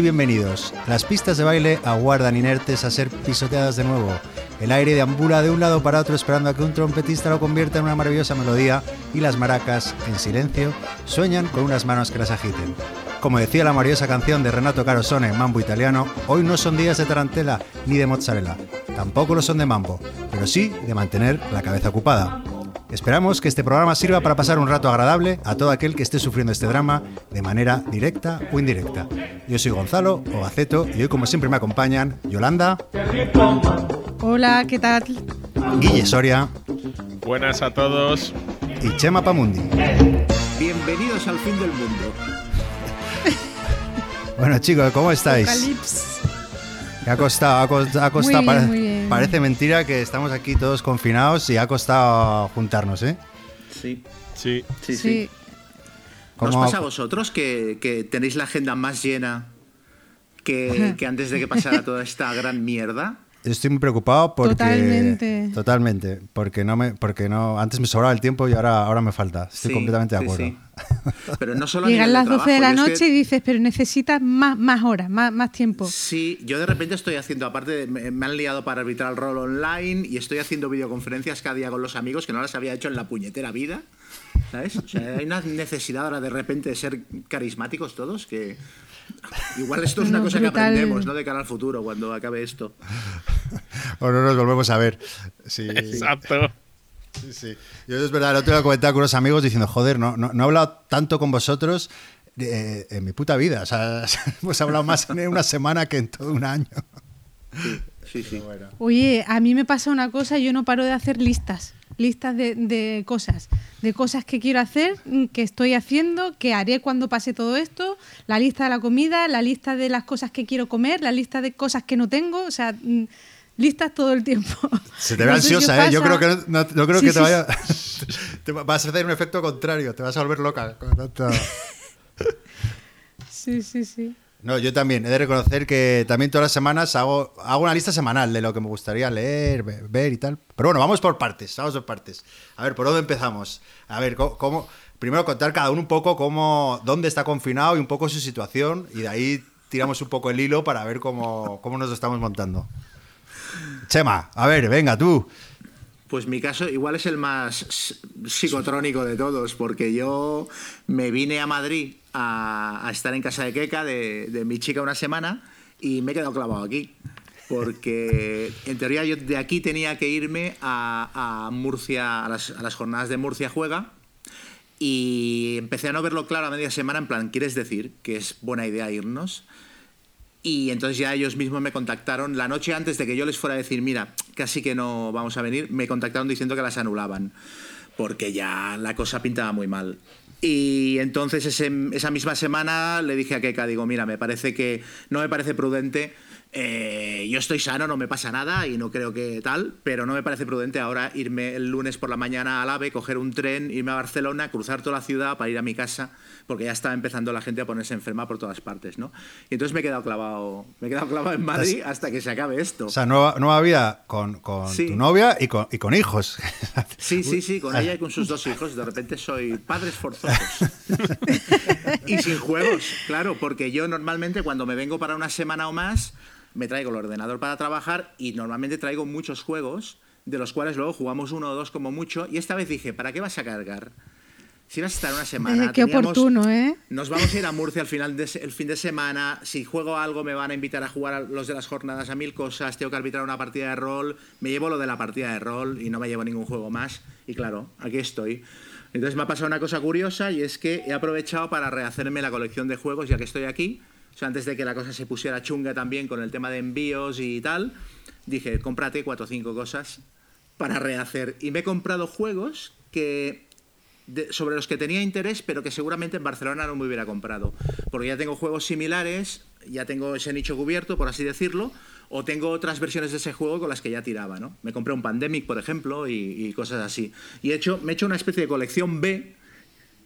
Bienvenidos. Las pistas de baile aguardan inertes a ser pisoteadas de nuevo. El aire deambula de un lado para otro esperando a que un trompetista lo convierta en una maravillosa melodía y las maracas, en silencio, sueñan con unas manos que las agiten. Como decía la maravillosa canción de Renato Carosone, Mambo Italiano, hoy no son días de tarantela ni de mozzarella. Tampoco lo son de mambo, pero sí de mantener la cabeza ocupada. Esperamos que este programa sirva para pasar un rato agradable a todo aquel que esté sufriendo este drama de manera directa o indirecta. Yo soy Gonzalo Obaceto y hoy como siempre me acompañan Yolanda. Hola, ¿qué tal? Guille Soria. Buenas a todos. Y Chema Pamundi. Bienvenidos al fin del mundo. Bueno chicos, ¿cómo estáis? ha costado, ha costado, parece mentira que estamos aquí todos confinados y ha costado juntarnos, ¿eh? Sí. Sí. Sí, sí. os pasa a vosotros que, tenéis la agenda más llena que, que antes de que pasara toda esta gran mierda? Estoy muy preocupado porque totalmente, totalmente, porque no me, porque no, antes me sobraba el tiempo y ahora, ahora me falta. Estoy completamente de acuerdo. Pero no solo Llegan las 12 de la noche y dices, pero necesitas más, más horas, más, más tiempo. Sí, yo de repente estoy haciendo, aparte, me, han liado para arbitrar el rol online y estoy haciendo videoconferencias cada día con los amigos que no las había hecho en la puñetera vida. ¿Sabes? O sea, hay una necesidad ahora de repente de ser carismáticos todos que Igual esto es una cosa que aprendemos, ¿no? De cara al futuro, cuando acabe esto. o no nos volvemos a ver. Sí. Exacto. Sí, sí. Yo es verdad, el otro día comentaba con unos amigos diciendo, joder, no, no, he hablado tanto con vosotros en mi puta vida. O sea, hemos hablado más en una semana que en todo un año. Sí, sí. Oye, a mí me pasa una cosa, yo no paro de hacer listas listas de, cosas, de cosas que quiero hacer, mm, que estoy haciendo, que haré cuando pase todo esto, la lista de la comida, la lista de las cosas que quiero comer, la lista de cosas que no tengo, o sea, mm, listas todo el tiempo. Se te ve ansiosa, ¿eh? Yo creo que no, creo que te vaya. te vas a hacer un efecto contrario, te vas a volver loca. sí, sí, sí. No, yo también. He de reconocer que también todas las semanas hago, hago una lista semanal de lo que me gustaría leer, ver y tal. Pero bueno, vamos por partes, vamos por partes. A ver, ¿por dónde empezamos? A ver, ¿cómo, primero contar cada uno un poco cómo, dónde está confinado y un poco su situación y de ahí tiramos un poco el hilo para ver cómo, cómo nos lo estamos montando. Chema, a ver, venga tú. Pues mi caso igual es el más psicotrónico de todos, porque yo me vine a Madrid a, estar en casa de Keka, de, mi chica, una semana, y me he quedado clavado aquí. Porque en teoría yo de aquí tenía que irme a, Murcia, a las, a las jornadas de Murcia Juega, y empecé a no verlo claro a media semana, en plan, ¿quieres decir que es buena idea irnos? Y entonces ya ellos mismos me contactaron la noche antes de que yo les fuera a decir, mira, casi que no vamos a venir, me contactaron diciendo que las anulaban, porque ya la cosa pintaba muy mal. Y entonces esa misma semana le dije a Keka, digo, mira, me parece que no me parece prudente eh, yo estoy sano, no me pasa nada y no creo que tal, pero no me parece prudente ahora irme el lunes por la mañana al AVE, coger un tren, irme a Barcelona, cruzar toda la ciudad para ir a mi casa, porque ya está empezando la gente a ponerse enferma por todas partes, ¿no? Y entonces me he quedado clavado, me he quedado clavado en Madrid hasta que se acabe esto. O sea, nueva, nueva vida con, con tu novia y con, y con hijos. Sí, sí, sí, con ella y con sus dos hijos. De repente soy padres forzosos. y sin juegos, claro, porque yo normalmente cuando me vengo para una semana o más me traigo el ordenador para trabajar y normalmente traigo muchos juegos, de los cuales luego jugamos uno o dos como mucho. Y esta vez dije, ¿para qué vas a cargar? Si vas a estar una semana. Eh, qué oportuno, ¿eh? Nos vamos a ir a Murcia al final del fin de semana. Si juego algo, me van a invitar a jugar a los de las jornadas a mil cosas. Tengo que arbitrar una partida de rol. Me llevo lo de la partida de rol y no me llevo ningún juego más. Y claro, aquí estoy. Entonces me ha pasado una cosa curiosa y es que he aprovechado para rehacerme la colección de juegos ya que estoy aquí o antes de que la cosa se pusiera chunga también con el tema de envíos y tal, dije, cómprate cuatro o cinco cosas para rehacer. Y me he comprado juegos que sobre los que tenía interés, pero que seguramente en Barcelona no me hubiera comprado. Porque ya tengo juegos similares, ya tengo ese nicho cubierto, por así decirlo, o tengo otras versiones de ese juego con las que ya tiraba, ¿no? Me compré un Pandemic, por ejemplo, y, cosas así. Y he hecho, me he hecho una especie de colección B,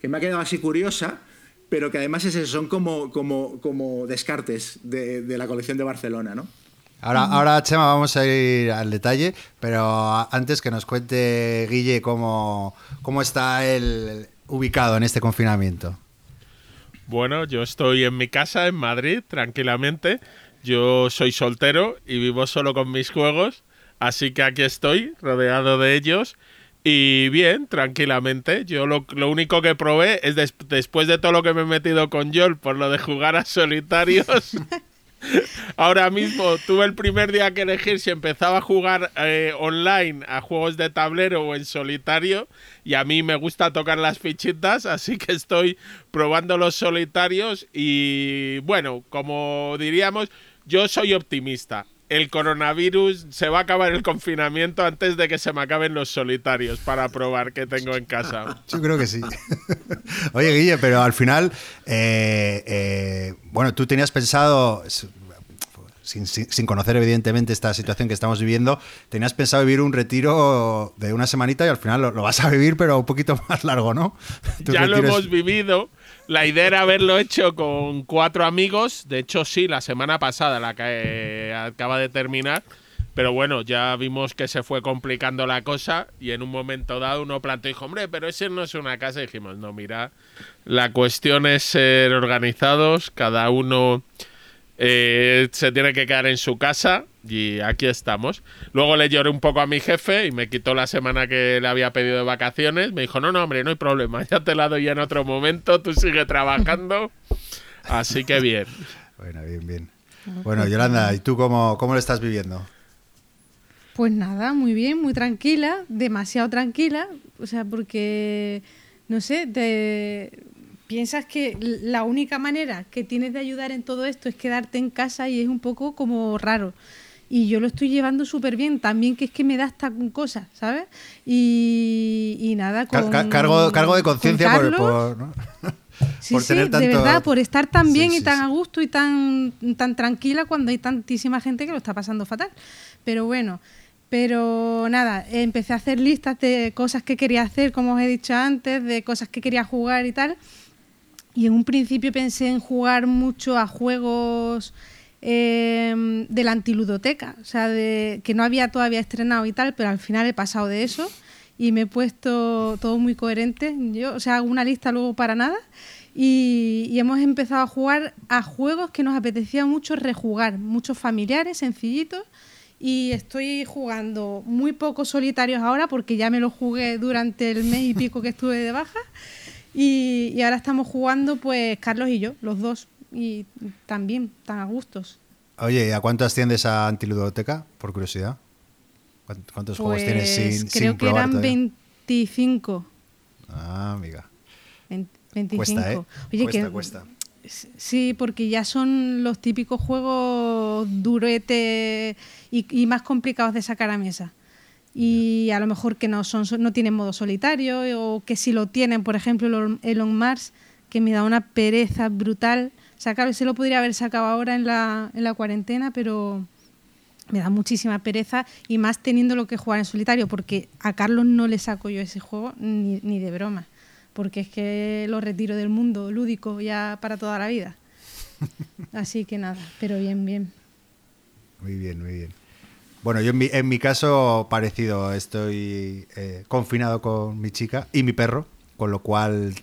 que me ha quedado así curiosa, pero que además es son como, como, como descartes de, de, la colección de Barcelona, ¿no? Ahora, ahora, Chema, vamos a ir al detalle, pero antes que nos cuente Guille cómo, cómo está el ubicado en este confinamiento. Bueno, yo estoy en mi casa en Madrid, tranquilamente. Yo soy soltero y vivo solo con mis juegos, así que aquí estoy, rodeado de ellos. Y bien, tranquilamente. Yo lo, lo único que probé es des- después de todo lo que me he metido con Yol por lo de jugar a solitarios. Ahora mismo tuve el primer día que elegir si empezaba a jugar eh, online a juegos de tablero o en solitario y a mí me gusta tocar las fichitas, así que estoy probando los solitarios y bueno, como diríamos, yo soy optimista. El coronavirus se va a acabar el confinamiento antes de que se me acaben los solitarios para probar que tengo en casa. Yo creo que sí. Oye, Guille, pero al final, eh, eh, bueno, tú tenías pensado, sin, sin- sin conocer evidentemente esta situación que estamos viviendo, tenías pensado vivir un retiro de una semanita y al final lo, lo vas a vivir, pero un poquito más largo, ¿no? Tu ya lo retiro es- hemos vivido. La idea era haberlo hecho con cuatro amigos. De hecho, sí, la semana pasada, la que eh, acaba de terminar. Pero bueno, ya vimos que se fue complicando la cosa y en un momento dado uno planteó y dijo, hombre, pero ese no es una casa. Y dijimos, no, mira, la cuestión es ser organizados, cada uno eh, se tiene que quedar en su casa y aquí estamos. Luego le lloré un poco a mi jefe y me quitó la semana que le había pedido de vacaciones. Me dijo, no, no, hombre, no hay problema, ya te la doy ya en otro momento, tú sigue trabajando. Así que bien. Bueno, bien, bien. Bueno, Yolanda, ¿y tú cómo, cómo lo estás viviendo? Pues nada, muy bien, muy tranquila, demasiado tranquila, o sea, porque, no sé, te piensas que la única manera que tienes de ayudar en todo esto es quedarte en casa y es un poco como raro. Y yo lo estoy llevando súper bien, también que es que me da hasta cosas, ¿sabes? Y, y nada, con, car- cargo, cargo de con conciencia por, por- ¿no? Sí, por sí, tener de verdad, por estar tan Sí, bien sí, y tan a gusto y tan, tan tranquila cuando hay tantísima gente que lo está pasando fatal. Pero bueno, pero nada, empecé a hacer listas de cosas que quería hacer, como os he dicho antes, de cosas que quería jugar y tal. Y en un principio pensé en jugar mucho a juegos eh, de la antiludoteca, o sea, que no había todavía estrenado y tal, pero al final he pasado de eso y me he puesto todo muy coherente. Yo, o sea, hago una lista luego para nada y, hemos empezado a jugar a juegos que nos apetecía mucho rejugar, muchos familiares, sencillitos. Y estoy jugando muy pocos solitarios ahora porque ya me los jugué durante el mes y pico que estuve de baja. Y ahora estamos jugando, pues, Carlos y yo, los dos. Y también, tan a gustos. Oye, ¿a cuánto asciende esa antiludoteca? Por curiosidad. ¿Cuánt- ¿Cuántos juegos tienes Pues sin, creo sin que probar eran todavía? 25. Ah, amiga. Vein- 25. Cuesta, ¿eh? Oye, cuesta, que, cuesta. Sí, porque ya son los típicos juegos duretes y, y más complicados de sacar a mesa. Y a lo mejor que no son no tienen modo solitario o que si lo tienen, por ejemplo, el Elon Mars, que me da una pereza brutal. Sacar, se lo podría haber sacado ahora en la, en la cuarentena, pero me da muchísima pereza y más teniendo lo que jugar en solitario, porque a Carlos no le saco yo ese juego ni, ni de broma, porque es que lo retiro del mundo lúdico ya para toda la vida. Así que nada, pero bien, bien. Muy bien, muy bien. Bueno, yo en mi, en mi caso parecido, estoy eh, confinado con mi chica y mi perro, con lo cual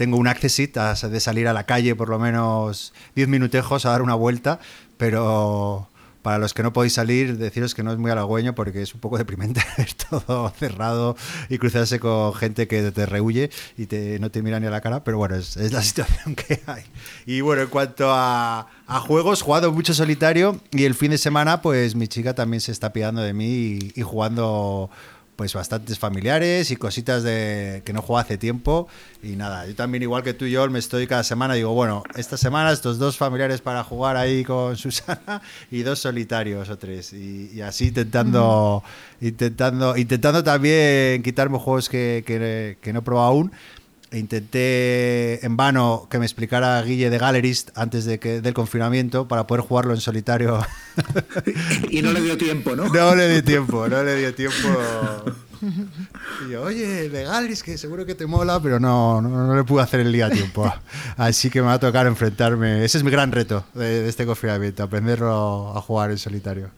tengo un accessit a- de salir a la calle por lo menos 10 minutejos a dar una vuelta, pero para los que no podéis salir, deciros que no es muy halagüeño porque es un poco deprimente ver todo cerrado y cruzarse con gente que te rehuye y te, no te mira ni a la cara, pero bueno, es, es la situación que hay. Y bueno, en cuanto a, a juegos, jugado mucho solitario y el fin de semana, pues mi chica también se está pidiendo de mí y, y jugando pues bastantes familiares y cositas de que no juego hace tiempo. Y nada, yo también igual que tú y yo me estoy cada semana digo, bueno, esta semana estos dos familiares para jugar ahí con Susana y dos solitarios o tres y, y así intentando intentando intentando también quitarme juegos que, que- que no he probado aún Intenté en vano que me explicara Guille de Gallerist antes de que, del confinamiento para poder jugarlo en solitario. Y no le dio tiempo, ¿no? No le dio tiempo, no le dio tiempo. Y yo, oye, de Gallerist, que seguro que te mola, pero no, no, no le pude hacer el día a tiempo. Así que me va a tocar enfrentarme. Ese es mi gran reto de, de este confinamiento, aprenderlo a jugar en solitario.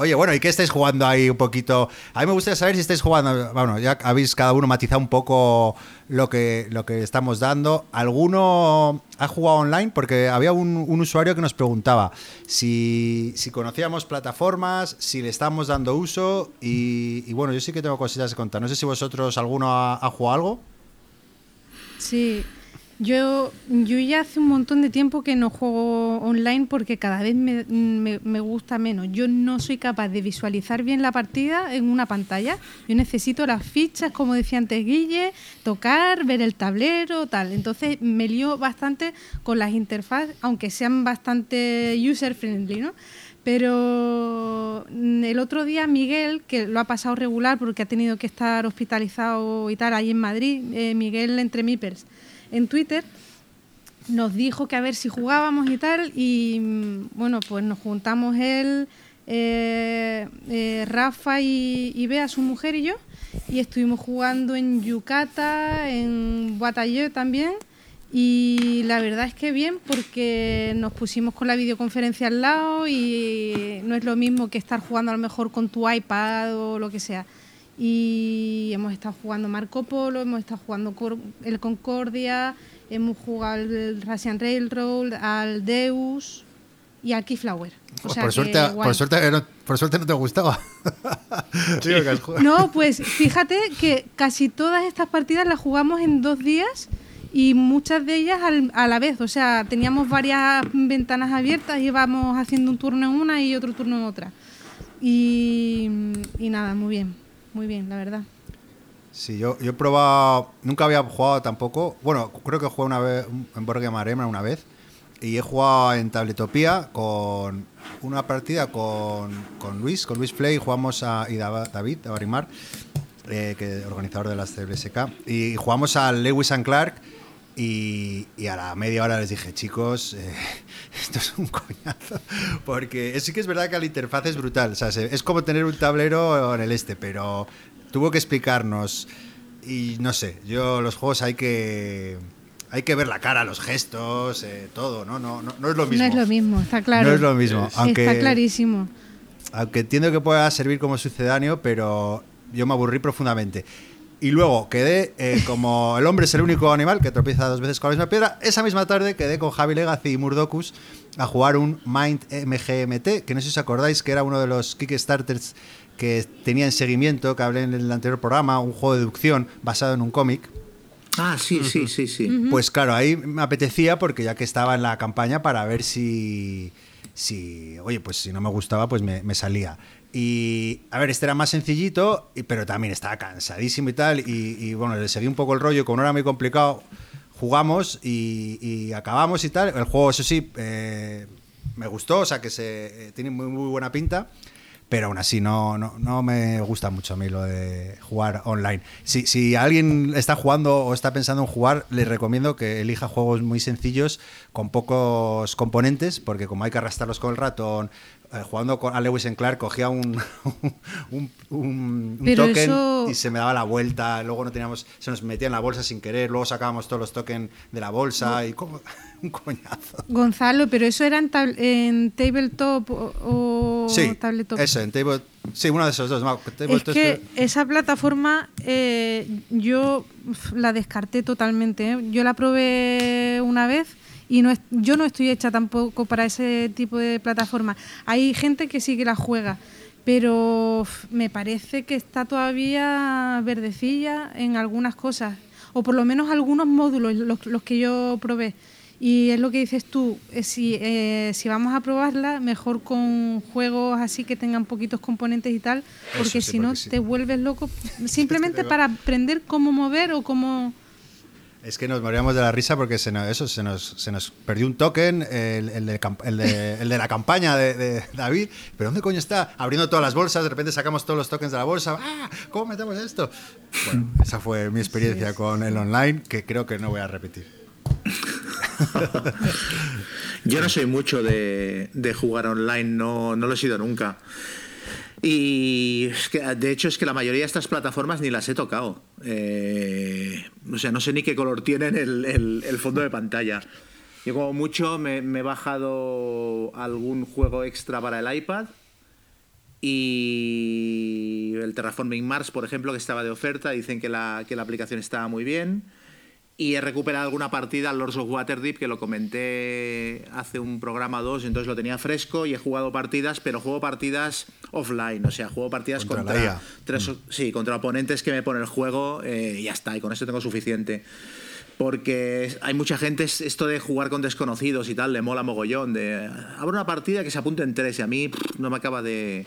Oye, bueno, ¿y qué estáis jugando ahí un poquito? A mí me gustaría saber si estáis jugando, bueno, ya habéis cada uno matizado un poco lo que, lo que estamos dando. ¿Alguno ha jugado online? Porque había un, usuario que nos preguntaba si, conocíamos plataformas, si le estamos dando uso y, bueno, yo sí que tengo cositas que contar. No sé si vosotros, ¿alguno ha jugado algo? Sí, yo, yo ya hace un montón de tiempo que no juego online porque cada vez me, me, gusta menos. Yo no soy capaz de visualizar bien la partida en una pantalla. Yo necesito las fichas, como decía antes Guille, tocar, ver el tablero, tal. Entonces me lío bastante con las interfaces, aunque sean bastante user-friendly, ¿no? Pero el otro día Miguel, que lo ha pasado regular porque ha tenido que estar hospitalizado y tal, ahí en Madrid, eh, Miguel entre Mipers en Twitter, nos dijo que a ver si jugábamos y tal, y mm, bueno, pues nos juntamos él, eh, eh, Rafa y, Bea, su mujer y yo, y estuvimos jugando en Yucata, en Batallé también, y la verdad es que bien, porque nos pusimos con la videoconferencia al lado y no es lo mismo que estar jugando a lo mejor con tu iPad o lo que sea y hemos estado jugando Marco Polo, hemos estado jugando el Concordia, hemos jugado el Russian Railroad, al Deus y al Keyflower. por, suerte, por, suerte, no, por suerte no te gustaba. no, pues fíjate que casi todas estas partidas las jugamos en dos días y muchas de ellas a la vez. O sea, teníamos varias ventanas abiertas y íbamos haciendo un turno en una y otro turno en otra. y nada, muy bien muy bien, la verdad. Sí, yo, yo he probado, nunca había jugado tampoco, bueno, creo que jugué una vez en Borgia Marema una vez, y he jugado en Tabletopía con una partida con, con Luis, con Luis Play, jugamos a y David, a Barimar, eh, que organizador de las CBSK, y jugamos a Lewis and Clark, y, y, a la media hora les dije, chicos, eh, esto es un coñazo. Porque sí que es verdad que la interfaz es brutal. O sea, es como tener un tablero en el este, pero tuvo que explicarnos. Y no sé, yo los juegos hay que. Hay que ver la cara, los gestos, eh, todo, ¿no? No, ¿no? no es lo mismo. No es lo mismo, está claro. No es lo mismo. Aunque, está clarísimo. Aunque entiendo que pueda servir como sucedáneo, pero yo me aburrí profundamente. Y luego quedé eh, como el hombre es el único animal que tropieza dos veces con la misma piedra. Esa misma tarde quedé con Javi Legacy y Murdocus a jugar un Mind MGMT, que no sé si os acordáis que era uno de los Kickstarters que tenía en seguimiento, que hablé en el anterior programa, un juego de deducción basado en un cómic. Ah, sí, sí, sí, sí. Pues claro, ahí me apetecía porque ya que estaba en la campaña para ver si, si oye, pues si no me gustaba, pues me, me salía. Y a ver, este era más sencillito, pero también estaba cansadísimo y tal. Y, bueno, le seguí un poco el rollo, como no era muy complicado, jugamos y, acabamos y tal. El juego, eso sí, eh, me gustó, o sea que se, eh, tiene muy, muy buena pinta pero aún así no, no, no, me gusta mucho a mí lo de jugar online. Si, si, alguien está jugando o está pensando en jugar, le recomiendo que elija juegos muy sencillos con pocos componentes, porque como hay que arrastrarlos con el ratón, eh, jugando con, a Lewis en Clark cogía un, un, un, token y se me daba la vuelta, luego no teníamos, se nos metía en la bolsa sin querer, luego sacábamos todos los tokens de la bolsa y como un coñazo. Gonzalo, pero eso era en, en tabletop o, sí, tabletop. Eso, en table, sí, uno de esos dos. es que esa plataforma eh, yo la descarté totalmente. ¿eh? Yo la probé una vez y no yo no estoy hecha tampoco para ese tipo de plataforma. Hay gente que sí que la juega, pero me parece que está todavía verdecilla en algunas cosas, o por lo menos algunos módulos, los, que yo probé. Y es lo que dices tú, eh, si, eh, si vamos a probarla, mejor con juegos así que tengan poquitos componentes y tal, porque si no te vuelves loco simplemente para aprender cómo mover o cómo... Es que nos moríamos de la risa porque se nos, eso, se, nos, se nos perdió un token, el, el, de, el, de, la campaña de, David. ¿Pero dónde coño está? Abriendo todas las bolsas, de repente sacamos todos los tokens de la bolsa. ¡Ah! ¿Cómo metemos esto? Bueno, esa fue mi experiencia con el online, que creo que no voy a repetir. Yo no soy mucho de, de jugar online, no, no lo he sido nunca. Y que, de hecho es que la mayoría de estas plataformas ni las he tocado. Eh, o sea, no sé ni qué color tienen el, el, fondo de pantalla. Yo como mucho me, he bajado algún juego extra para el iPad Y el Terraforming Mars, por ejemplo, que estaba de oferta, dicen que la, que la aplicación estaba muy bien. Y he recuperado alguna partida al Lords of Waterdeep, que lo comenté hace un programa o dos, entonces lo tenía fresco y he jugado partidas, pero juego partidas offline, o sea, juego partidas contra, tres, sí, contra oponentes que me pone el juego eh, y ya está, y con eso tengo suficiente porque hay mucha gente, esto de jugar con desconocidos y tal, le mola mogollón, de abro una partida que se apunte en tres y a mí no me acaba de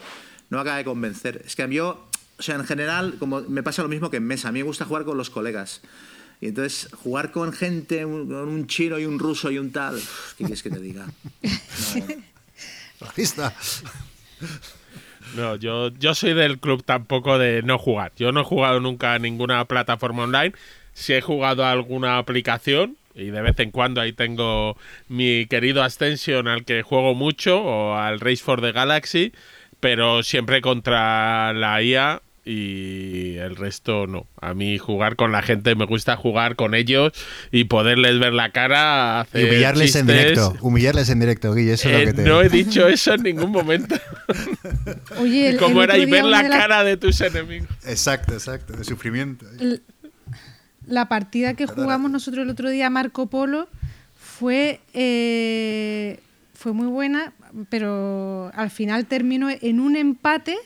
no me acaba de convencer. Es que a mí yo, o sea, en general, como me pasa lo mismo que en mesa, a mí me gusta jugar con los colegas. Y entonces, jugar con gente, un, con un chino y un ruso y un tal, ¿qué quieres que te diga? No, yo, yo soy del club tampoco de no jugar. Yo no he jugado nunca a ninguna plataforma online. Si he jugado a alguna aplicación, y de vez en cuando ahí tengo mi querido Ascension al que juego mucho, o al Race for the Galaxy, pero siempre contra la IA y el resto no. A mí jugar con la gente me gusta jugar con ellos y poderles ver la cara. Hacer y humillarles en directo. Humillarles en directo, Guille. Eso es lo Eh, que te... No he dicho eso en ningún momento. Oye, el, Como el era y ver la cara de tus enemigos. Exacto, exacto. De sufrimiento. La partida que jugamos nosotros el otro día, Marco Polo, fue, eh, fue muy buena, pero al final terminó en un empate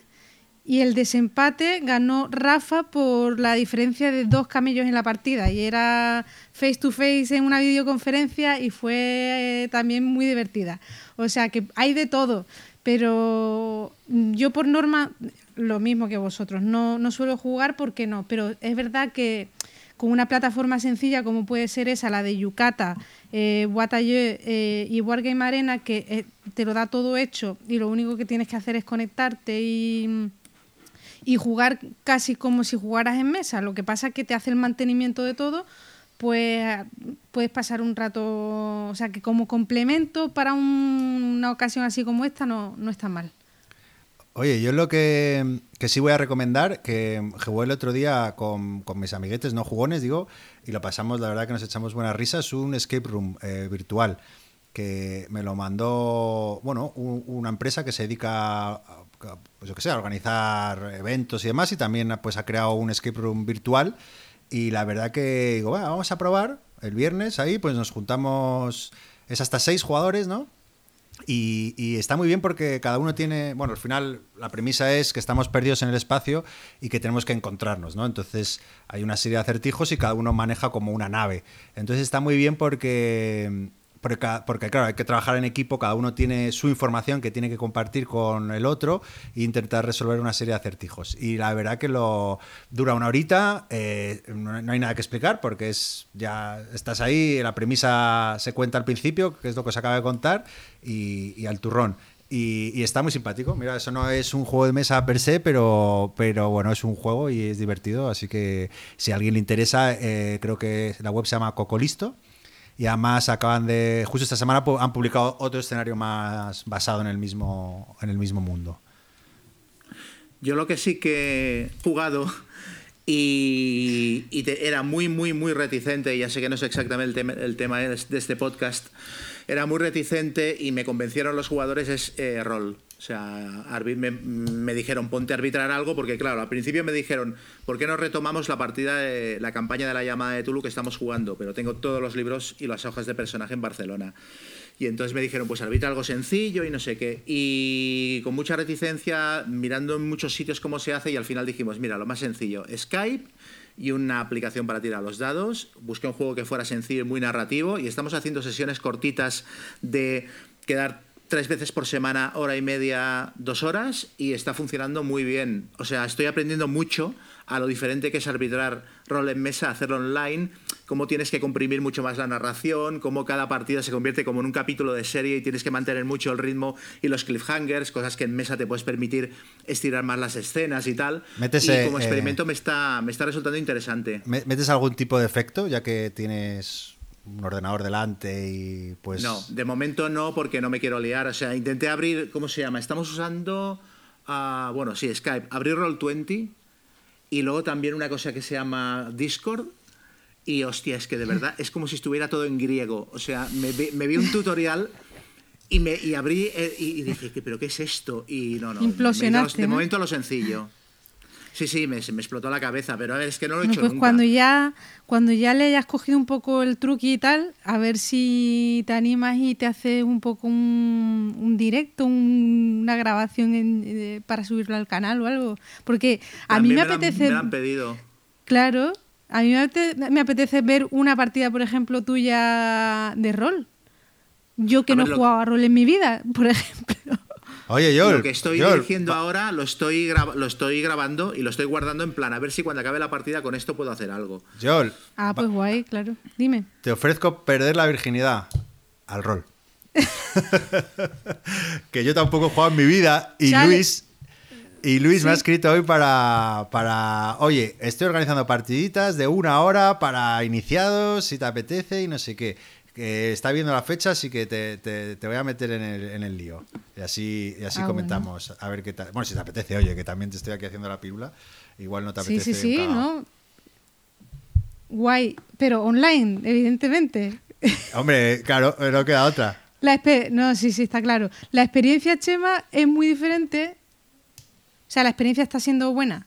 y el desempate ganó Rafa por la diferencia de dos camellos en la partida. Y era face to face en una videoconferencia y fue eh, también muy divertida. O sea que hay de todo, pero yo por norma, lo mismo que vosotros, no, no suelo jugar porque no, pero es verdad que con una plataforma sencilla como puede ser esa, la de Yucata, eh, eh, y Wargame Arena, que eh, te lo da todo hecho y lo único que tienes que hacer es conectarte y, y jugar casi como si jugaras en mesa. Lo que pasa es que te hace el mantenimiento de todo, pues puedes pasar un rato, o sea que como complemento para un- una ocasión así como esta no, no está mal. Oye, yo lo que, que sí voy a recomendar, que jugué el otro día con, con mis amiguetes, no jugones, digo, y lo pasamos, la verdad que nos echamos buenas risas, un escape room eh, virtual que me lo mandó, bueno, un- una empresa que se dedica, a, pues yo qué sé, a organizar eventos y demás, y también pues ha creado un escape room virtual, y la verdad que digo, "Va, vamos a probar el viernes ahí, pues nos juntamos, es hasta seis jugadores, ¿no? Y, y está muy bien porque cada uno tiene, bueno, al final la premisa es que estamos perdidos en el espacio y que tenemos que encontrarnos, ¿no? Entonces hay una serie de acertijos y cada uno maneja como una nave. Entonces está muy bien porque, porque, porque, claro, hay que trabajar en equipo, cada uno tiene su información que tiene que compartir con el otro e intentar resolver una serie de acertijos. Y la verdad que lo dura una horita, eh, no hay nada que explicar porque es ya estás ahí, la premisa se cuenta al principio, que es lo que os acaba de contar, y, y al turrón. Y, y está muy simpático. Mira, eso no es un juego de mesa per se, pero, pero bueno, es un juego y es divertido. Así que si a alguien le interesa, eh, creo que la web se llama Cocolisto. Y además acaban de, justo esta semana han publicado otro escenario más basado en el mismo, en el mismo mundo. Yo lo que sí que he jugado y, te- era muy, muy, muy reticente, ya sé que no es exactamente el tema, de este podcast, era muy reticente y me convencieron los jugadores es eh, rol. O sea, me, me dijeron, ponte a arbitrar algo, porque claro, al principio me dijeron, ¿por qué no retomamos la partida de la campaña de la llamada de Tulu que estamos jugando? Pero tengo todos los libros y las hojas de personaje en Barcelona. Y entonces me dijeron, pues arbitra algo sencillo y no sé qué. Y con mucha reticencia, mirando en muchos sitios cómo se hace, y al final dijimos, mira, lo más sencillo, Skype y una aplicación para tirar los dados. Busqué un juego que fuera sencillo y muy narrativo, y estamos haciendo sesiones cortitas de quedar tres veces por semana, hora y media, dos horas, y está funcionando muy bien. O sea, estoy aprendiendo mucho a lo diferente que es arbitrar rol en mesa, hacerlo online, cómo tienes que comprimir mucho más la narración, cómo cada partida se convierte como en un capítulo de serie y tienes que mantener mucho el ritmo y los cliffhangers, cosas que en mesa te puedes permitir estirar más las escenas y tal. Metes, y como eh, experimento me, está, me está resultando interesante. ¿Me- ¿Metes algún tipo de efecto, ya que tienes un ordenador delante y pues... No, de momento no, porque no me quiero liar. O sea, intenté abrir, ¿cómo se llama? Estamos usando, ah, bueno, sí, Skype, abrir Roll20 y luego también una cosa que se llama Discord. Y hostia, es que de verdad es como si estuviera todo en griego. O sea, me vi, me vi un tutorial Y, me, y abrí eh, y, y dije, "¿Qué- ¿pero qué es esto? Y no, no. me Implosionaste, De ¿no? momento a lo sencillo. Sí, sí, me, se me explotó la cabeza, pero a ver, es que no lo he hecho pues nunca. cuando ya, cuando ya le hayas cogido un poco el truqui y tal, a ver si te animas y te haces un poco un, un directo, un- una grabación en- eh, para subirlo al canal o algo. Porque a mí me apetece, me han pedido. claro, a mí me apetece, ver una partida, por ejemplo, tuya de rol. Yo que A no he lo- jugado a rol en mi vida, por ejemplo. Oye, Joel. lo que estoy Joel, diciendo ahora lo estoy, lo estoy grabando y lo estoy guardando en plan, a ver si cuando acabe la partida con esto puedo hacer algo. Joel, Ah, pues guay, claro. Dime. te ofrezco perder la virginidad al rol. que yo tampoco he jugado en mi vida y Chale. Luis y Luis me ha escrito hoy para, para, oye, estoy organizando partiditas de una hora para iniciados, si te apetece y no sé qué. Que está viendo la fecha, así que te, te- te voy a meter en el, en el lío. Y así, y así Ah, comentamos, a ver qué tal. Bueno, si te apetece, oye, que también te estoy aquí haciendo la pílula, igual no te Sí, apetece. sí, sí, cagao. ¿no? Guay, pero online, evidentemente. Hombre, claro, no queda otra. La no, sí, sí, está claro. La experiencia, Chema, es muy diferente. O sea, la experiencia está siendo buena.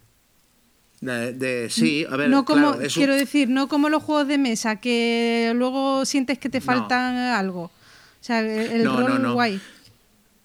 De, de- sí, a ver, no como, claro, un- quiero decir, no como los juegos de mesa, que luego sientes que te falta algo. O sea, el, No, no, rol no. guay.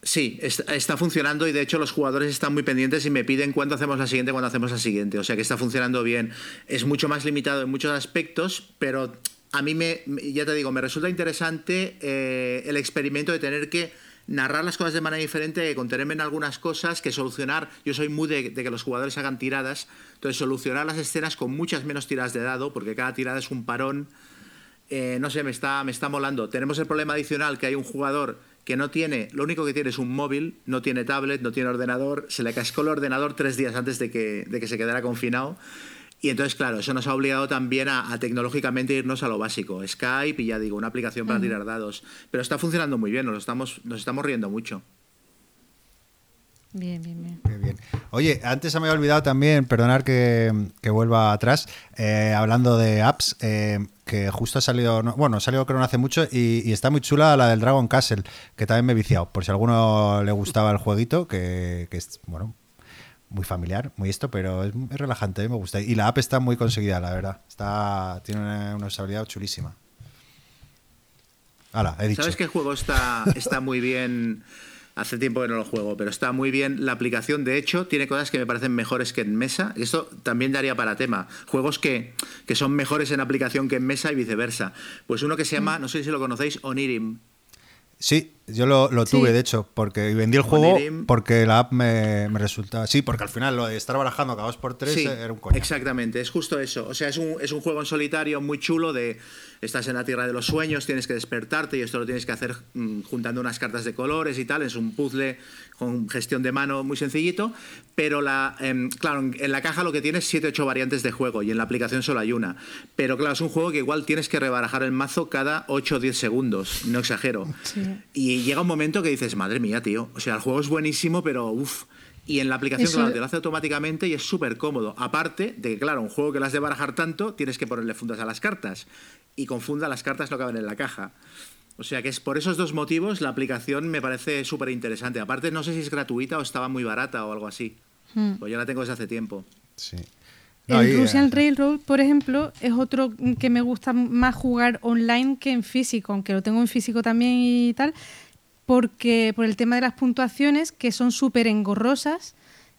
Sí, está, está funcionando y de hecho los jugadores están muy pendientes y me piden cuándo hacemos la siguiente, cuándo hacemos la siguiente. O sea que está funcionando bien. Es mucho más limitado en muchos aspectos, pero a mí me, me- ya te digo, me resulta interesante eh, el experimento de tener que narrar las cosas de manera diferente, contenerme en algunas cosas, que solucionar. Yo soy muy de, de que los jugadores hagan tiradas, entonces solucionar las escenas con muchas menos tiradas de dado, porque cada tirada es un parón. Eh, no sé, me está, me está molando. Tenemos el problema adicional que hay un jugador que no tiene, lo único que tiene es un móvil, no tiene tablet, no tiene ordenador, se le cascó el ordenador tres días antes de que, de que se quedara confinado. Y entonces, claro, eso nos ha obligado también a, a tecnológicamente irnos a lo básico. Skype y ya digo, una aplicación para tirar dados. Pero está funcionando muy bien, nos, estamos, nos estamos riendo mucho. Bien, bien, bien. Qué bien. Oye, antes se me había olvidado también, perdonar que, que vuelva atrás, eh, hablando de apps, eh, que justo ha salido, no- bueno, ha salido creo no hace mucho y, y está muy chula la del Dragon Castle, que también me he viciado, por si a alguno le gustaba el jueguito, que, que es, bueno, muy familiar, muy esto, pero es, es relajante, me gusta. Y la app está muy conseguida, la verdad. Está, tiene una, una usabilidad chulísima. He dicho. ¿Sabes qué juego está, está muy bien? Hace tiempo que no lo juego, pero está muy bien la aplicación. De hecho, tiene cosas que me parecen mejores que en mesa. Esto también daría para tema. Juegos que, que son mejores en aplicación que en mesa y viceversa. Pues uno que se llama, no sé si lo conocéis, Onirim. Sí, yo lo, lo Sí. tuve, de hecho, porque vendí el juego porque la app me, me resulta... Sí, porque al final lo de estar barajando cada dos por tres Sí, era un coño. exactamente, es justo eso. O sea, es un, es un juego en solitario muy chulo de estás en la tierra de los sueños, tienes que despertarte y esto lo tienes que hacer mm, juntando unas cartas de colores y tal. Es un puzzle con gestión de mano muy sencillito, pero la, em, claro, en en la caja lo que tienes es 7-8 variantes de juego y en la aplicación solo hay una. Pero claro, es un juego que igual tienes que rebarajar el mazo cada 8 o 10 segundos, no exagero. Sí. Y llega un momento que dices, madre mía, tío, o sea, el juego es buenísimo, pero uff. Y en la aplicación, Eso- claro, te lo hace automáticamente y es súper cómodo. Aparte de que, claro, un juego que las de barajar tanto, tienes que ponerle fundas a las cartas. Y con funda las cartas no caben en la caja. O sea que es por esos dos motivos la aplicación me parece súper interesante. Aparte, no sé si es gratuita o estaba muy barata o algo así. Hmm. Pues yo la tengo desde hace tiempo. Sí. No, el y, Russian eh, Railroad, por ejemplo, es otro que me gusta más jugar online que en físico, aunque lo tengo en físico también y tal, porque por el tema de las puntuaciones, que son súper engorrosas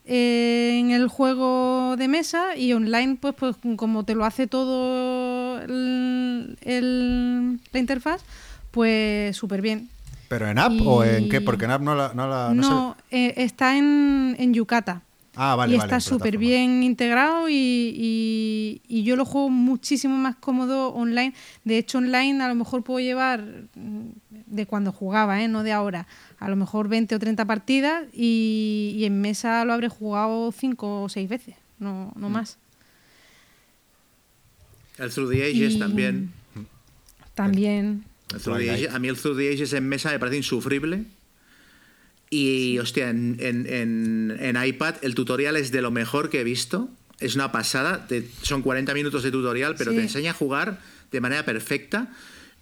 eh, en el juego de mesa y online, pues, pues como te lo hace todo el- el- la interfaz, pues súper bien. ¿Pero en app o en qué? Porque en app no la... No, la- no No, se- eh, está en, en Yucata. Ah, vale, y vale, está súper bien integrado y, y- y yo lo juego muchísimo más cómodo online. De hecho, online a lo mejor puedo llevar mm, de cuando jugaba, ¿eh? no de ahora, a lo mejor 20 o 30 partidas y, y en mesa lo habré jugado 5 o 6 veces, no, Mm. no más. El Through the Ages Y- también. También. El Through the Ages- a mí el Through the Ages en mesa me parece insufrible. Y, hostia, en, en- en- en iPad el tutorial es de lo mejor que he visto. Es una pasada. Te- son 40 minutos de tutorial, pero Sí. te enseña a jugar de manera perfecta.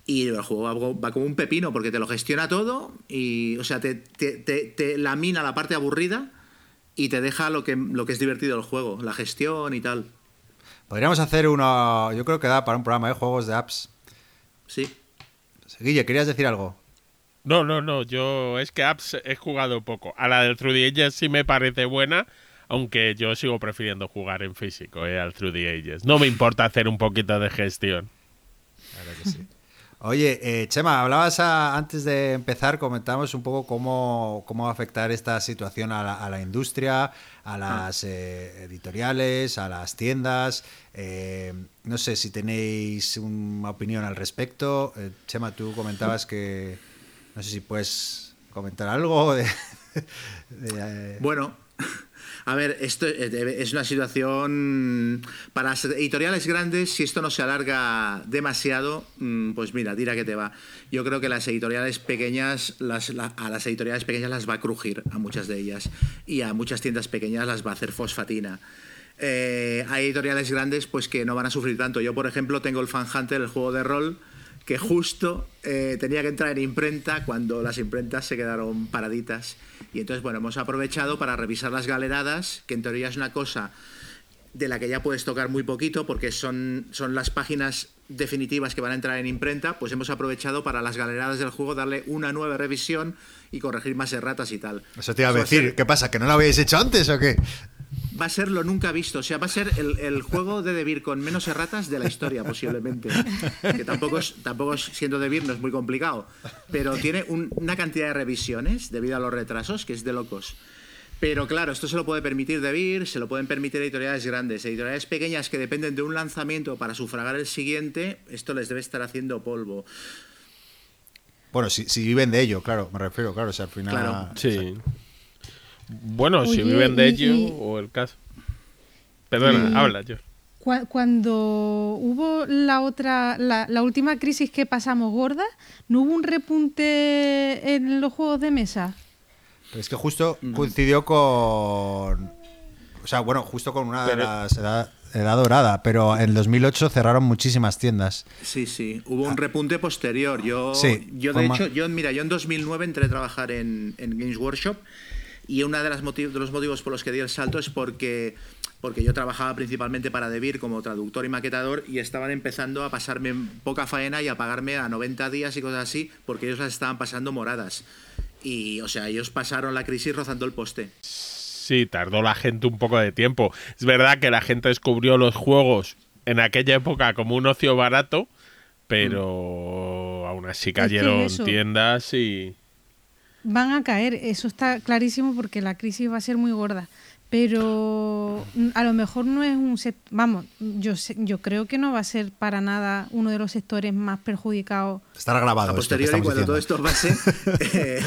y el juego va, va como un pepino porque te lo gestiona todo y, o sea, te, te, te, te lamina la parte aburrida y te deja lo que, lo que es divertido el juego, la gestión y tal. Podríamos hacer uno, yo creo que da para un programa de juegos de apps. Sí. Guille, ¿querías decir algo? No, no, no, yo es que apps he jugado poco. A la del 3D Ages sí me parece buena, aunque yo sigo prefiriendo jugar en físico, eh, al 3D Ages. No me importa hacer un poquito de gestión. Claro que sí. Oye, eh, Chema, hablabas a- antes de empezar, comentábamos un poco cómo, cómo va a afectar esta situación a la, a la industria, a las eh, editoriales, a las tiendas. eh, no sé si tenéis una opinión al respecto. Eh, Chema, tú comentabas que no sé si puedes comentar algo de, eh, Bueno, a ver, esto es una situación para las editoriales grandes, si esto no se alarga demasiado, mm, pues mira, tira que te va. Yo creo que las editoriales pequeñas, las, la- a las editoriales pequeñas las va a crujir, a muchas de ellas, y a muchas tiendas pequeñas las va a hacer fosfatina. Eh, hay editoriales grandes pues que no van a sufrir tanto. Yo, por ejemplo, tengo el Fan Hunter, el juego de rol, que justo eh, tenía que entrar en imprenta cuando las imprentas se quedaron paraditas. Y entonces, bueno, hemos aprovechado para revisar las galeradas, que en teoría es una cosa de la que ya puedes tocar muy poquito porque son, son las páginas definitivas que van a entrar en imprenta, pues hemos aprovechado para las galeradas del juego darle una nueva revisión y corregir más erratas y tal. Eso te iba a decir. ¿Qué pasa? ¿Que no lo habéis hecho antes o qué? Va a ser lo nunca visto. O sea, va a ser el, el juego de Debir con menos erratas de la historia, posiblemente. Que tampoco es, tampoco es- siendo Debir no es muy complicado. Pero tiene un- una cantidad de revisiones debido a los retrasos que es de locos. Pero claro, esto se lo puede permitir Debir, se lo pueden permitir editoriales grandes. Editoriales pequeñas que dependen de un lanzamiento para sufragar el siguiente, esto les debe estar haciendo polvo. Bueno, si, si viven de ello, claro, me refiero, claro, o sea, al final... Claro. Sí. Bueno, si viven de y- ello y- o el caso. Perdona, Y- habla yo. Cua- Cuando hubo la otra, la, la última crisis que pasamos gorda, ¿no hubo un repunte en los juegos de mesa? Pero es que justo coincidió con. O sea, bueno, justo con una de las edad, edad dorada, pero en 2008 cerraron muchísimas tiendas. Sí, sí, hubo un repunte posterior. Yo, Sí, yo de hecho, yo, mira, yo en 2009 entré a trabajar en, en Games Workshop y uno de, las motiv- de los motivos por los que di el salto es porque, porque yo trabajaba principalmente para Debir como traductor y maquetador y estaban empezando a pasarme poca faena y a pagarme a 90 días y cosas así porque ellos las estaban pasando moradas. Y, o sea, ellos pasaron la crisis rozando el poste. Sí, tardó la gente un poco de tiempo. Es verdad que la gente descubrió los juegos en aquella época como un ocio barato, pero aún así cayeron tiendas y... Van a caer, eso está clarísimo porque la crisis va a ser muy gorda. Pero a lo mejor no es un sec- vamos, yo sé- yo creo que no va a ser para nada uno de los sectores más perjudicados. Estará grabado. A esto que posteriori, cuando todo esto pase, eh,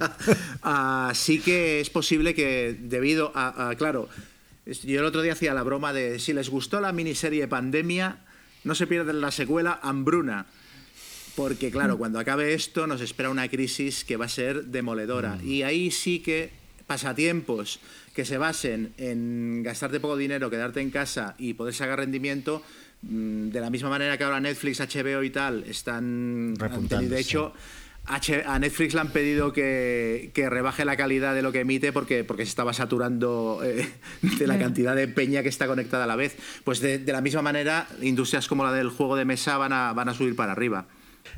ah, sí que es posible que debido a, a- claro, yo el otro día hacía la broma de si les gustó la miniserie Pandemia, no se pierden la secuela Hambruna. Porque claro, cuando acabe esto nos espera una crisis que va a ser demoledora. Y ahí sí que pasatiempos que se basen en gastarte poco dinero, quedarte en casa y poder sacar rendimiento, mm, de la misma manera que ahora Netflix, HBO y tal están... Repuntando, de sí. hecho, H- a Netflix le han pedido que, que rebaje la calidad de lo que emite porque, porque se estaba saturando eh, de la cantidad de peña que está conectada a la vez. Pues de, de la misma manera, industrias como la del juego de mesa van a, van a subir para arriba.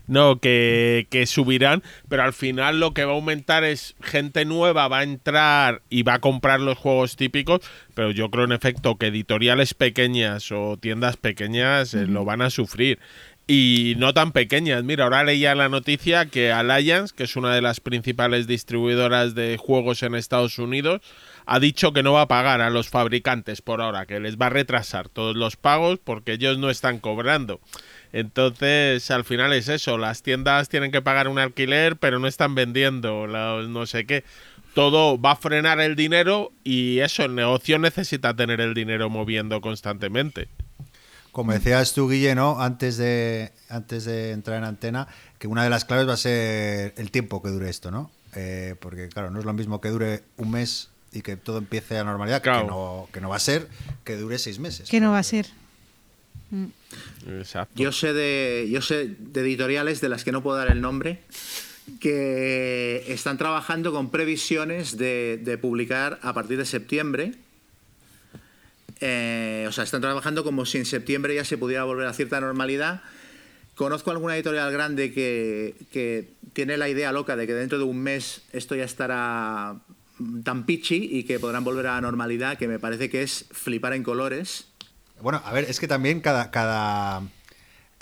No, que, que subirán, pero al final lo que va a aumentar es gente nueva va a entrar y va a comprar los juegos típicos, pero yo creo en efecto que editoriales pequeñas o tiendas pequeñas eh, lo van a sufrir. Y no tan pequeñas. Mira, ahora leía la noticia que Alliance, que es una de las principales distribuidoras de juegos en Estados Unidos, ha dicho que no va a pagar a los fabricantes por ahora, que les va a retrasar todos los pagos porque ellos no están cobrando. Entonces, al final es eso, las tiendas tienen que pagar un alquiler, pero no están vendiendo los no sé qué. Todo va a frenar el dinero y eso, el negocio necesita tener el dinero moviendo constantemente. Como decías tú, Guille, ¿no? Antes de, antes de entrar en antena, que una de las claves va a ser el tiempo que dure esto, ¿no? Eh, porque, claro, no es lo mismo que dure un mes y que todo empiece a normalidad, Claro. que, no, que no va a ser que dure seis meses. Que no va a ser. Exacto. Yo sé de, yo sé de editoriales de las que no puedo dar el nombre que están trabajando con previsiones de, de publicar a partir de septiembre. Eh, o sea, están trabajando como si en septiembre ya se pudiera volver a cierta normalidad. Conozco alguna editorial grande que, que tiene la idea loca de que dentro de un mes esto ya estará tan pichi y que podrán volver a la normalidad, que me parece que es flipar en colores. Bueno, a ver, es que también cada, cada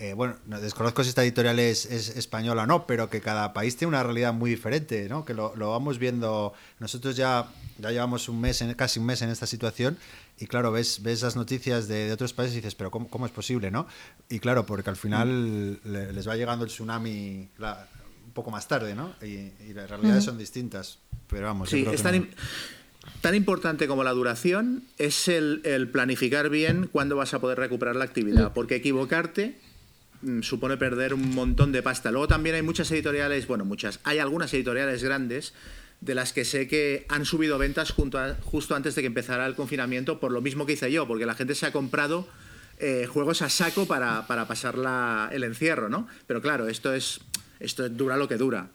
eh, bueno, no, desconozco si esta editorial es, es, española o no, pero que cada país tiene una realidad muy diferente, ¿no? Que lo, lo vamos viendo. Nosotros ya, ya llevamos un mes, en, casi un mes en esta situación, y claro, ves, ves las noticias de, de otros países y dices, pero ¿cómo, ¿cómo, es posible, no? Y claro, porque al final mm. le, les va llegando el tsunami la, un poco más tarde, ¿no? Y, y las realidades mm. son distintas. Pero vamos, sí, no. Tan, importante como la duración es el, el, planificar bien cuándo vas a poder recuperar la actividad, mm. porque equivocarte Mm, supone perder un montón de pasta. Luego también hay muchas editoriales, bueno, muchas, hay algunas editoriales grandes de las que sé que han subido ventas a, justo antes de que empezara el confinamiento, por lo mismo que hice yo, porque la gente se ha comprado eh, juegos a saco para, para pasar la, el encierro, ¿no? Pero claro, esto es esto dura lo que dura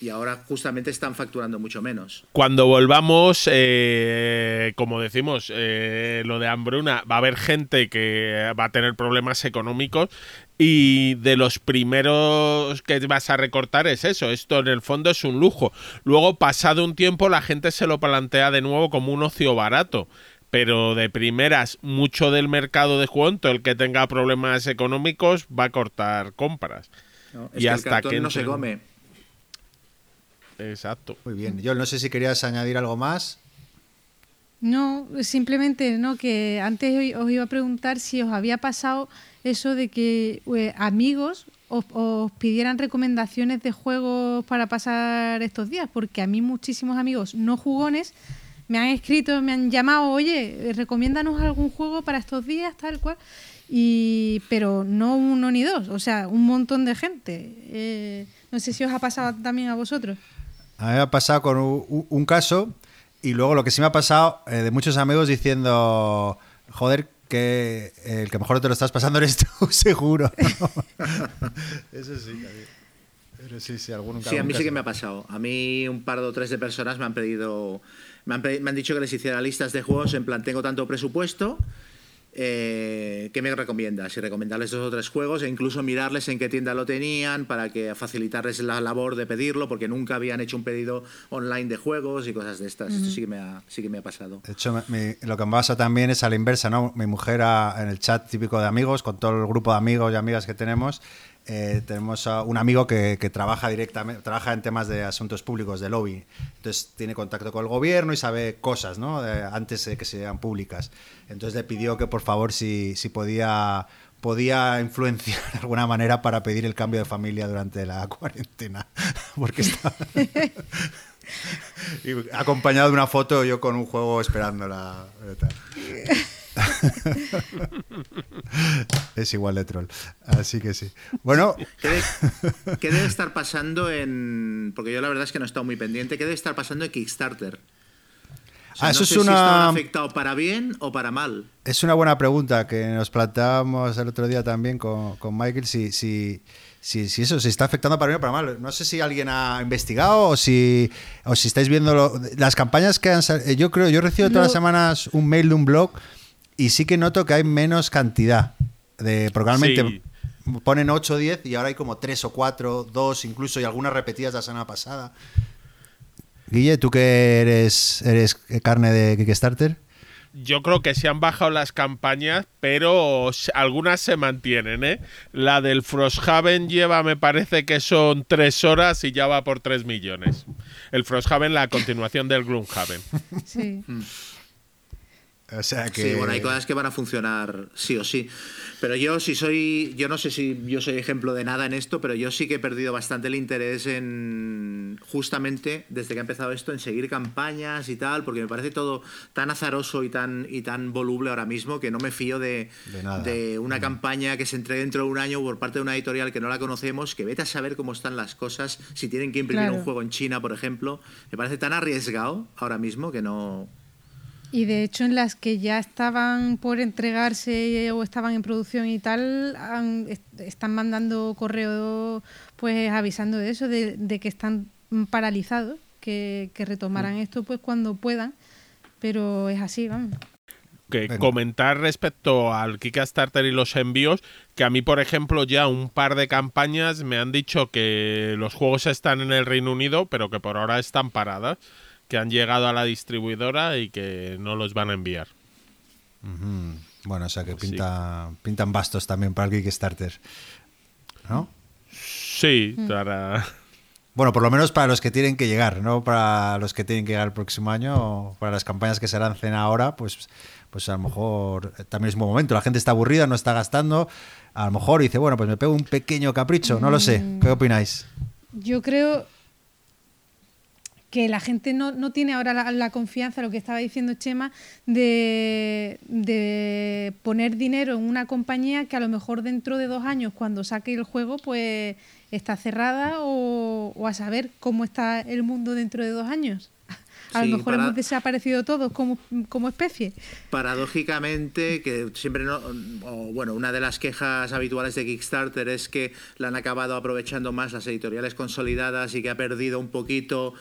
y ahora justamente están facturando mucho menos. Cuando volvamos, eh, como decimos, eh, lo de hambruna, va a haber gente que va a tener problemas económicos y de los primeros que vas a recortar es eso, esto en el fondo es un lujo. Luego, pasado un tiempo, la gente se lo plantea de nuevo como un ocio barato. Pero de primeras, mucho del mercado de juego, el que tenga problemas económicos, va a cortar compras. No, y hasta que, que no se come. Exacto. Muy bien. Yo no sé si querías añadir algo más. No, simplemente no que antes os iba a preguntar si os había pasado eso de que eh, amigos os, os, pidieran recomendaciones de juegos para pasar estos días, porque a mí muchísimos amigos no jugones me han escrito, me han llamado, oye, recomiéndanos algún juego para estos días, tal cual, y pero no uno ni dos, o sea, un montón de gente. Eh, no sé si os ha pasado también a vosotros. A mí me ha pasado con un, un caso y luego lo que sí me ha pasado eh, de muchos amigos diciendo, joder, que el que mejor te lo estás pasando eres tú, seguro. Eso sí, pero sí, sí, algún, sí, a mí sí que me ha pasado. A mí un par o tres de personas me han pedido, me han, me han dicho que les hiciera listas de juegos en plan, tengo tanto presupuesto eh, ¿qué me recomiendas? Y recomendarles dos o tres juegos e incluso mirarles en qué tienda lo tenían para que facilitarles la labor de pedirlo, porque nunca habían hecho un pedido online de juegos y cosas de estas. Uh -huh. Esto sí que, me ha, sí que me ha pasado. De hecho, mi, lo que me pasa también es a la inversa, ¿no? Mi mujer a, en el chat típico de amigos, con todo el grupo de amigos y amigas que tenemos, eh, tenemos a un amigo que, que, trabaja directamente, trabaja en temas de asuntos públicos, de lobby. Entonces tiene contacto con el gobierno y sabe cosas, ¿no? De, antes de que sean públicas. Entonces le pidió que por favor si, si podía podía influenciar de alguna manera para pedir el cambio de familia durante la cuarentena. Porque estaba acompañado de una foto yo con un juego esperándola. es igual de troll. Así que sí. Bueno. ¿Qué debe, ¿Qué debe, estar pasando en.? Porque yo la verdad es que no he estado muy pendiente. ¿Qué debe estar pasando en Kickstarter? O sea, ah, eso no es sé una. Si está afectado para bien o para mal. Es una buena pregunta que nos planteábamos el otro día también con, con Michael. Si, si, si, si, eso se está afectando para bien o para mal. No sé si alguien ha investigado o si, o si estáis viendo lo, las campañas que han salido. Yo creo, yo recibo todas no. las semanas un mail de un blog y sí que noto que hay menos cantidad. De, probablemente sí. ponen 8 o 10 y ahora hay como 3 o 4, 2 incluso y algunas repetidas la semana pasada. Guille, ¿tú que eres, eres carne de Kickstarter? Yo creo que se han bajado las campañas, pero algunas se mantienen, ¿eh? La del Frosthaven lleva, me parece que son tres horas y ya va por 3 millones. El Frosthaven, la continuación del Gloomhaven. Sí. O sea que... Sí, bueno, hay cosas que van a funcionar sí o sí. Pero yo sí soy, yo no sé si yo soy ejemplo de nada en esto, pero yo sí que he perdido bastante el interés en, justamente desde que ha empezado esto, en seguir campañas y tal, porque me parece todo tan azaroso y tan, y tan voluble ahora mismo que no me fío de, de, de una mm. campaña que se entregue dentro de un año por parte de una editorial que no la conocemos, que vete a saber cómo están las cosas, si tienen que imprimir claro. un juego en China, por ejemplo. Me parece tan arriesgado ahora mismo que no... Y de hecho en las que ya estaban por entregarse o estaban en producción y tal, están mandando correo pues avisando de eso, de, que están paralizados, que, que retomarán mm. esto pues cuando puedan, pero es así, vamos. Que comentar respecto al Kickstarter y los envíos, que a mí, por ejemplo, ya un par de campañas me han dicho que los juegos están en el Reino Unido, pero que por ahora están paradas, que han llegado a la distribuidora y que no los van a enviar. Bueno, o sea que pinta, pintan bastos también para el Kickstarter, ¿no? Sí, mm. para... Bueno, por lo menos para los que tienen que llegar, no para los que tienen que llegar el próximo año, o para las campañas que se lancen ahora, pues pues a lo mejor eh, también es un buen momento. La gente está aburrida, no está gastando. A lo mejor dice, bueno, pues me pego un pequeño capricho, no lo sé. Mm. ¿Qué opináis? Yo creo que la gente no, tiene ahora la, confianza, lo que estaba diciendo Chema, de, poner dinero en una compañía que a lo mejor dentro de dos años, cuando saque el juego, pues está cerrada o, o a saber cómo está el mundo dentro de dos años. A lo mejor hemos desaparecido todos como, como especie. Paradójicamente, que siempre no. bueno, una de las quejas habituales de Kickstarter es que la han acabado aprovechando más las editoriales consolidadas y que ha perdido un poquito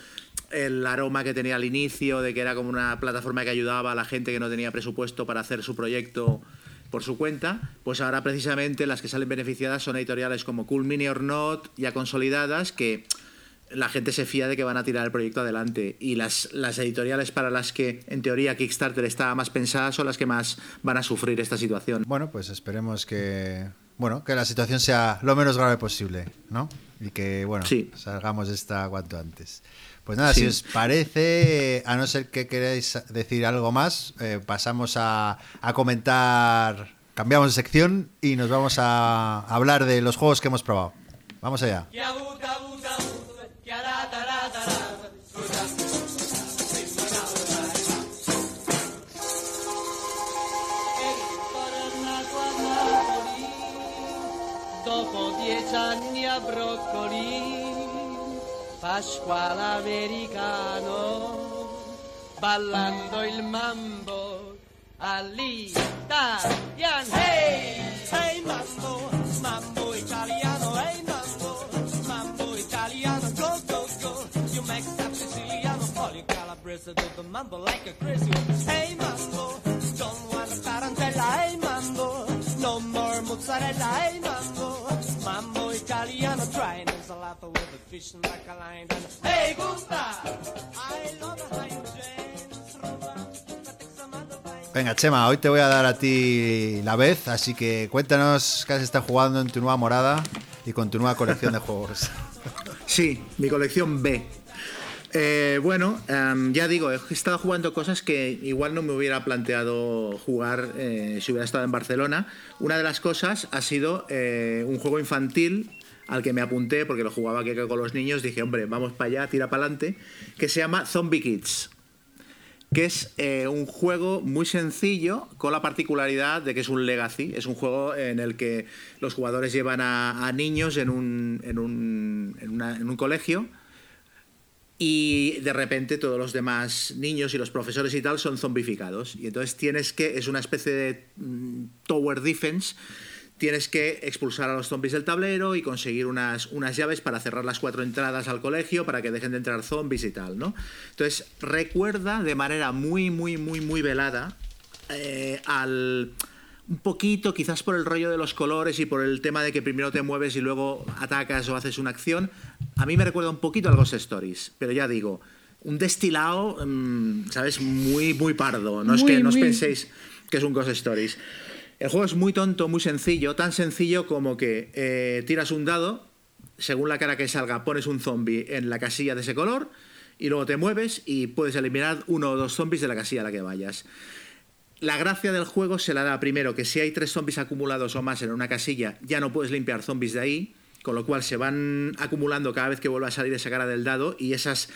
el aroma que tenía al inicio, de que era como una plataforma que ayudaba a la gente que no tenía presupuesto para hacer su proyecto por su cuenta, pues ahora precisamente las que salen beneficiadas son editoriales como Cool Mini or Not, ya consolidadas, que la gente se fía de que van a tirar el proyecto adelante y las, las editoriales para las que en teoría Kickstarter está más pensada son las que más van a sufrir esta situación. Bueno, pues esperemos que bueno, que la situación sea lo menos grave posible, ¿no? Y que bueno, salgamos de esta cuanto antes. Pues nada, si os parece, a no ser que queráis decir algo más, eh, pasamos a, a comentar, cambiamos de sección y nos vamos a hablar de los juegos que hemos probado. Vamos allá. broccoli, Pasquale americano, ballando il mambo all'italian. Hey, hey mambo, mambo italiano, hey mambo, mambo italiano, go, go, go. You make that Siciliano, Polly Calabrese, do the mambo like a crazy one. Hey mambo, Venga, Chema, hoy te voy a dar a ti la vez, así que cuéntanos qué has estado jugando en tu nueva morada y con tu nueva colección de juegos. Sí, mi colección B. Eh, bueno, em, ya digo, he estado jugando cosas que igual no me hubiera planteado jugar eh, si hubiera estado en Barcelona. Una de las cosas ha sido eh, un juego infantil al que me apunté porque lo jugaba aquí con los niños. Dije, hombre, vamos para allá, tira para adelante, que se llama Zombie Kids que es un juego muy sencillo con la particularidad de que es un legacy, es un juego en el que los jugadores llevan a, niños en un, en un, en un colegio y de repente todos los demás niños y los profesores y tal son zombificados. Y entonces tienes que, es una especie de mm, tower defense, tienes que expulsar a los zombies del tablero y conseguir unas, unas llaves para cerrar las cuatro entradas al colegio para que dejen de entrar zombies y tal, ¿no? Entonces recuerda de manera muy, muy, muy, muy velada eh, al un poquito, quizás por el rollo de los colores y por el tema de que primero te mueves y luego atacas o haces una acción, a mí me recuerda un poquito a Ghost Stories, pero ya digo, un destilado, mm, ¿sabes? Muy, muy pardo. No es que no os penséis que es un Ghost Stories. El juego es muy tonto, muy sencillo, tan sencillo como que eh, tiras un dado, según la cara que salga, pones un zombie en la casilla de ese color y luego te mueves y puedes eliminar uno o dos zombies de la casilla a la que vayas. La gracia del juego se la da primero que si hay tres zombies acumulados o más en una casilla, ya no puedes limpiar zombies de ahí, con lo cual se van acumulando cada vez que vuelva a salir esa cara del dado y esas,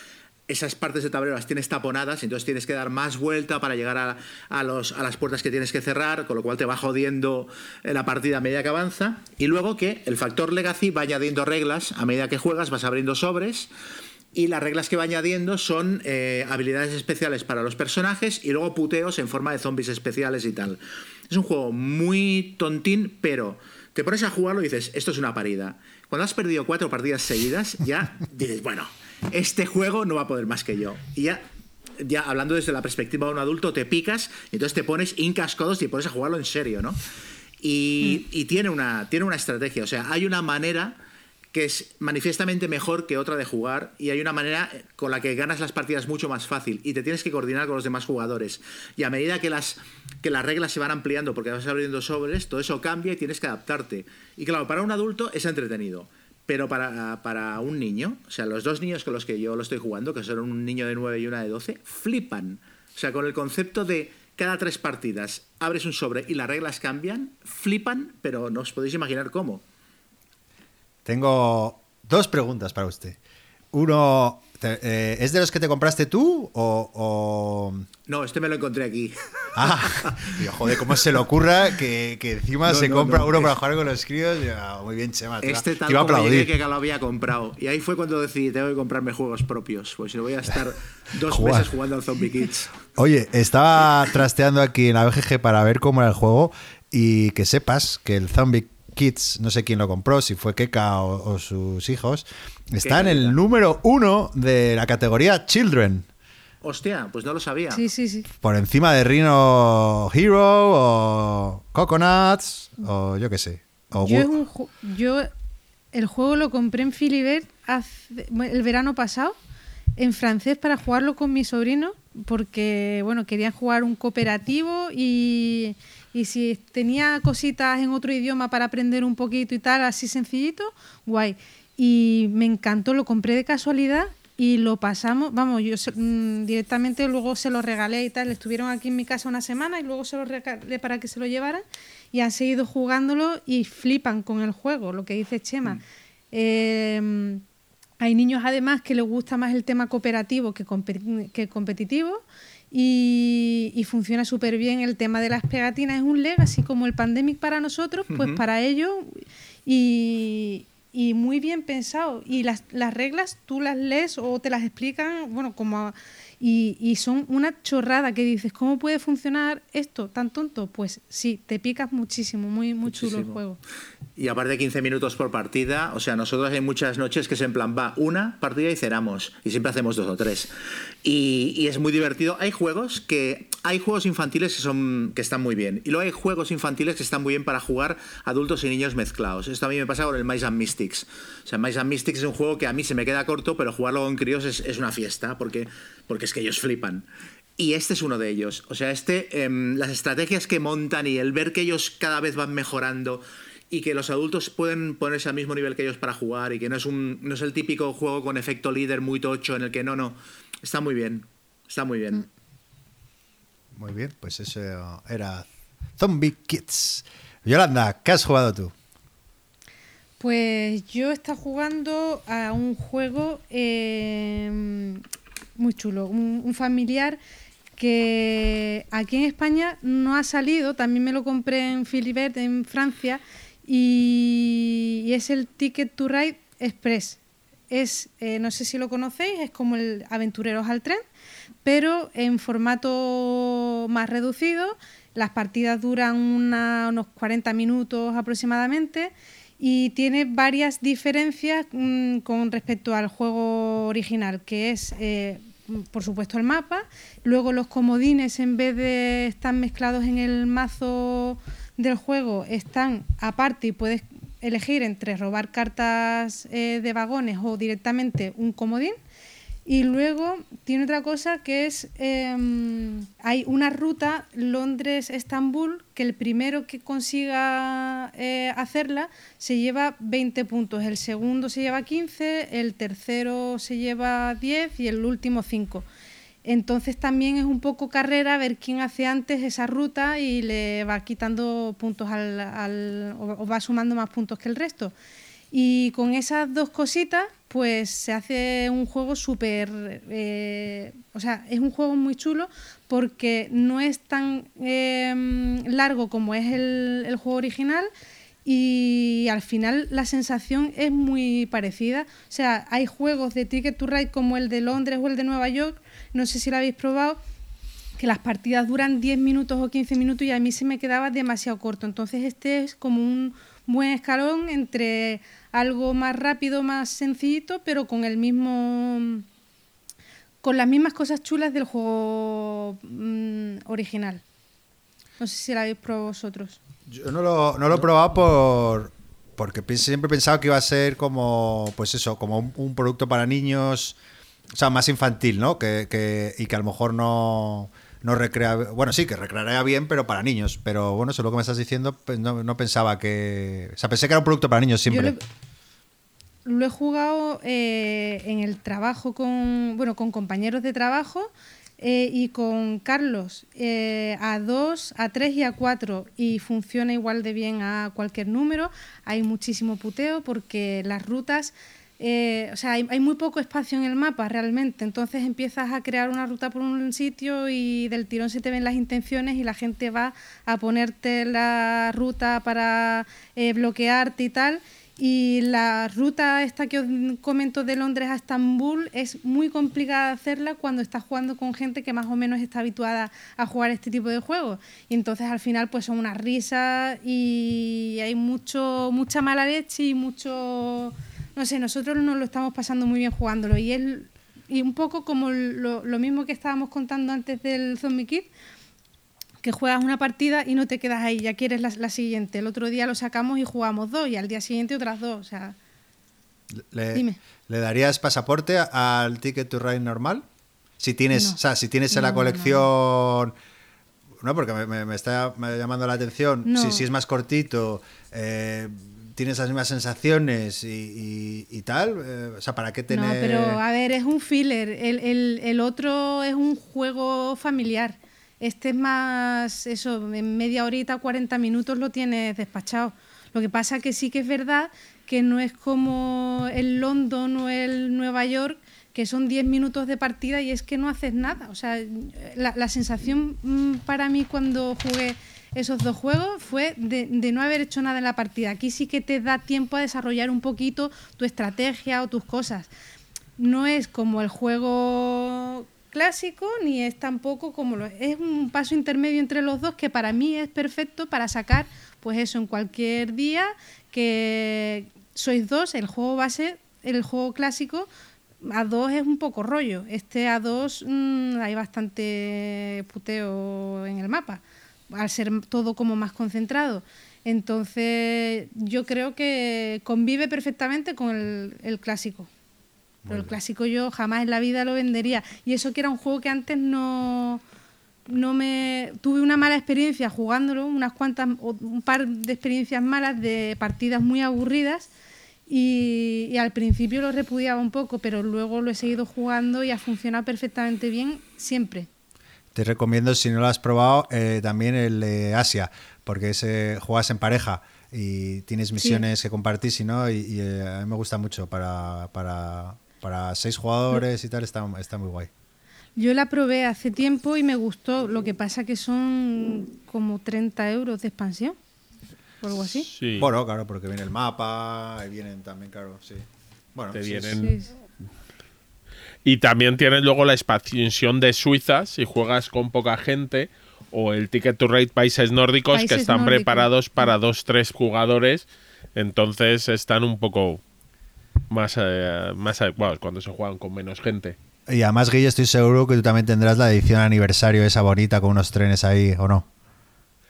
esas partes de tablero las tienes taponadas, entonces tienes que dar más vuelta para llegar a, las puertas que tienes que cerrar, con lo cual te va jodiendo la partida a medida que avanza. Y luego que el factor legacy va añadiendo reglas a medida que juegas, vas abriendo sobres Y las reglas que va añadiendo son eh, habilidades especiales para los personajes y luego puteos en forma de zombies especiales y tal. Es un juego muy tontín, pero te pones a jugarlo y dices, esto es una parida. Cuando has perdido cuatro partidas seguidas, ya dices, bueno, este juego no va a poder más que yo. Y ya, ya hablando desde la perspectiva de un adulto, te picas, y entonces te pones hincas codos y te pones a jugarlo en serio, ¿no? Y, y tiene, una, tiene una estrategia, o sea, hay una manera que es manifiestamente mejor que otra de jugar y hay una manera con la que ganas las partidas mucho más fácil y te tienes que coordinar con los demás jugadores. Y a medida que las, que las reglas se van ampliando porque vas abriendo sobres, todo eso cambia y tienes que adaptarte. Y claro, para un adulto es entretenido. Pero para, para un niño, o sea, los dos niños con los que yo lo estoy jugando, que son un niño de 9 y una de 12, flipan. O sea, con el concepto de cada tres partidas abres un sobre y las reglas cambian, flipan, pero no os podéis imaginar cómo. Tengo dos preguntas para usted. Uno, te- eh, ¿es de los que te compraste tú o...? o- No, este me lo encontré aquí. Ah, digo, joder, ¿cómo se le ocurra que, que encima No, se no, compra no, uno para jugar con los críos? Ya, muy bien, Chema. Este te tal iba a como llegué que lo había comprado. Y ahí fue cuando decidí, tengo que comprarme juegos propios. Pues si no voy a estar dos Jugar. meses jugando al Zombie Kids. Oye, estaba trasteando aquí en la BGG para ver cómo era el juego y que sepas que el Zombie Kids, no sé quién lo compró, si fue Keka o, o sus hijos, está en el número uno de la categoría Children. Hostia, pues no lo sabía. Sí, sí, sí. Por encima de Rhino Hero o Coconuts o yo qué sé. O Yo, un yo el juego lo compré en Filibert hace- el verano pasado en francés para jugarlo con mi sobrino porque bueno querían jugar un cooperativo y, y si tenía cositas en otro idioma para aprender un poquito y tal así sencillito guay y me encantó lo compré de casualidad y lo pasamos vamos yo se- mm, directamente luego se lo regalé y tal estuvieron aquí en mi casa una semana y luego se lo regalé para que se lo llevaran y han seguido jugándolo y flipan con el juego lo que dice Chema Eh, hay niños además que les gusta más el tema cooperativo que, que competitivo y, y funciona súper bien el tema de las pegatinas. Es un legacy como el Pandemic para nosotros, pues Ujú. para ellos y, y muy bien pensado. Y las, las reglas tú las lees o te las explican, bueno, como... Y, y son una chorrada que dices, ¿cómo puede funcionar esto tan tonto? Pues sí, te picas muchísimo, muy, muy chulo el juego. Y aparte 15 minutos por partida, o sea, nosotros hay muchas noches que es en plan, va una partida y cenamos. Y siempre hacemos dos o tres. Y, y es muy divertido. Hay juegos que. Hay juegos infantiles que son. que están muy bien. Y luego hay juegos infantiles que están muy bien para jugar adultos y niños mezclados. Esto a mí me pasa con el Mice and Mystics. O sea, Mice Mystics es un juego que a mí se me queda corto, pero jugarlo con críos es, es una fiesta, porque, porque es que ellos flipan. Y este es uno de ellos. O sea, este, em, las estrategias que montan y el ver que ellos cada vez van mejorando y que los adultos pueden ponerse al mismo nivel que ellos para jugar y que no es, un, no es el típico juego con efecto líder muy tocho en el que no, no. Está muy bien. Está muy bien. Muy bien, pues eso era Zombie Kids. Yolanda, ¿qué has jugado tú? Pues yo he estado jugando a un juego eh, muy chulo, un, un familiar que aquí en España no ha salido, también me lo compré en Philibert en Francia y, y es el Ticket to Ride Express. Es, eh, no sé si lo conocéis, es como el Aventureros al tren, pero en formato más reducido. Las partidas duran una- unos 40 minutos aproximadamente y tiene varias diferencias mm, con respecto al juego original, que es, eh, por supuesto, el mapa. Luego los comodines, en vez de estar mezclados en el mazo del juego, están aparte y puedes elegir entre robar cartas eh, de vagones o directamente un comodín. Y luego tiene otra cosa que es, em, hay una ruta Londres-Estambul que el primero que consiga eh, hacerla se lleva 20 puntos, el segundo se lleva 15, el tercero se lleva 10 y el último 5. Entonces también es un poco carrera ver quién hace antes esa ruta y le va quitando puntos al, al- o o va sumando más puntos que el resto. Y con esas dos cositas, pues se hace un juego súper... eh, o sea, es un juego muy chulo porque no es tan eh, largo como es el, el juego original y al final la sensación es muy parecida. O sea, hay juegos de Ticket to Ride como el de Londres o el de Nueva York, no sé si lo habéis probado, que las partidas duran 10 minutos o 15 minutos y a mí se me quedaba demasiado corto. Entonces este es como un buen escalón entre algo más rápido, más sencillito, pero con el mismo con las mismas cosas chulas del juego mm, original. No sé si la habéis probado vosotros. Yo no lo, no lo he probado por porque siempre he pensado que iba a ser como, pues eso, como un, un producto para niños, o sea, más infantil, ¿no? Que, que- y que a lo mejor no, no recrea, bueno, sí, que recrearía bien, pero para niños. Pero bueno, eso es lo que me estás diciendo, pues no, no pensaba que, o sea, pensé que era un producto para niños Yo siempre. lo, lo he jugado eh, en el trabajo con, bueno, con compañeros de trabajo eh, y con Carlos eh, a 2, a 3 y a 4 y funciona igual de bien a cualquier número. Hay muchísimo puteo porque las rutas, eh, o sea, hay, hay muy poco espacio en el mapa realmente. Entonces empiezas a crear una ruta por un sitio y del tirón se te ven las intenciones y la gente va a ponerte la ruta para eh, bloquearte y tal. Y la ruta esta que os comento de Londres a Estambul es muy complicada de hacerla cuando estás jugando con gente que más o menos está habituada a jugar este tipo de juegos. Y entonces al final pues son unas risas y hay mucho mucha mala leche y mucho no sé, nosotros nos lo estamos pasando muy bien jugándolo y es y un poco como lo, lo mismo que estábamos contando antes del Zombie Kid, que juegas una partida y no te quedas ahí, ya quieres la, la siguiente. El otro día lo sacamos y jugamos dos y al día siguiente otras dos. O sea, ¿Le, Dime. ¿Le darías pasaporte al Ticket to Ride normal? Si tienes, No. o sea, si tienes en No, la colección. No, porque me, me- me está llamando la atención. Si, si es más cortito, eh, tienes las mismas sensaciones y, y- y tal. eh, o sea, ¿para qué tener.? no, pero a ver, es un filler. El, el- el otro es un juego familiar. Este es más, eso, en media horita, 40 minutos lo tienes despachado. Lo que pasa que sí que es verdad que no es como el London o el Nueva York, que son 10 minutos de partida y es que no haces nada. O sea, la, la sensación mm, para mí cuando jugué esos dos juegos fue de, no haber hecho nada en la partida. Aquí sí que te da tiempo a desarrollar un poquito tu estrategia o tus cosas. No es como el juego clásico ni es tampoco como lo es un paso intermedio entre los dos que para mí es perfecto para sacar pues eso en cualquier día que sois dos el juego base el juego clásico a dos es un poco rollo este a dos mm, hay bastante puteo en el mapa al ser todo como más concentrado entonces yo creo que convive perfectamente con el, el clásico pero el clásico yo jamás en la vida lo vendería. Y eso que era un juego que antes no, no me... Tuve una mala experiencia jugándolo, unas cuantas, o un par de experiencias malas de partidas muy aburridas. Y, y al principio lo repudiaba un poco, pero luego lo he seguido jugando y ha funcionado perfectamente bien siempre. Te recomiendo, si no lo has probado, eh, también el de Asia, porque ese juegas en pareja y tienes misiones que compartir, si no, y, y, eh, a mí me gusta mucho para, para, para seis jugadores y tal, está, está muy guay. Yo la probé hace tiempo y me gustó. Lo que pasa que son como 30 euros de expansión o algo así. Sí. Bueno, claro, porque viene el mapa, y vienen también, claro, sí. Bueno, Te sí, vienen- sí. Sí. Y también tienes luego la expansión de Suiza si juegas con poca gente o el Ticket to Ride Países Nórdicos que están nórdicos. preparados para dos, tres jugadores. Entonces están un poco más, eh, más adecuados cuando se juegan con menos gente. Y además, Guille, estoy seguro que tú también tendrás la edición aniversario esa bonita con unos trenes ahí, ¿o no?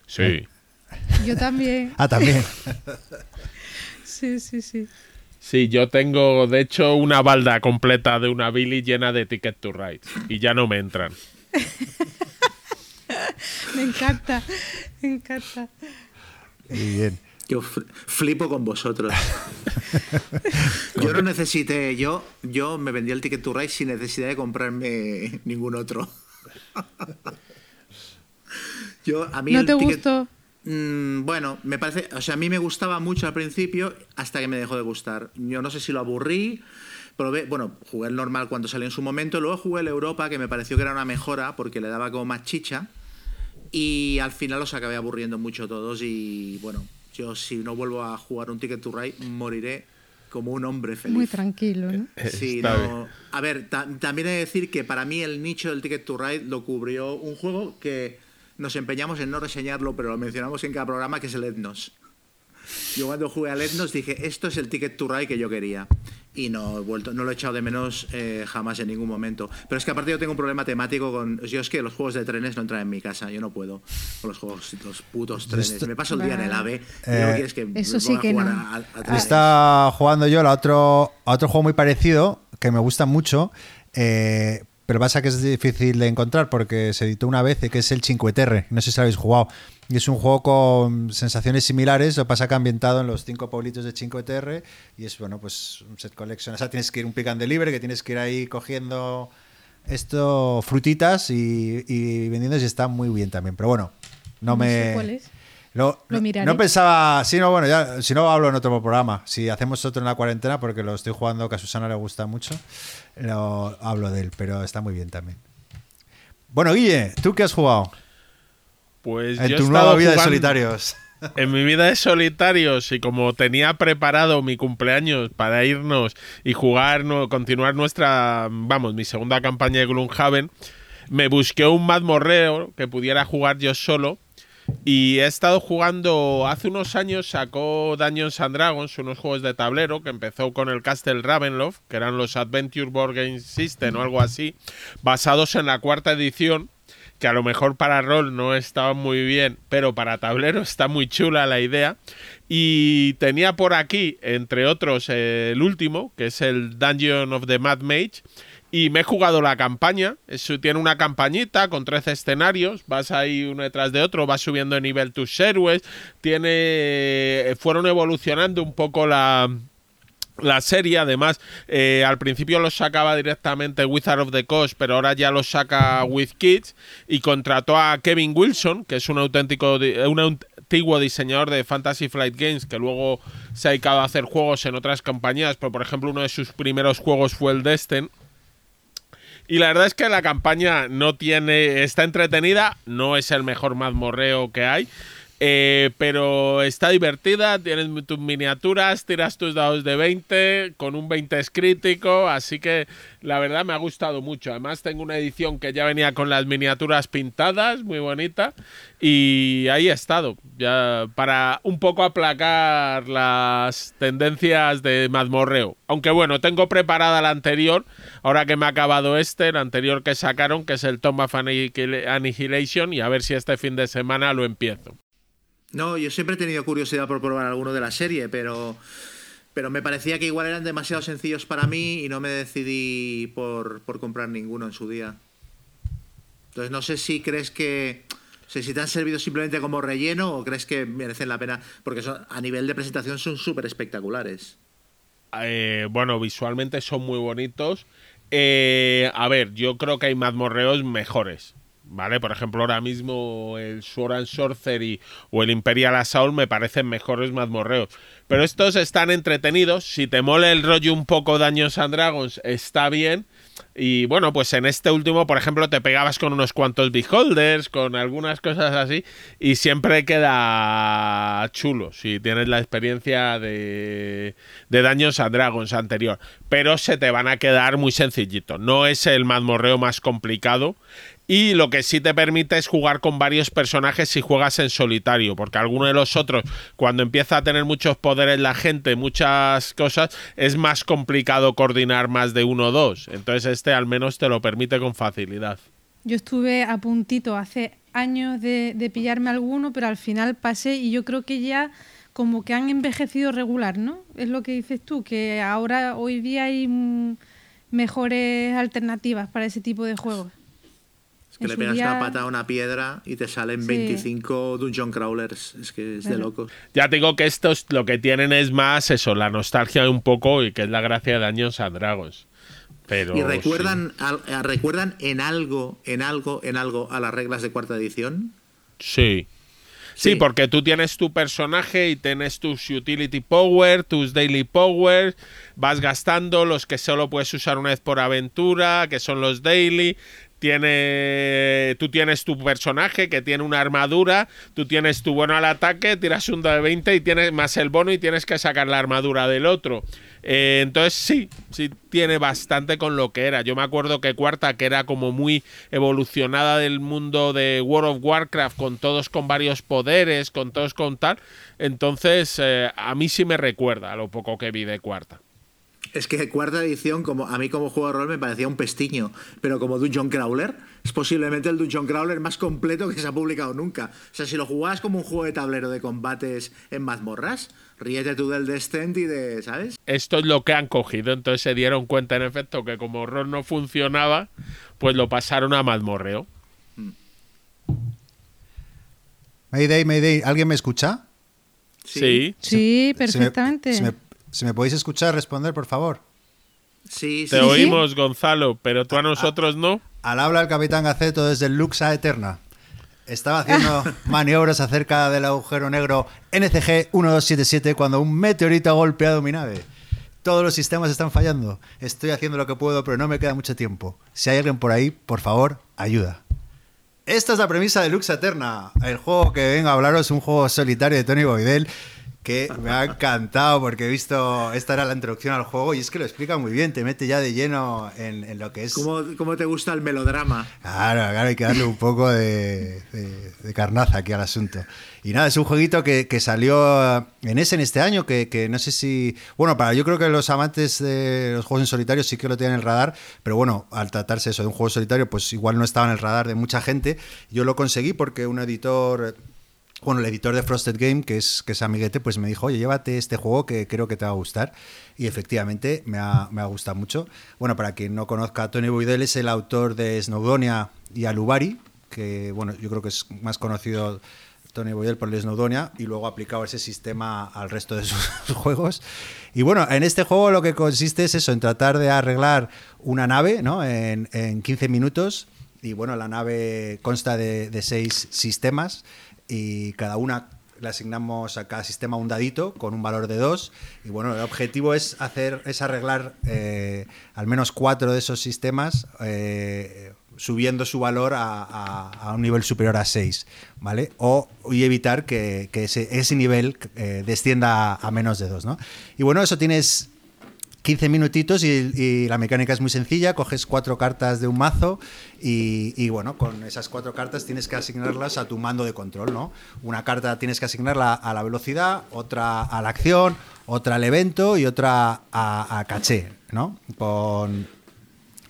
Sí. Yo también. Ah, también. Sí, sí, sí. Sí, yo tengo de hecho una balda completa de una Billy llena de Ticket to Ride y ya no me entran. Me encanta, me encanta. Muy bien. Yo fl- flipo con vosotros. yo no necesité, yo, yo me vendí el Ticket to Ride sin necesidad de comprarme ningún otro. yo, a mí ¿No el te Ticket- gustó? Mm, bueno, me parece, o sea, a mí me gustaba mucho al principio hasta que me dejó de gustar. Yo no sé si lo aburrí, probé, bueno, jugué el normal cuando salió en su momento, luego jugué el Europa que me pareció que era una mejora porque le daba como más chicha y al final los acabé aburriendo mucho todos y bueno, Yo si no vuelvo a jugar un Ticket to Ride, moriré como un hombre feliz. Muy tranquilo, ¿no? Sí, Está no- bien. A ver, ta- también he de decir que para mí el nicho del Ticket to Ride lo cubrió un juego que nos empeñamos en no reseñarlo, pero lo mencionamos en cada programa, que es el Etnos. Yo cuando jugué al Etnos dije, esto es el Ticket to Ride que yo quería. Y no, he vuelto, no lo he echado de menos eh, jamás en ningún momento. Pero es que aparte yo tengo un problema temático con... Yo es que los juegos de trenes no entran en mi casa, yo no puedo con los juegos, los putos trenes. esto- Me paso el día en el AVE. y Eh, luego quieres que eso sí que no. a- a- a trenes. Está jugando yo a otro, a otro juego muy parecido que me gusta mucho, eh, pero pasa que es difícil de encontrar porque se editó una vez, que es el Cinque Terre. No sé si lo habéis jugado. Y es un juego con sensaciones similares, lo que pasa que ambientado en los cinco pueblitos de Cinque Terre y es, bueno, pues un set collection. O sea, tienes que ir un pick and delivery, que tienes que ir ahí cogiendo esto, frutitas y, y vendiendo y está muy bien también. Pero bueno, no, No me... sé cuál es. Lo, Lo no- miraré. no pensaba, sí, no, bueno, ya, si no hablo en otro programa, si hacemos otro en la cuarentena, porque lo estoy jugando, que a Susana le gusta mucho, lo, hablo de él, pero está muy bien también. Bueno, Guille, ¿tú qué has jugado? Pues En yo tu nueva vida de solitarios. En mi vida de solitarios y como tenía preparado mi cumpleaños para irnos y jugar, no, continuar nuestra, vamos, mi segunda campaña de Gloomhaven, me busqué un mazmorreo que pudiera jugar yo solo y he estado jugando, hace unos años sacó Dungeons and Dragons, unos juegos de tablero que empezó con el Castle Ravenloft, que eran los Adventure Board Game System o algo así, basados en la cuarta edición que a lo mejor para rol no estaba muy bien, pero para tablero está muy chula la idea. Y tenía por aquí, entre otros, el último, que es el Dungeon of the Mad Mage. Y me he jugado la campaña. Tiene una campañita con 13 escenarios. Vas ahí uno detrás de otro, vas subiendo de nivel tus héroes. Tiene. Fueron evolucionando un poco la, la serie, además, eh, al principio los sacaba directamente Wizard of the Coast, pero ahora ya los saca With Kids y contrató a Kevin Wilson, que es un auténtico, un antiguo diseñador de Fantasy Flight Games, que luego se ha dedicado a hacer juegos en otras compañías, pero por ejemplo uno de sus primeros juegos fue el Destin. Y la verdad es que la campaña no tiene. Está entretenida, no es el mejor mazmorreo que hay. Eh, pero está divertida, tienes tus miniaturas, tiras tus dados de 20, con un 20 es crítico, así que la verdad me ha gustado mucho. Además tengo una edición que ya venía con las miniaturas pintadas, muy bonita, y ahí he estado, ya para un poco aplacar las tendencias de mazmorreo. Aunque bueno, tengo preparada la anterior, ahora que me ha acabado este, el anterior que sacaron, que es el Tomb of Annihil- Annihilation, y a ver si este fin de semana lo empiezo. No, yo siempre he tenido curiosidad por probar alguno de la serie, pero, pero me parecía que igual eran demasiado sencillos para mí y no me decidí por, por comprar ninguno en su día. Entonces no sé si crees que... o sea, si te han servido simplemente como relleno o crees que merecen la pena, porque son- a nivel de presentación son súper espectaculares. Eh, bueno, visualmente son muy bonitos. Eh, a ver, yo creo que hay mazmorreos mejores. ¿Vale? Por ejemplo, ahora mismo el Sword and Sorcery o el Imperial Assault me parecen mejores mazmorreos. Pero estos están entretenidos. Si te mole el rollo un poco Daños and Dragons, está bien. Y bueno, pues en este último, por ejemplo, te pegabas con unos cuantos beholders, con algunas cosas así, y siempre queda chulo si tienes la experiencia de, de Daños a Dragons anterior. Pero se te van a quedar muy sencillitos. No es el mazmorreo más complicado. Y lo que sí te permite es jugar con varios personajes si juegas en solitario, porque alguno de los otros, cuando empieza a tener muchos poderes la gente, muchas cosas, es más complicado coordinar más de uno o dos. Entonces este al menos te lo permite con facilidad. Yo estuve a puntito hace años de, de pillarme alguno, pero al final pasé y yo creo que ya como que han envejecido regular, ¿no? Es lo que dices tú, que ahora hoy día hay mejores alternativas para ese tipo de juegos. Que le pegas día- una pata a una piedra y te salen Sí. 25 Dungeon Crawlers. Es que es de locos. Ya te digo que estos lo que tienen es más eso, la nostalgia un poco y que es la gracia de Daños a Dragons. Pero ¿Y recuerdan, al- eh, recuerdan en algo, en algo, en algo a las reglas de cuarta edición? Sí. Sí, Sí. porque tú tienes tu personaje y tienes tus utility power, tus daily power, vas gastando los que solo puedes usar una vez por aventura, que son los daily, tiene tú tienes tu personaje que tiene una armadura, tú tienes tu bono al ataque, tiras un de 20 y tienes más el bono y tienes que sacar la armadura del otro. Eh, entonces sí, sí tiene bastante con lo que era. Yo me acuerdo que cuarta, que era como muy evolucionada del mundo de World of Warcraft, con todos con varios poderes, con todos con tal. Entonces eh, a mí sí me recuerda lo poco que vi de cuarta. Es que cuarta edición, como a mí como juego de rol me parecía un pestiño, pero como Dungeon Crawler, es posiblemente el Dungeon Crawler más completo que se ha publicado nunca. O sea, si lo jugabas como un juego de tablero de combates en mazmorras, ríete tú del Descent y de, ¿sabes? Esto es lo que han cogido, entonces se dieron cuenta en efecto que como rol no funcionaba, pues lo pasaron a mazmorreo. Mayday, Mayday, ¿alguien me escucha? Sí. Sí, me- perfectamente. Si me, si me podéis escuchar, responder, por favor. Sí, sí. Te sí. oímos, Gonzalo, pero tú a nosotros no. Al habla el Capitán Gaceto desde el Luxa Eterna. Estaba haciendo maniobras acerca del agujero negro NCG 1277 cuando un meteorito ha golpeado mi nave. Todos los sistemas están fallando. Estoy haciendo lo que puedo, pero no me queda mucho tiempo. Si hay alguien por ahí, por favor, ayuda. Esta es la premisa de Luxa Eterna. El juego que vengo a hablaros es un juego solitario de Tony Boydell que me ha encantado porque he visto, esta era la introducción al juego y es que lo explica muy bien, te mete ya de lleno en, en lo que es... ¿Cómo, cómo te gusta el melodrama? Claro, claro, hay que darle un poco de, de- de carnaza aquí al asunto. Y nada, es un jueguito que, que salió en ese en este año, que, que no sé si... Bueno, para yo creo que los amantes de los juegos en solitario sí que lo tienen en el radar, pero bueno, al tratarse eso de un juego solitario, pues igual no estaba en el radar de mucha gente. Yo lo conseguí porque un editor... Bueno, el editor de Frosted Game, que es, que es amiguete, pues me dijo, oye, llévate este juego que creo que te va a gustar. Y efectivamente me ha, me ha gustado mucho. Bueno, para quien no conozca, Tony Boydell es el autor de Snowdonia y Alubari, que bueno, yo creo que es más conocido Tony Boydell por el Snowdonia y luego ha aplicado ese sistema al resto de sus juegos. Y bueno, en este juego lo que consiste es eso, en tratar de arreglar una nave ¿no? en, en 15 minutos. Y bueno, la nave consta de, de seis sistemas y cada una le asignamos a cada sistema un dadito con un valor de 2 y bueno el objetivo es hacer es arreglar eh, al menos cuatro de esos sistemas eh, subiendo su valor a, un nivel superior a 6 vale o y evitar que, ese, nivel eh, descienda a, a menos de 2 ¿no? y bueno eso tienes 15 minutitos y, la mecánica es muy sencilla, coges cuatro cartas de un mazo y, bueno, con esas cuatro cartas tienes que asignarlas a tu mando de control, ¿no? Una carta tienes que asignarla a la velocidad, otra a la acción, otra al evento y otra a, a caché, ¿no? Con,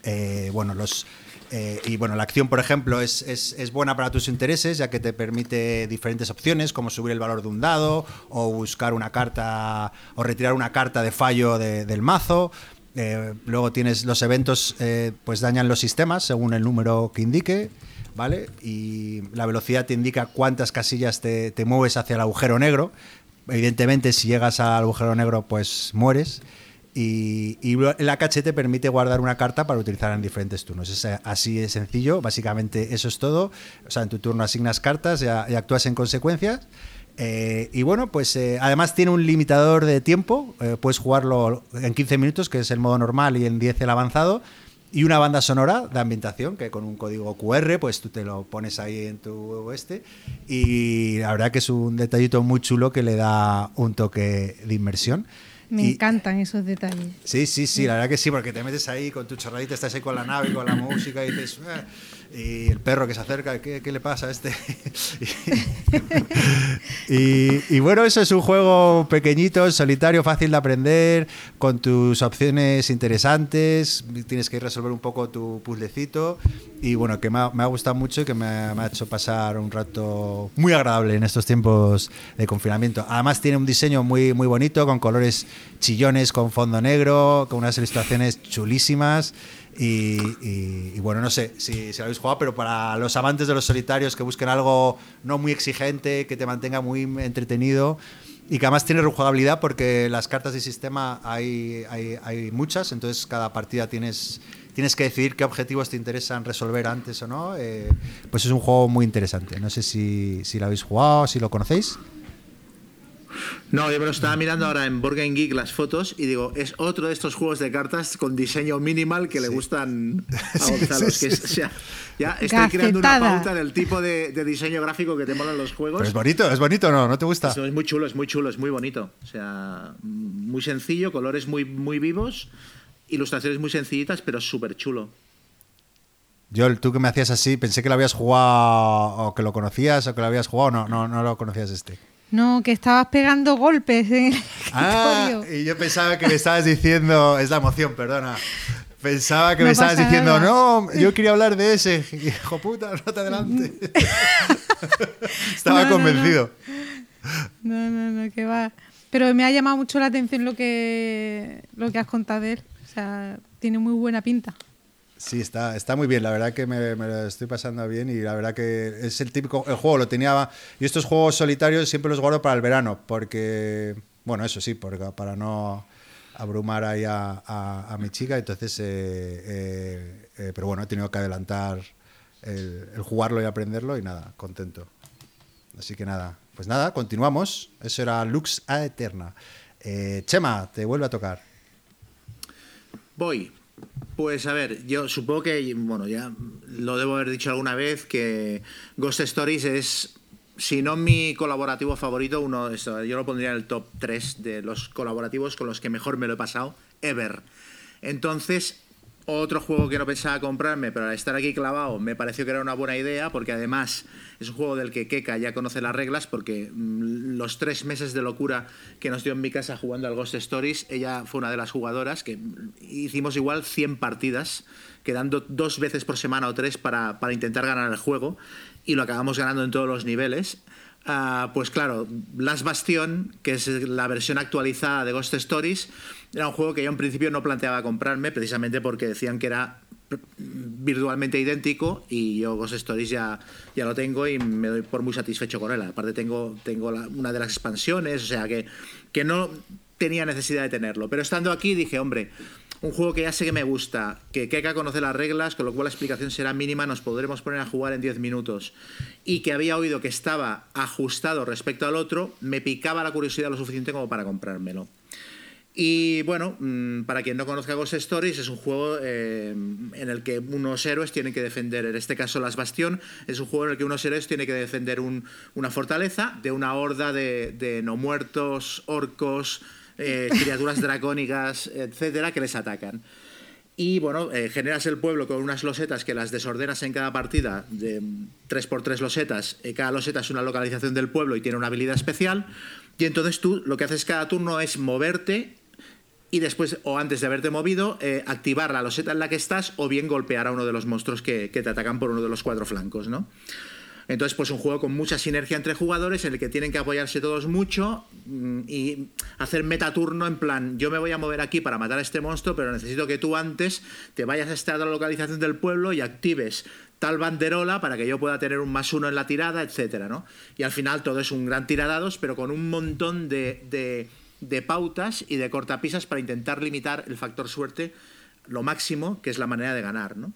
eh, bueno, los... eh, y bueno, la acción, por ejemplo, es, es- es buena para tus intereses, ya que te permite diferentes opciones, como subir el valor de un dado, o buscar una carta, o retirar una carta de fallo de- del mazo. Eh, luego tienes los eventos, eh, pues dañan los sistemas según el número que indique, ¿vale? Y la velocidad te indica cuántas casillas te, te mueves hacia el agujero negro. Evidentemente, si llegas al agujero negro, pues mueres. Y, y la caché te permite guardar una carta para utilizar en diferentes turnos. Es eh, así de sencillo, básicamente eso es todo. O sea, en tu turno asignas cartas y, a- y actúas en consecuencias. Eh, y bueno, pues eh, además tiene un limitador de tiempo. eh, puedes jugarlo en 15 minutos, que es el modo normal, y en 10 el avanzado. Y una banda sonora de ambientación, que con un código QR, pues tú te lo pones ahí en tu este. Y la verdad que es un detallito muy chulo que le da un toque de inmersión. Me Y- encantan esos detalles. Sí, sí, sí, la verdad que sí, porque te metes ahí con tu chorradita, estás ahí con la nave, con la música y dices, "Ah", y el perro que se acerca, ¿qué, qué le pasa a este? y, y bueno, eso es un juego pequeñito, solitario, fácil de aprender, con tus opciones interesantes, tienes que resolver un poco tu puzzlecito y bueno, que me ha, me ha gustado mucho y que me ha, me ha hecho pasar un rato muy agradable en estos tiempos de confinamiento. Además tiene un diseño muy, muy bonito, con colores chillones, con fondo negro, con unas ilustraciones chulísimas. Y, y- y bueno, no sé si, si lo habéis jugado, pero para los amantes de los solitarios que busquen algo no muy exigente, que te mantenga muy entretenido y que además tiene rejugabilidad porque las cartas de sistema hay, hay, hay muchas, entonces cada partida tienes, tienes que decidir qué objetivos te interesan resolver antes o no. eh, pues es un juego muy interesante. No sé si, si lo habéis jugado, si lo conocéis. No, yo me lo estaba mirando ahora en Game Geek las fotos y digo, es otro de estos juegos de cartas con diseño minimal que le gustan a Gonzalo. sí, que es- sí. o sea, ya estoy creando una pauta del tipo de, de diseño gráfico que te molan los juegos. Pero es bonito, es bonito, ¿no? ¿No te gusta? Eso es muy chulo, es muy chulo, es muy bonito. O sea, muy sencillo, colores muy, muy vivos, ilustraciones muy sencillitas, pero súper chulo. Yo, tú que me hacías así, pensé que lo habías jugado o que lo conocías o que lo habías jugado. No, no, no lo conocías este. No, que estabas pegando golpes en el Ah, y yo pensaba que me estabas diciendo, es la emoción, perdona. Pensaba que No me estabas diciendo, nada. no, yo quería hablar de ese. Hijo puta, no te adelante. Estaba no. convencido. No, no, no, que va. Pero me ha llamado mucho la atención lo que, lo que has contado de él. O sea, tiene muy buena pinta. Sí, está, está muy bien. La verdad que me, lo estoy pasando bien y la verdad que es el típico. El juego lo tenía. Y estos juegos solitarios siempre los guardo para el verano porque. Bueno, eso sí, porque, para no abrumar ahí a, a- a mi chica. Entonces. eh, eh, eh, pero bueno, he tenido que adelantar el, el jugarlo y aprenderlo y nada, contento. Así que nada, pues nada, continuamos. Eso era Lux Aeterna. Eh, Chema, te vuelve a tocar. Voy. Pues a ver, yo supongo que, bueno, ya lo debo haber dicho alguna vez, que Ghost Stories es, si no mi colaborativo favorito, uno yo lo pondría en el top 3 de los colaborativos con los que mejor me lo he pasado, ever. Entonces, otro juego que no pensaba comprarme, pero al estar aquí clavado me pareció que era una buena idea, porque además es un juego del que Keka ya conoce las reglas, porque mm, los tres meses de locura que nos dio en mi casa jugando al Ghost Stories, ella fue una de las jugadoras que mm, hicimos igual 100 partidas, quedando dos veces por semana o tres para, para intentar ganar el juego, y lo acabamos ganando en todos los niveles. Ah, pues claro, Last Bastion, que es la versión actualizada de Ghost Stories, era un juego que yo en principio no planteaba comprarme, precisamente porque decían que era virtualmente idéntico y yo Ghost Stories ya, ya lo tengo y me doy por muy satisfecho con él. Aparte tengo, tengo una de las expansiones, o sea que, que no tenía necesidad de tenerlo. Pero estando aquí dije, hombre, un juego que ya sé que me gusta, que Keka conoce las reglas, con lo cual la explicación será mínima, nos podremos poner a jugar en 10 minutos, y que había oído que estaba ajustado respecto al otro, me picaba la curiosidad lo suficiente como para comprármelo. Y bueno, mm, para quien no conozca Ghost Stories, es un juego eh, en el que unos héroes tienen que defender, en este caso las Bastión, es un juego en el que unos héroes tienen que defender un- una fortaleza de una horda de, de no muertos, orcos, eh, criaturas dracónicas, etcétera, que les atacan. Y bueno, eh, generas el pueblo con unas losetas que las desordenas en cada partida de 3x3 losetas. Cada loseta es una localización del pueblo y tiene una habilidad especial. Y entonces tú lo que haces cada turno es moverte y después, o antes de haberte movido, eh, activar la loseta en la que estás o bien golpear a uno de los monstruos que, que te atacan por uno de los cuatro flancos, ¿no? Entonces, pues un juego con mucha sinergia entre jugadores en el que tienen que apoyarse todos mucho mm, y hacer metaturno en plan, yo me voy a mover aquí para matar a este monstruo, pero necesito que tú antes te vayas a esta otra localización del pueblo y actives tal banderola para que yo pueda tener un más uno en la tirada, etcétera, ¿no? Y al final todo es un gran tiradados, pero con un montón de, de- de pautas y de cortapisas para intentar limitar el factor suerte lo máximo, que es la manera de ganar, ¿no?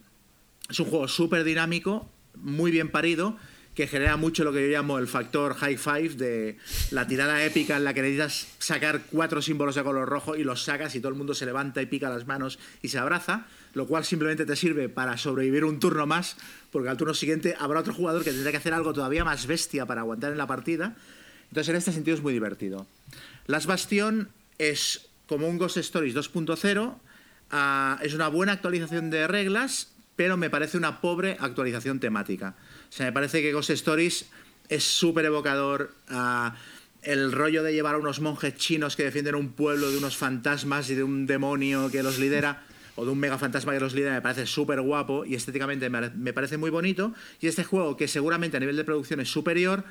Es un juego súper dinámico, muy bien parido, que genera mucho lo que yo llamo el factor high five de la tirada épica en la que necesitas sacar cuatro símbolos de color rojo y los sacas y todo el mundo se levanta y pica las manos y se abraza, lo cual simplemente te sirve para sobrevivir un turno más, porque al turno siguiente habrá otro jugador que tendrá que hacer algo todavía más bestia para aguantar en la partida. Entonces, en este sentido es muy divertido. Las Bastion es como un Ghost Stories 2.0, ah, es una buena actualización de reglas, pero me parece una pobre actualización temática. O sea, me parece que Ghost Stories es súper evocador. ah, el rollo de llevar a unos monjes chinos que defienden un pueblo de unos fantasmas y de un demonio que los lidera, o de un mega fantasma que los lidera, me parece súper guapo y estéticamente me me parece muy bonito. Y este juego, que seguramente a nivel de producción es superior,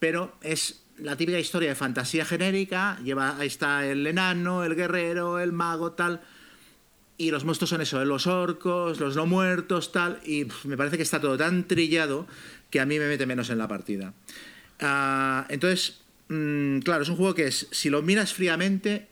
pero es la típica historia de fantasía genérica. Lleva, ahí está el enano, el guerrero, el mago, tal. Y los monstruos son eso, ¿eh? los orcos, los no muertos, tal. Y me parece que está todo tan trillado que a mí me mete menos en la partida. Ah, entonces, mm, claro, es un juego que es, si lo miras fríamente,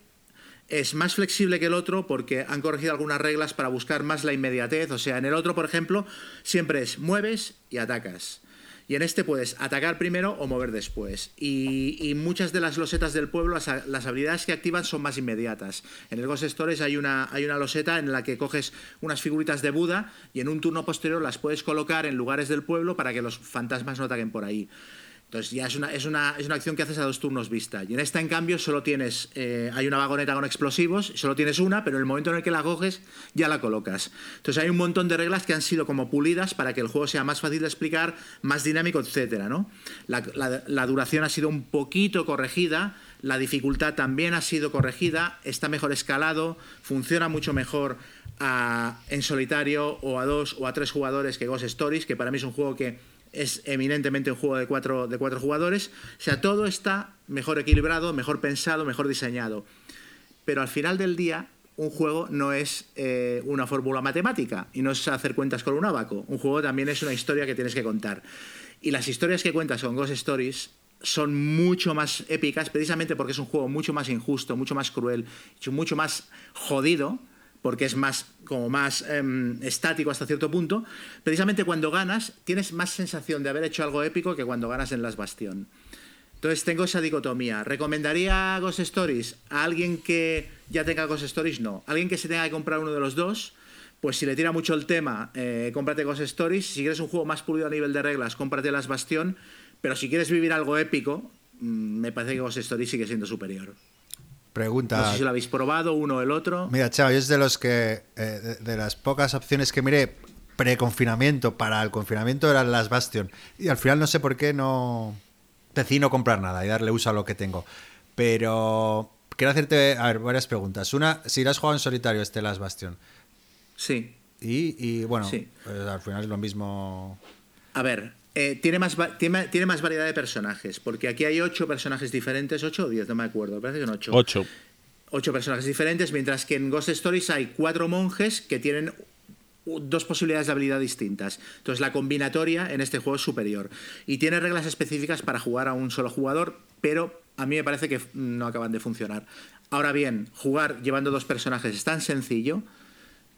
es más flexible que el otro porque han corregido algunas reglas para buscar más la inmediatez. O sea, en el otro, por ejemplo, siempre es mueves y atacas. Y en este puedes atacar primero o mover después. Y, muchas de las losetas del pueblo, las, las, habilidades que activan son más inmediatas. En el Ghost Stories hay una, hay una loseta en la que coges unas figuritas de Buda y en un turno posterior las puedes colocar en lugares del pueblo para que los fantasmas no ataquen por ahí. Entonces ya es una, es, una, es una acción que haces a dos turnos vista. Y en esta, en cambio, solo tienes. Eh, hay una vagoneta con explosivos, solo tienes una, pero en el momento en el que la coges, ya la colocas. Entonces hay un montón de reglas que han sido como pulidas para que el juego sea más fácil de explicar, más dinámico, etcétera, ¿no? La, la, la duración ha sido un poquito corregida, la dificultad también ha sido corregida, está mejor escalado, funciona mucho mejor a, en solitario o a dos o a tres jugadores que Ghost Stories, que para mí es un juego que es eminentemente un juego de cuatro, de cuatro jugadores. O sea, todo está mejor equilibrado, mejor pensado, mejor diseñado. Pero al final del día, un juego no es eh, una fórmula matemática y no es hacer cuentas con un abaco. Un juego también es una historia que tienes que contar. Y las historias que cuentas con Ghost Stories son mucho más épicas, precisamente porque es un juego mucho más injusto, mucho más cruel, mucho más jodido porque es más como más eh, estático hasta cierto punto, precisamente cuando ganas tienes más sensación de haber hecho algo épico que cuando ganas en Las Bastión. Entonces tengo esa dicotomía. ¿Recomendaría Ghost Stories a alguien que ya tenga Ghost Stories? No. ¿Alguien que se tenga que comprar uno de los dos? Pues si le tira mucho el tema, eh, cómprate Ghost Stories. Si quieres un juego más pulido a nivel de reglas, cómprate Las Bastión. Pero si quieres vivir algo épico, mmm, me parece que Ghost Stories sigue siendo superior. Pregunta. No sé si lo habéis probado, uno o el otro. Mira, chao, yo es de los que. Eh, de, de, las pocas opciones que miré pre-confinamiento para el confinamiento eran las Bastion. Y al final no sé por qué no. Decidí no comprar nada y darle uso a lo que tengo. Pero. Quiero hacerte, a ver, varias preguntas. Una, si lo has jugado en solitario, este Las Bastion. Sí. Y, y bueno, Sí. pues al final es lo mismo. A ver, eh, tiene, más tiene, tiene más variedad de personajes, porque aquí hay ocho personajes diferentes, ocho o diez, no me acuerdo, parece que son ocho. Ocho. Ocho personajes diferentes, mientras que en Ghost Stories hay cuatro monjes que tienen dos posibilidades de habilidad distintas. Entonces la combinatoria en este juego es superior. Y tiene reglas específicas para jugar a un solo jugador, pero a mí me parece que no acaban de funcionar. Ahora bien, jugar llevando dos personajes es tan sencillo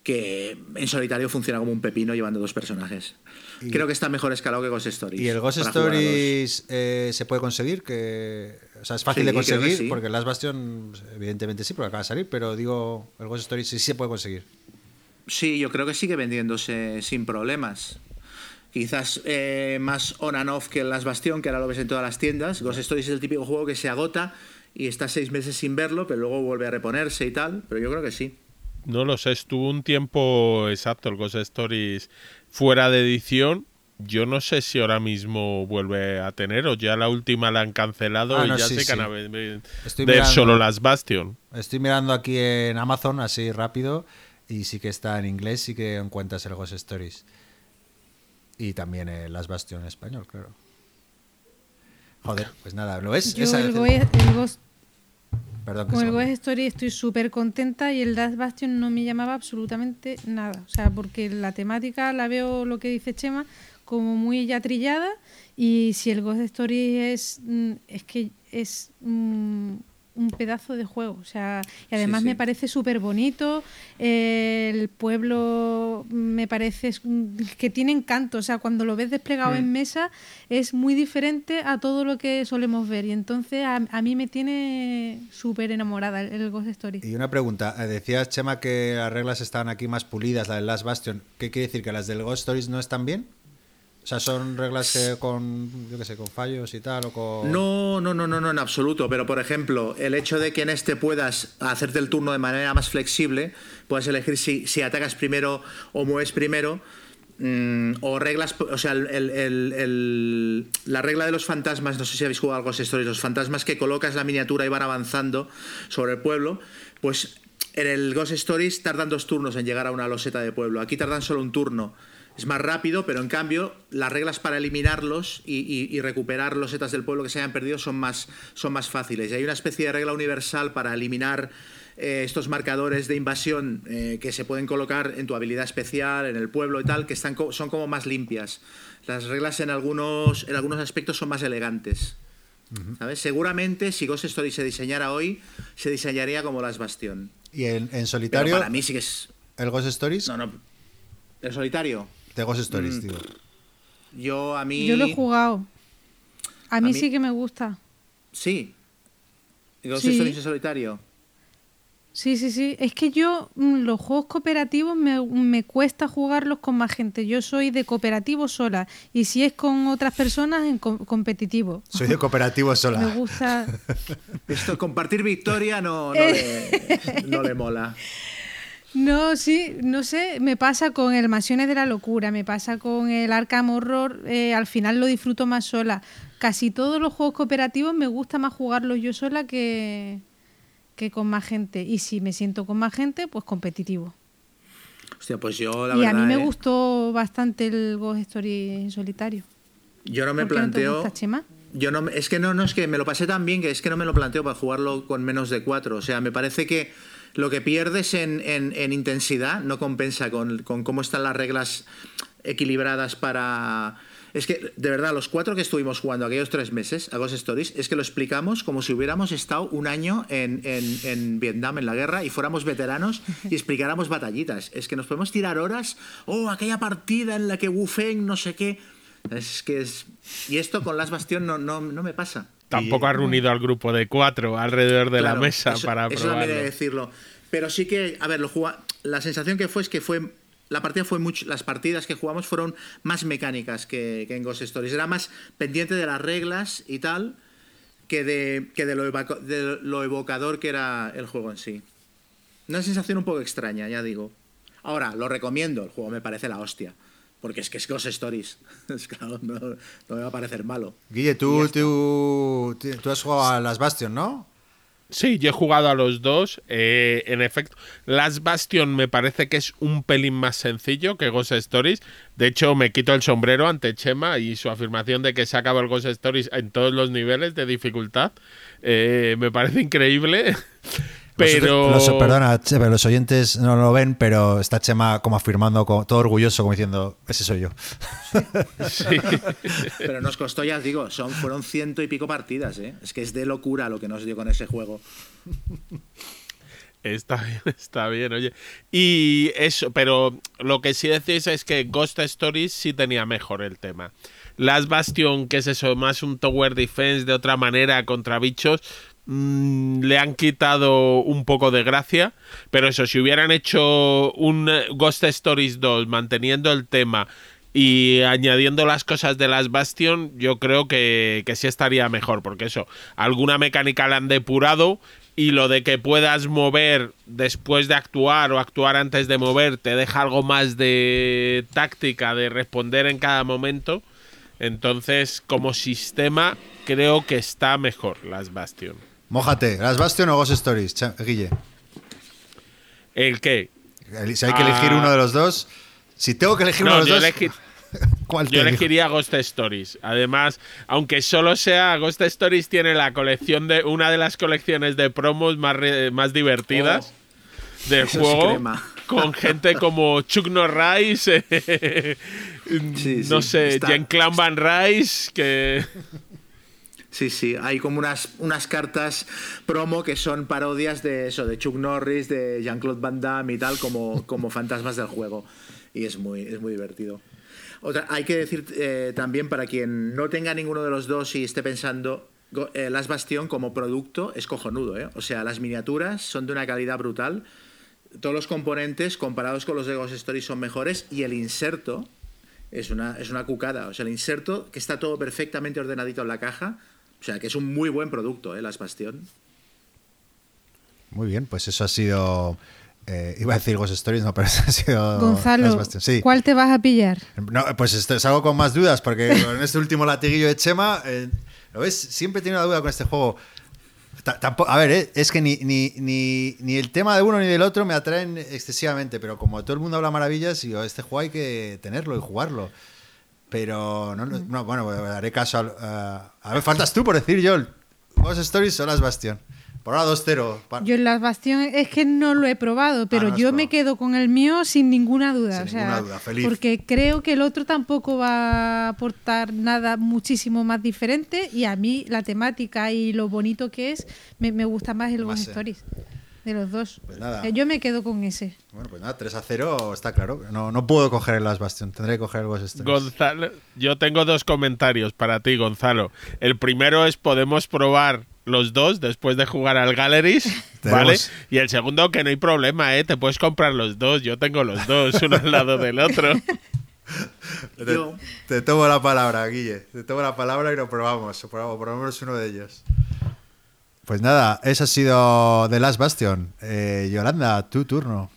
que en solitario funciona como un pepino llevando dos personajes. Y- Creo que está mejor escalado que Ghost Stories. ¿Y el Ghost. Stories eh, se puede conseguir? Que, o sea, es fácil Sí, de conseguir, sí. porque el Last Bastion, evidentemente sí, porque acaba de salir, pero digo, el Ghost Stories sí se puede conseguir. Sí, yo creo que sigue vendiéndose sin problemas. Quizás eh, más on and off que el Las Bastión, que ahora lo ves en todas las tiendas. Ghost Stories es el típico juego que se agota y está seis meses sin verlo, pero luego vuelve a reponerse y tal. Pero yo creo que sí. No lo sé, estuvo un tiempo exacto el Ghost Stories fuera de edición. Yo no sé si ahora mismo vuelve a tener o ya la última la han cancelado Ah, y no, ya sí, se sí. ver- mirando. solo las Bastion. Estoy mirando aquí en Amazon así rápido y sí que está en inglés, sí que encuentras el Ghost Stories. Y también el Last Bastion en español, claro. Joder, pues nada, ¿lo ves? Yo Esa- el, Ghost- el Ghost, Perdón, con el Ghost Story estoy súper contenta y el Last Bastion no me llamaba absolutamente nada. O sea, porque la temática la veo, lo que dice Chema, como muy ya trillada y si el Ghost Story es, mm, es que es mm, un pedazo de juego. O sea, y además sí. me parece súper bonito. eh, el pueblo me parece que tiene encanto. O sea, cuando lo ves desplegado Mm. en mesa es muy diferente a todo lo que solemos ver. Y entonces a, a mí me tiene súper enamorada el, el Ghost Story. Y una pregunta, eh, decías Chema que las reglas estaban aquí más pulidas, la del Last Bastion. ¿Qué quiere decir? ¿Que las del Ghost Stories no están bien? O sea, son reglas que con, yo qué sé, con fallos y tal, o con... No, no, no, no, no, en absoluto. Pero, por ejemplo, el hecho de que en este puedas hacerte el turno de manera más flexible, puedas elegir si, si atacas primero o mueves primero, mm, o reglas, o sea, el- el- la regla de los fantasmas, no sé si habéis jugado algo Stories, los fantasmas que colocas la miniatura y van avanzando sobre el pueblo, pues en el Ghost Stories tardan dos turnos en llegar a una loseta de pueblo. Aquí tardan solo un turno. Es más rápido, pero en cambio las reglas para eliminarlos y, y- y recuperar losetas del pueblo que se hayan perdido son más, son más fáciles. Y hay una especie de regla universal para eliminar eh, estos marcadores de invasión eh, que se pueden colocar en tu habilidad especial, en el pueblo y tal, que están co- son como más limpias. Las reglas en algunos, en algunos aspectos son más elegantes. ¿Sabes? Seguramente si Ghost Story se diseñara hoy, se diseñaría como las Bastión. Y en, en Pero solitario, para mí sí que es. el Ghost Stories, No, no. ¿El solitario? De Ghost Stories, Mm. Yo a mí. Yo lo he jugado. A mí, mí- sí que me gusta. Sí. Ghost Sí. Stories en solitario. Sí, sí, sí. Es que yo, mm, los juegos cooperativos me, me cuesta jugarlos con más gente. Yo soy de cooperativo sola. Y si es con otras personas, en co- competitivo. Soy de cooperativo Me sola. gusta. Esto, compartir victoria no, no, le, no le mola. No, sí, no sé, me pasa con el Mansiones de la Locura, me pasa con el Arkham Horror, eh, al final lo disfruto más sola. Casi todos los juegos cooperativos me gusta más jugarlos yo sola que, que con más gente. Y si me siento con más gente, pues competitivo. Hostia, pues yo la y verdad. a mí me eh, gustó bastante el Ghost Story en solitario. Yo no me ¿Por qué no te planteo. gusta, Chema? Yo no, es que no, no es que me lo pasé tan bien que es que no me lo planteo para jugarlo con menos de cuatro. O sea, me parece que lo que pierdes en, en- en intensidad no compensa con, cómo están las reglas equilibradas para. Es que, de verdad, los cuatro que estuvimos jugando aquellos tres meses a Ghost Stories, es que lo explicamos como si hubiéramos estado un año en Vietnam, en la guerra, y fuéramos veteranos y explicáramos batallitas. Es que nos podemos tirar horas, oh, aquella partida en la que Wu Feng, no sé qué. Es que es. Y esto con Las Bastión no, no, no me pasa. Tampoco ha reunido al grupo de cuatro alrededor de la mesa eso, para eso probarlo. decirlo. Pero sí que, a ver, lo juga- la sensación que fue es que fue. La partida fue mucho, las partidas que jugamos fueron más mecánicas que, que en Ghost Stories. Era más pendiente de las reglas y tal que de, que de, lo, de lo evocador que era el juego en sí. Una sensación un poco extraña, ya digo. Ahora, lo recomiendo, el juego me parece la hostia. Porque es que es Ghost Stories. Es claro, no, no me va a parecer malo. Guille, tú, tú, tú has jugado a las Bastion, ¿no? Sí, yo he jugado a los dos. eh, en efecto, Last Bastion me parece que es un pelín más sencillo que Ghost Stories. De hecho, me quito el sombrero ante Chema y su afirmación de que se acaba el Ghost Stories en todos los niveles de dificultad. Eh, me parece increíble. Pero. Los, los- perdona, pero los oyentes no lo ven, pero está Chema como afirmando, como, todo orgulloso, como diciendo, ese soy yo. Sí. Pero nos costó, ya os digo, son, fueron ciento y pico partidas, ¿eh? Es que es de locura lo que nos dio con ese juego. Está bien, está bien, oye. Y eso, pero lo que sí decís es que Ghost Stories sí tenía mejor el tema. Last Bastion, que es eso, más un Tower Defense de otra manera contra bichos, mm, le han quitado un poco de gracia. Pero eso, si hubieran hecho un eh, Ghost Stories 2 manteniendo el tema y añadiendo las cosas de las Bastion, yo creo que, que sí estaría mejor, porque eso, alguna mecánica la han depurado y lo de que puedas mover después de actuar o actuar antes de mover te deja algo más de táctica, de responder en cada momento. Entonces, como sistema, creo que está mejor las Bastion. Mójate, ¿las Bastion o Ghost Stories, Guille? ¿El qué? Si hay que elegir Ah. uno de los dos, si tengo que elegir uno No, de los dos, elegí- ¿cuál Yo elegiría Ghost Stories. Además, aunque solo sea Ghost Stories tiene la colección de una de las colecciones de promos más, re- más divertidas del Oh. Es juego con gente como Chuck Norris, eh, Sí, no sí, sé, está- Jean-Claude Van Rice, que Sí, sí, hay como unas, unas cartas promo que son parodias de eso, de Chuck Norris, de Jean-Claude Van Damme y tal, como, como fantasmas del juego. Y es muy, es muy divertido. Otra, hay que decir eh, también para quien no tenga ninguno de los dos y esté pensando, eh, Last Bastion como producto es cojonudo, ¿eh? O sea, las miniaturas son de una calidad brutal. Todos los componentes comparados con los de Ghost Stories son mejores y el inserto es una, es una cucada. O sea, el inserto que está todo perfectamente ordenadito en la caja. O sea, que es un muy buen producto, ¿eh? Las Bastión. Muy bien, pues eso ha sido. eh, iba a decir Ghost Stories, no, pero eso ha sido. Gonzalo. Sí. ¿cuál te vas a pillar? No, pues esto, salgo con más dudas, porque en este último latiguillo de Chema, eh, ¿lo ves? Siempre he tenido una duda con este juego. A ver, eh, es que ni, ni, ni, ni el tema de uno ni del otro me atraen excesivamente, pero como todo el mundo habla maravillas, digo, este juego hay que tenerlo y jugarlo. Pero, no, no, no, bueno, haré caso al- a... a ver, faltas tú por decir, Joel. Ghost Stories o Las Bastion. Por ahora 2-0. Pa- Yo en las Bastion es que no lo he probado, pero Ah, no yo me probado. quedo con el mío sin ninguna duda. Sin o sea, ninguna duda, feliz. Porque creo que el otro tampoco va a aportar nada muchísimo más diferente y a mí la temática y lo bonito que es me, me gusta más el Ghost eh. De los dos. Pues nada. Eh, Yo me quedo con ese. Bueno, pues nada, 3 a 0 está claro. No, no puedo coger el Last Bastion, tendré que coger el Ghost Stories. Gonzalo, yo tengo dos comentarios para ti, Gonzalo. El primero es podemos probar los dos después de jugar al Galleries, ¿vale? Y el segundo que no hay problema, ¿eh? Te puedes comprar los dos. Yo tengo los dos, uno al lado del otro. Te, te tomo la palabra, Guille. Te tomo la palabra y lo probamos. Probamos por lo menos uno de ellos. Pues nada, eso ha sido The Last Bastion. Eh, Yolanda, tu turno.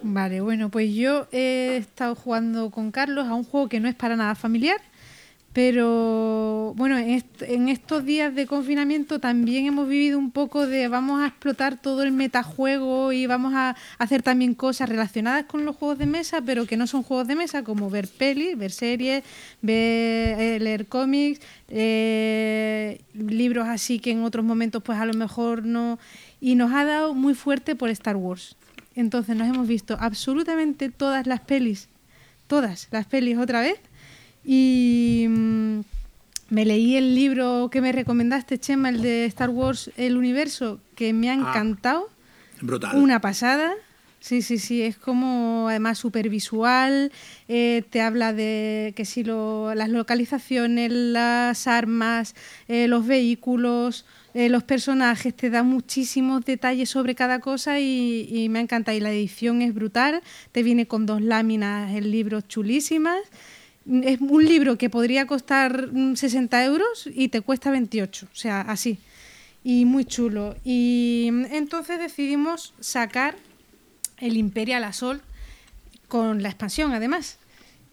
Vale, bueno, pues yo he estado jugando con Carlos a un juego que no es para nada familiar, pero bueno, en, est- en estos días de confinamiento también hemos vivido un poco de vamos a explotar todo el metajuego y vamos a hacer también cosas relacionadas con los juegos de mesa, pero que no son juegos de mesa, como ver pelis, ver series, ver, eh, leer cómics, eh, libros así que en otros momentos pues a lo mejor no... Y nos ha dado muy fuerte por Star Wars. Entonces nos hemos visto absolutamente todas las pelis, todas las pelis otra vez. Y mm, me leí el libro que me recomendaste, Chema, el de Star Wars, el universo, que me ha encantado. Brutal. Una pasada. Sí, sí, sí, es como además súper visual, eh, te habla de que si lo, las localizaciones, las armas, eh, los vehículos, eh, los personajes, te da muchísimos detalles sobre cada cosa y, y me encanta. Y la edición es brutal, te viene con dos láminas el libro chulísimas. Es un libro que podría costar mm, 60 euros y te cuesta 28, o sea, así y muy chulo. Y entonces decidimos sacar el Imperial Assault con la expansión además.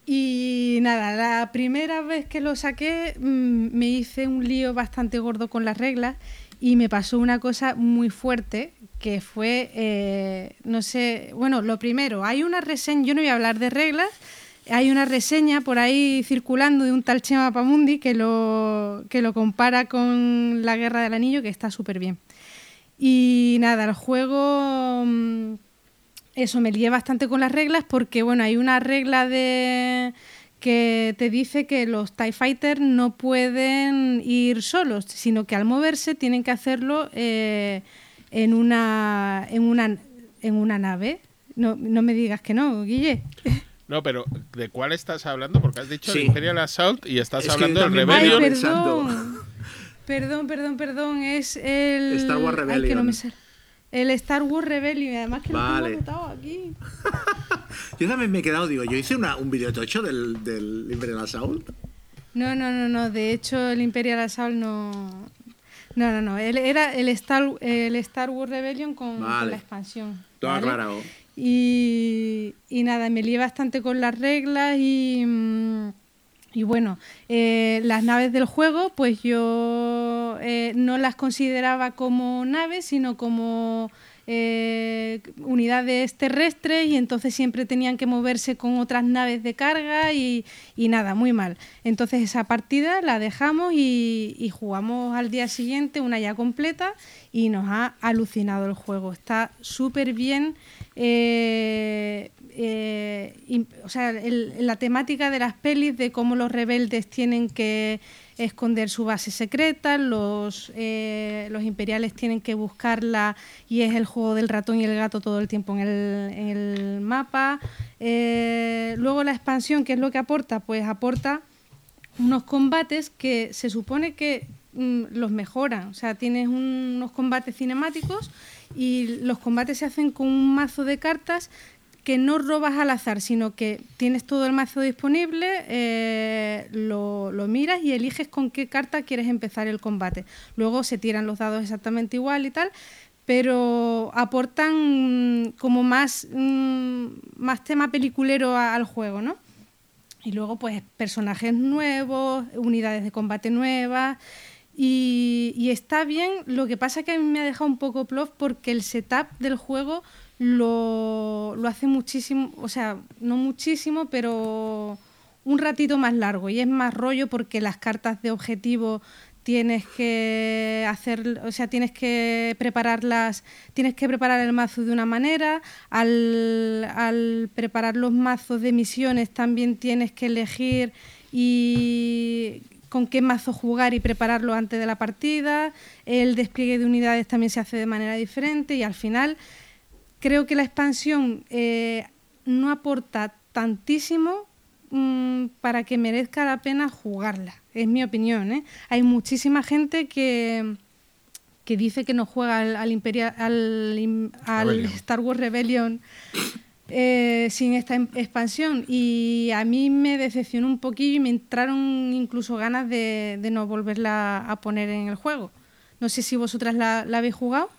Y nada, la primera vez que lo saqué mm, me hice un lío bastante gordo con las reglas y me pasó una cosa muy fuerte que fue, eh, no sé, bueno, lo primero, hay una reseña, yo no voy a hablar de reglas, hay una reseña por ahí circulando de un tal Chema Pamundi que lo, que lo compara con la Guerra del Anillo, que está súper bien. Y nada, el juego, mm, eso me lié bastante con las reglas porque, bueno, hay una regla de que te dice que los TIE Fighters no pueden ir solos, sino que al moverse tienen que hacerlo eh, en, una, en, una, en una nave. No, no me digas que no, Guille. No, pero ¿de cuál estás hablando? Porque has dicho Sí. el Imperial Assault y estás Es hablando del Ay, Rebellion. Pensando. perdón. Perdón, perdón, perdón. Es el. Star Wars Ay, que no Rebellion. me sale. El Star Wars Rebellion. Además que Vale. lo tengo anotado aquí. Yo también me he quedado, digo, yo hice una, un video tocho del, del Imperial Assault. No, no, no, no. De hecho, el Imperial Assault no. No, no, no. Él era el Star, el Star Wars Rebellion con, la expansión. Todo ¿vale? aclarado. Y, nada, me lié bastante con las reglas y, mm, bueno, eh, las naves del juego, pues yo eh, no las consideraba como naves, sino como eh, unidades terrestres y entonces siempre tenían que moverse con otras naves de carga y, y nada, muy mal. Entonces esa partida la dejamos y, y jugamos al día siguiente una ya completa y nos ha alucinado el juego. Está súper bien. Eh, eh, o sea, el- la temática de las pelis, de cómo los rebeldes tienen que esconder su base secreta, los, eh, los imperiales tienen que buscarla y es el juego del ratón y el gato todo el tiempo en el, en mapa. Eh, luego la expansión, ¿qué es lo que aporta? Pues aporta unos combates que se supone que mm, los mejoran. O sea, tienes un- unos combates cinemáticos y los combates se hacen con un mazo de cartas que no robas al azar, sino que tienes todo el mazo disponible, eh, lo, lo miras y eliges con qué carta quieres empezar el combate. Luego se tiran los dados exactamente igual y tal, pero aportan como más, mm, más tema peliculero al juego, ¿no? Y luego, pues, personajes nuevos, unidades de combate nuevas. Y, y está bien, lo que pasa que a mí me ha dejado un poco plof porque el setup del juego lo, lo hace muchísimo, o sea, no muchísimo, pero un ratito más largo. Y es más rollo porque las cartas de objetivo tienes que hacer, o sea, tienes que prepararlas, tienes que preparar el mazo de una manera, al, al preparar los mazos de misiones también tienes que elegir y con qué mazo jugar y prepararlo antes de la partida, el despliegue de unidades también se hace de manera diferente y al final creo que la expansión eh, no aporta tantísimo mm, para que merezca la pena jugarla, es mi opinión. ¿eh? Hay muchísima gente que, que dice que no juega al, al, Imperia- al, al. Star Wars Rebellion eh, sin esta em- expansión y a mí me decepcionó un poquillo y me entraron incluso ganas de, de no volverla a poner en el juego. No sé si vosotras la, la habéis jugado.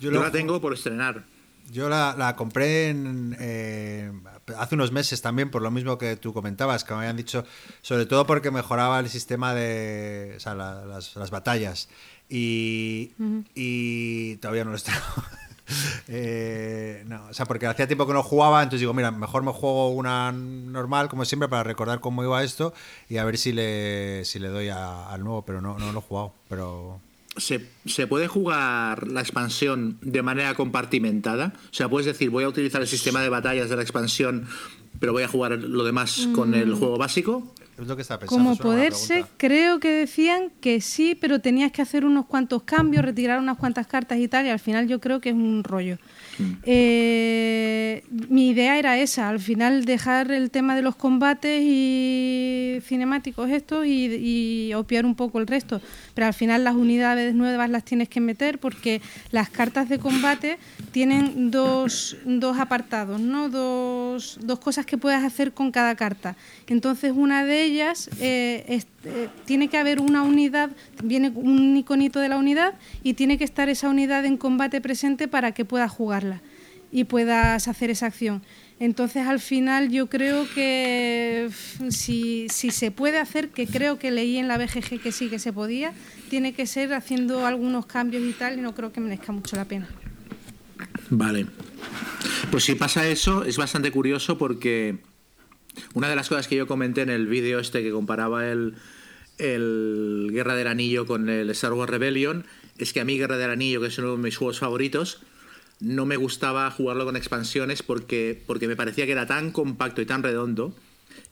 Yo, lo- la tengo por estrenar. Yo la, la compré en, eh, hace unos meses también, por lo mismo que tú comentabas, que me habían dicho, sobre todo porque mejoraba el sistema de o sea, la- las, las batallas. Y, y todavía no lo estoy. Eh, no, o sea, porque hacía tiempo que no jugaba, entonces digo, mira, mejor me juego una normal, como siempre, para recordar cómo iba esto y a ver si le, si le doy al nuevo, pero no, no lo he jugado. Pero ¿Se, se puede jugar la expansión de manera compartimentada? O sea, puedes decir, voy a utilizar el sistema de batallas de la expansión, pero voy a jugar lo demás con el juego básico. es lo que estaba pensando. Como poderse, creo que decían que sí, pero tenías que hacer unos cuantos cambios, retirar unas cuantas cartas y tal, y al final yo creo que es un rollo. Eh, mi idea era esa, al final dejar el tema de los combates y cinemáticos estos y, y obviar un poco el resto, pero al final las unidades nuevas las tienes que meter porque las cartas de combate tienen dos, dos apartados, ¿no? dos, dos cosas que puedes hacer con cada carta. Entonces una de ellas eh, eh, tiene que haber una unidad, viene un iconito de la unidad y tiene que estar esa unidad en combate presente para que puedas jugarla y puedas hacer esa acción. Entonces al final yo creo que si, si se puede hacer, que creo que leí en la BGG que sí que se podía, tiene que ser haciendo algunos cambios y tal y no creo que merezca mucho la pena. Vale. Pues si pasa eso, es bastante curioso porque una de las cosas que yo comenté en el vídeo este que comparaba el, el Guerra del Anillo con el Star Wars Rebellion es que a mí Guerra del Anillo, que es uno de mis juegos favoritos, no me gustaba jugarlo con expansiones porque, porque me parecía que era tan compacto y tan redondo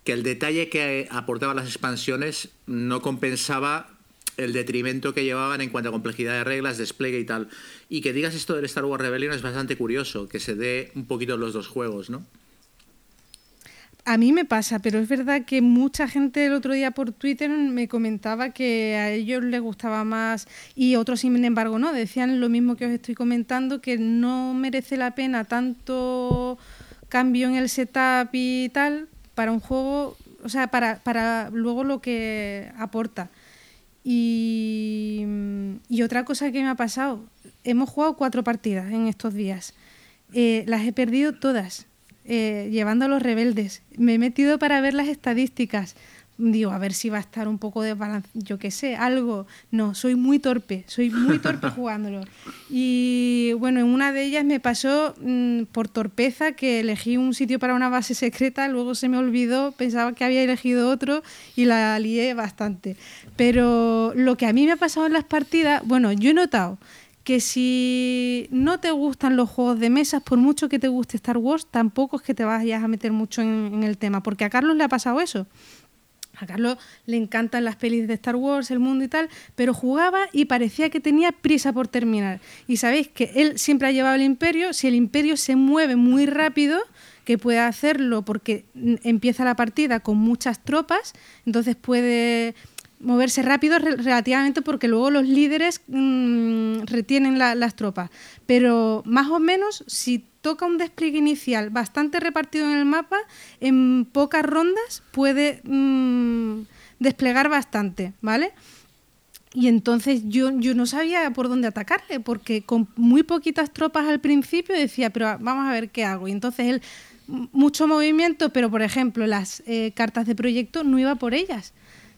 que el detalle que aportaban las expansiones no compensaba el detrimento que llevaban en cuanto a complejidad de reglas, despliegue y tal. Y que digas esto del Star Wars Rebellion es bastante curioso, que se dé un poquito los dos juegos, ¿no? A mí me pasa, pero es verdad que mucha gente el otro día por Twitter me comentaba que a ellos les gustaba más y otros sin embargo no, decían lo mismo que os estoy comentando, que no merece la pena tanto cambio en el setup y tal para un juego, o sea, para, para luego lo que aporta. Y, y otra cosa que me ha pasado, hemos jugado cuatro partidas en estos días. Eh, las he perdido todas, eh, llevando a los rebeldes. Me he metido para ver las estadísticas. Digo, a ver si va a estar un poco de balance, yo qué sé, algo. No, soy muy torpe, soy muy torpe jugándolo. Y bueno, en una de ellas me pasó mm, por torpeza que elegí un sitio para una base secreta, luego se me olvidó, pensaba que había elegido otro y la lié bastante. Pero lo que a mí me ha pasado en las partidas, bueno, yo he notado que si no te gustan los juegos de mesas, por mucho que te guste Star Wars, tampoco es que te vayas a meter mucho en, en el tema, porque a Carlos le ha pasado eso. A Carlos le encantan las pelis de Star Wars, el mundo y tal, pero jugaba y parecía que tenía prisa por terminar. Y sabéis que él siempre ha llevado el imperio, si el imperio se mueve muy rápido, que puede hacerlo porque mm, empieza la partida con muchas tropas, entonces puede moverse rápido re- relativamente porque luego los líderes mm, retienen la- las tropas. Pero más o menos, si toca un despliegue inicial bastante repartido en el mapa, en pocas rondas puede mm, desplegar bastante, ¿vale? Y entonces yo, yo no sabía por dónde atacarle, porque con muy poquitas tropas al principio decía, pero vamos a ver qué hago. Y entonces él, mucho movimiento, pero por ejemplo las eh, cartas de proyecto no iba por ellas.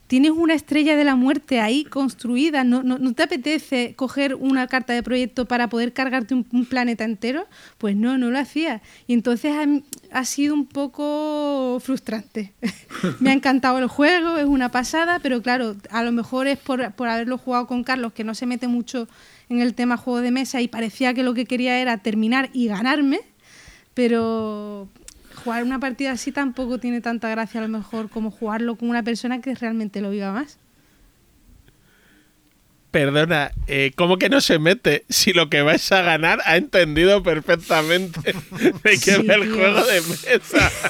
Tienes una estrella de la muerte ahí construida, ¿no, te apetece coger una carta de proyecto para poder cargarte un, planeta entero? Pues no, no lo hacía. Y entonces ha, ha sido un poco frustrante. Me ha encantado el juego, es una pasada, pero claro, a lo mejor es por, por haberlo jugado con Carlos, que no se mete mucho en el tema juego de mesa y parecía que lo que quería era terminar y ganarme, pero jugar una partida así tampoco tiene tanta gracia a lo mejor como jugarlo con una persona que realmente lo viva más. Perdona, eh, ¿cómo que no se mete? Si lo que vais a ganar ha entendido perfectamente de qué Sí, va el juego de mesa.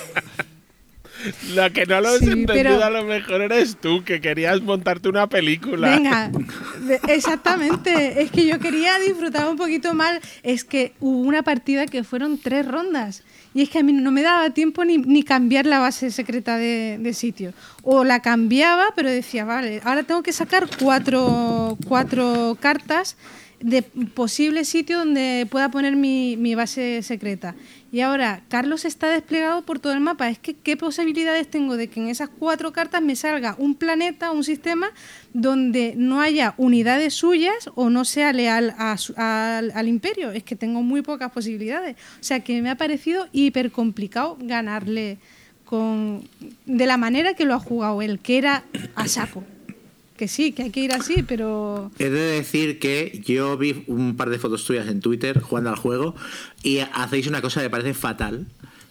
Lo que no lo has Sí, entendido pero- a lo mejor eres tú, que querías montarte una película. Venga, exactamente. Es que yo quería disfrutar un poquito más. Es que hubo una partida que fueron tres rondas. Y es que a mí no me daba tiempo ni, ni cambiar la base secreta de, sitio. O la cambiaba, pero decía, vale, ahora tengo que sacar cuatro, cuatro cartas de posible sitio donde pueda poner mi, mi base secreta. Y ahora, Carlos está desplegado por todo el mapa. Es que, ¿qué posibilidades tengo de que en esas cuatro cartas me salga un planeta, un sistema, donde no haya unidades suyas o no sea leal a al imperio? Es que tengo muy pocas posibilidades. O sea, que me ha parecido hiper complicado ganarle con, de la manera que lo ha jugado él, que era a saco. Que sí, que hay que ir así, pero... He de decir que yo vi un par de fotos tuyas en Twitter jugando al juego y hacéis una cosa que me parece fatal.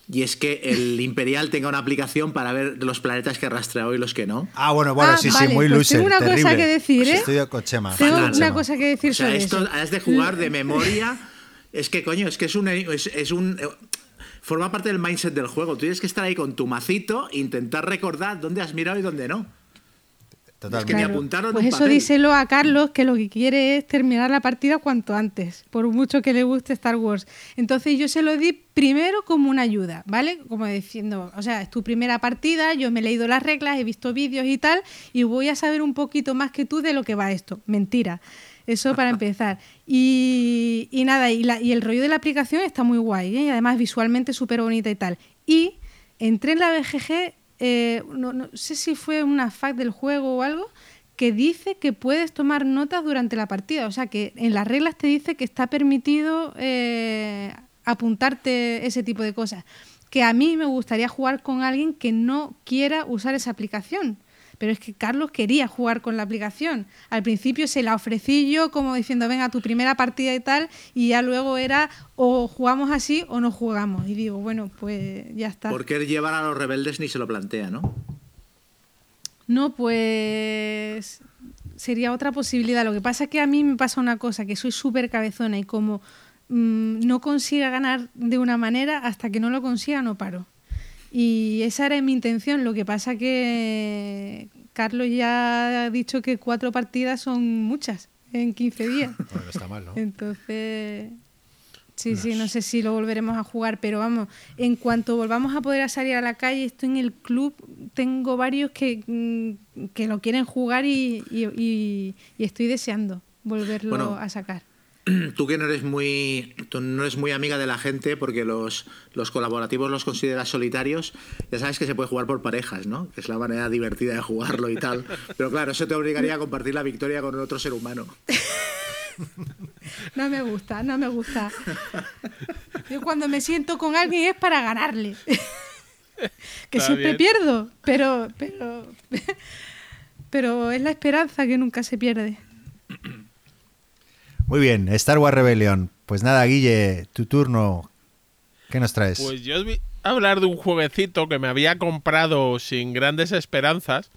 Y es que el Imperial tenga una aplicación para ver los planetas que ha rastreado y los que no. Ah, bueno, bueno, Ah, sí, sí, muy pues loser. tengo una cosa terrible. que decir, ¿eh? Estoy con Chema. Tengo una Chema. cosa que decir O sea, sobre esto eso. has de jugar de memoria. Es que, coño, es que es un. Es, es un forma parte del mindset del juego. Tú tienes que estar ahí con tu macito e intentar recordar dónde has mirado y dónde no. Totalmente. en pues un eso papel. díselo a Carlos, que lo que quiere es terminar la partida cuanto antes, por mucho que le guste Star Wars. Entonces yo se lo di primero como una ayuda, ¿vale? Como diciendo, o sea, es tu primera partida, yo me he leído las reglas, he visto vídeos y tal, y voy a saber un poquito más que tú de lo que va esto. Mentira. Eso para empezar. Y, y nada, y, la- y el rollo de la aplicación está muy guay, ¿eh? y además visualmente súper bonita y tal. Y entré en la BGG, eh, no, no sé si fue una fact del juego o algo, que dice que puedes tomar notas durante la partida. O sea, que en las reglas te dice que está permitido eh, apuntarte ese tipo de cosas. Que a mí me gustaría jugar con alguien que no quiera usar esa aplicación. Pero es que Carlos quería jugar con la aplicación. Al principio se la ofrecí yo como diciendo, venga, tu primera partida y tal, y ya luego era o jugamos así o no jugamos. Y digo, bueno, pues ya está. Porque llevar a los rebeldes ni se lo plantea, ¿no? No, pues sería otra posibilidad. Lo que pasa es que a mí me pasa una cosa, que soy súper cabezona y como mm, no consiga ganar de una manera, hasta que no lo consiga no paro. Y esa era mi intención. Lo que pasa que Carlos ya ha dicho que cuatro partidas son muchas en 15 días. Bueno, no está mal, ¿no? Entonces, sí, sí, no sé si lo volveremos a jugar, pero vamos, en cuanto volvamos a poder salir a la calle, estoy en el club, tengo varios que, mm, que lo quieren jugar y, y- y- y estoy deseando volverlo Bueno, a sacar. Tú que no eres muy tú no eres muy amiga de la gente porque los, los colaborativos los consideras solitarios, ya sabes que se puede jugar por parejas, ¿no? Que es la manera divertida de jugarlo y tal. Pero claro, eso te obligaría a compartir la victoria con otro ser humano. No me gusta, no me gusta. Yo cuando me siento con alguien es para ganarle. que Está siempre bien. pierdo, pero, pero, pero es la esperanza que nunca se pierde. Muy bien, Star Wars Rebellion. Pues nada, Guille, tu turno. ¿Qué nos traes? Pues yo os voy a hablar de un jueguecito que me había comprado sin grandes esperanzas,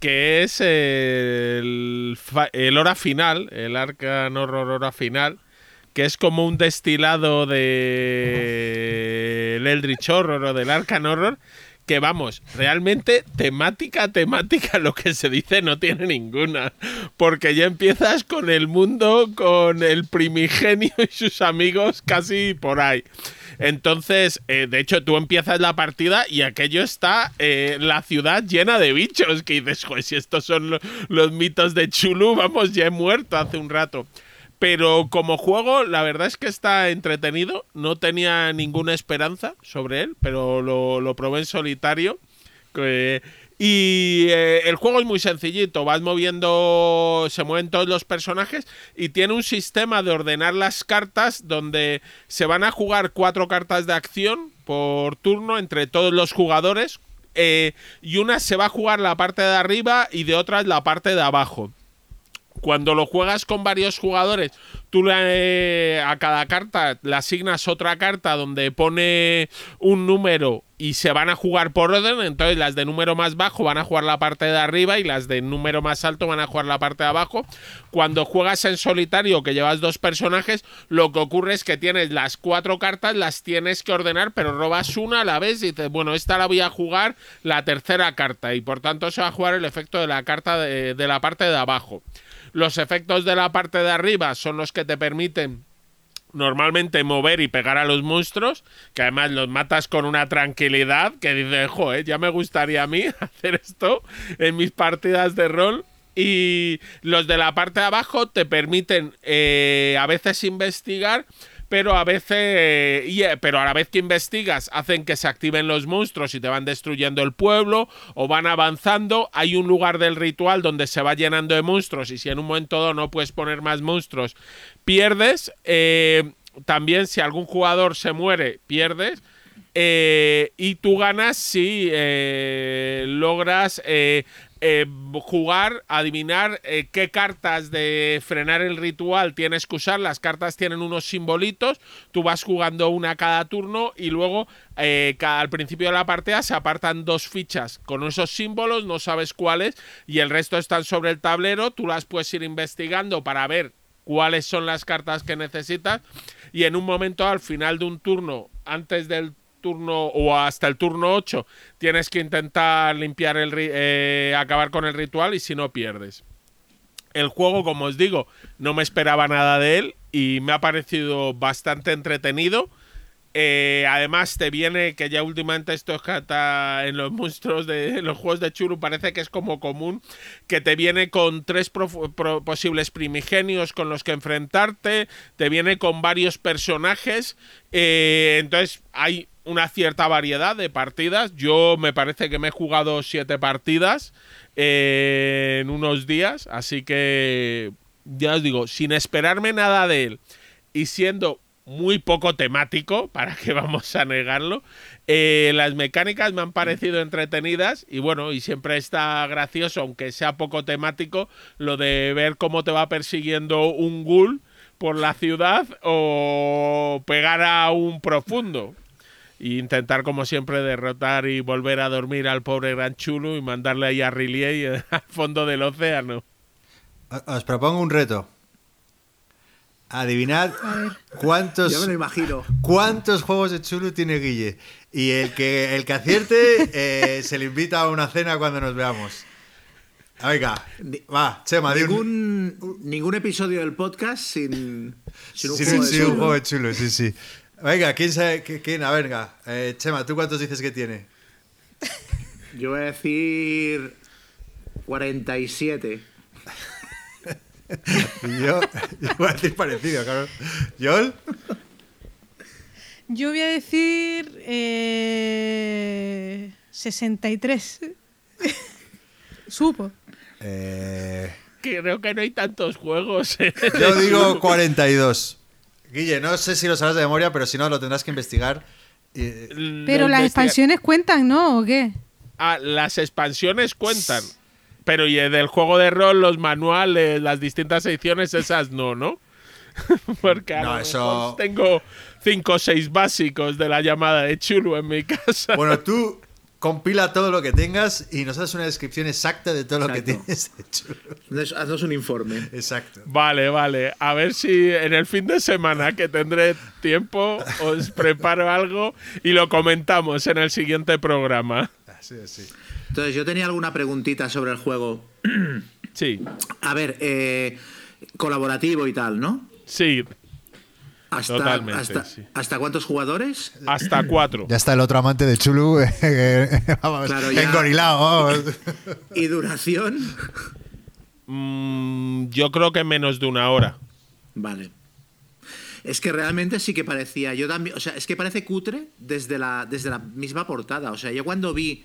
que es el, el Hora Final, el Arcan Horror Hora Final, que es como un destilado de el Eldritch Horror o del Arcan Horror, que vamos, realmente temática, temática, lo que se dice no tiene ninguna, porque ya empiezas con el mundo, con el primigenio y sus amigos casi por ahí. Entonces, eh, de hecho, tú empiezas la partida y aquello está eh, la ciudad llena de bichos. Que dices, pues si estos son lo- los mitos de Chulu, vamos, ya he muerto hace un rato. Pero como juego, la verdad es que está entretenido. No tenía ninguna esperanza sobre él, pero lo, probé en solitario. Y eh, el juego es muy sencillito, vas moviendo, se mueven todos los personajes y tiene un sistema de ordenar las cartas donde se van a jugar cuatro cartas de acción por turno entre todos los jugadores eh, y una se va a jugar la parte de arriba y de otras la parte de abajo. Cuando lo juegas con varios jugadores, tú le- a cada carta le asignas otra carta donde pone un número y se van a jugar por orden, entonces las de número más bajo van a jugar la parte de arriba y las de número más alto van a jugar la parte de abajo. Cuando juegas en solitario, que llevas dos personajes, lo que ocurre es que tienes las cuatro cartas, las tienes que ordenar, pero robas una a la vez y dices, bueno, esta la voy a jugar la tercera carta y por tanto se va a jugar el efecto de la carta de, de la parte de abajo. Los efectos de la parte de arriba son los que te permiten normalmente mover y pegar a los monstruos, que además los matas con una tranquilidad que dices, joder, ya me gustaría a mí hacer esto en mis partidas de rol. Y los de la parte de abajo te permiten eh, a veces investigar, pero a veces, eh, pero a la vez que investigas, hacen que se activen los monstruos y te van destruyendo el pueblo o van avanzando. Hay un lugar del ritual donde se va llenando de monstruos y si en un momento dado no puedes poner más monstruos, pierdes. Eh, también si algún jugador se muere, pierdes. Eh, y tú ganas si logras eh, jugar, adivinar eh, qué cartas de frenar el ritual tienes que usar. Las cartas tienen unos simbolitos, tú vas jugando una cada turno y luego eh, ca- al principio de la partida se apartan dos fichas. Con esos símbolos, no sabes cuáles, y el resto están sobre el tablero, tú las puedes ir investigando para ver cuáles son las cartas que necesitas. Y en un momento al final de un turno, antes del turno o hasta el turno 8, tienes que intentar limpiar el eh, acabar con el ritual y si no pierdes. El juego, como os digo, no me esperaba nada de él y me ha parecido bastante entretenido. Eh, además, te viene que ya últimamente esto es en los monstruos de los juegos de Churu parece que es como común que te viene con tres posibles primigenios con los que enfrentarte, te viene con varios personajes, eh, entonces hay una cierta variedad de partidas. Yo me parece que me he jugado siete partidas eh, en unos días, así que ya os digo, sin esperarme nada de él y siendo muy poco temático, para que vamos a negarlo. Eh, las mecánicas me han parecido entretenidas y bueno, y siempre está gracioso, aunque sea poco temático, lo de ver cómo te va persiguiendo un ghoul por la ciudad o pegar a un profundo. E intentar, como siempre, derrotar y volver a dormir al pobre Gran Chulo y mandarle ahí a Riley al fondo del océano. Os propongo un reto. Adivinad cuántos, Ya me lo imagino. cuántos juegos de Chulu tiene Guille. Y el que, el que acierte eh, se le invita a una cena cuando nos veamos. Venga, va, Chema, di un, Ningún, ningún episodio del podcast sin, sin un sí, juego sí, de sí, un Chulu. juego de Chulu, sí, sí. Venga, ¿quién sabe? qui- ¿Quién? A ver, venga. Eh, Chema, ¿tú cuántos dices que tiene? Yo voy a decir 47. Y yo, yo voy a decir parecido, claro. ¿Yol? Yo voy a decir eh, 63. Supo. Eh, Creo que no hay tantos juegos. ¿eh? yo digo 42. Guille, no sé si lo sabrás de memoria, pero si no, lo tendrás que investigar. Y- Pero las investiga- expansiones cuentan, ¿no? ¿O qué? Ah, las expansiones cuentan. Pero y del juego de rol, los manuales, las distintas ediciones, esas no, ¿no? Porque a No, lo eso- tengo cinco o seis básicos de la llamada de Chulu en mi casa. Bueno, tú compila todo lo que tengas y nos haces una descripción exacta de todo lo que tienes hecho. Entonces, haznos un informe. Exacto. Vale, vale. A ver si en el fin de semana que tendré tiempo os preparo algo y lo comentamos en el siguiente programa. Así, así. Entonces, yo tenía alguna preguntita sobre el juego. Sí, A ver, eh, colaborativo y tal, ¿no? sí, ¿Hasta, Totalmente, hasta, sí. ¿Hasta cuántos jugadores? hasta cuatro. Ya está el otro amante de Chulu, vamos, Claro, ya. engorilado. vamos. ¿Y duración? Mm, yo creo que menos de una hora. Vale. Es que realmente sí que parecía. Yo también. O sea, es que parece cutre desde la, desde la misma portada. O sea, yo cuando vi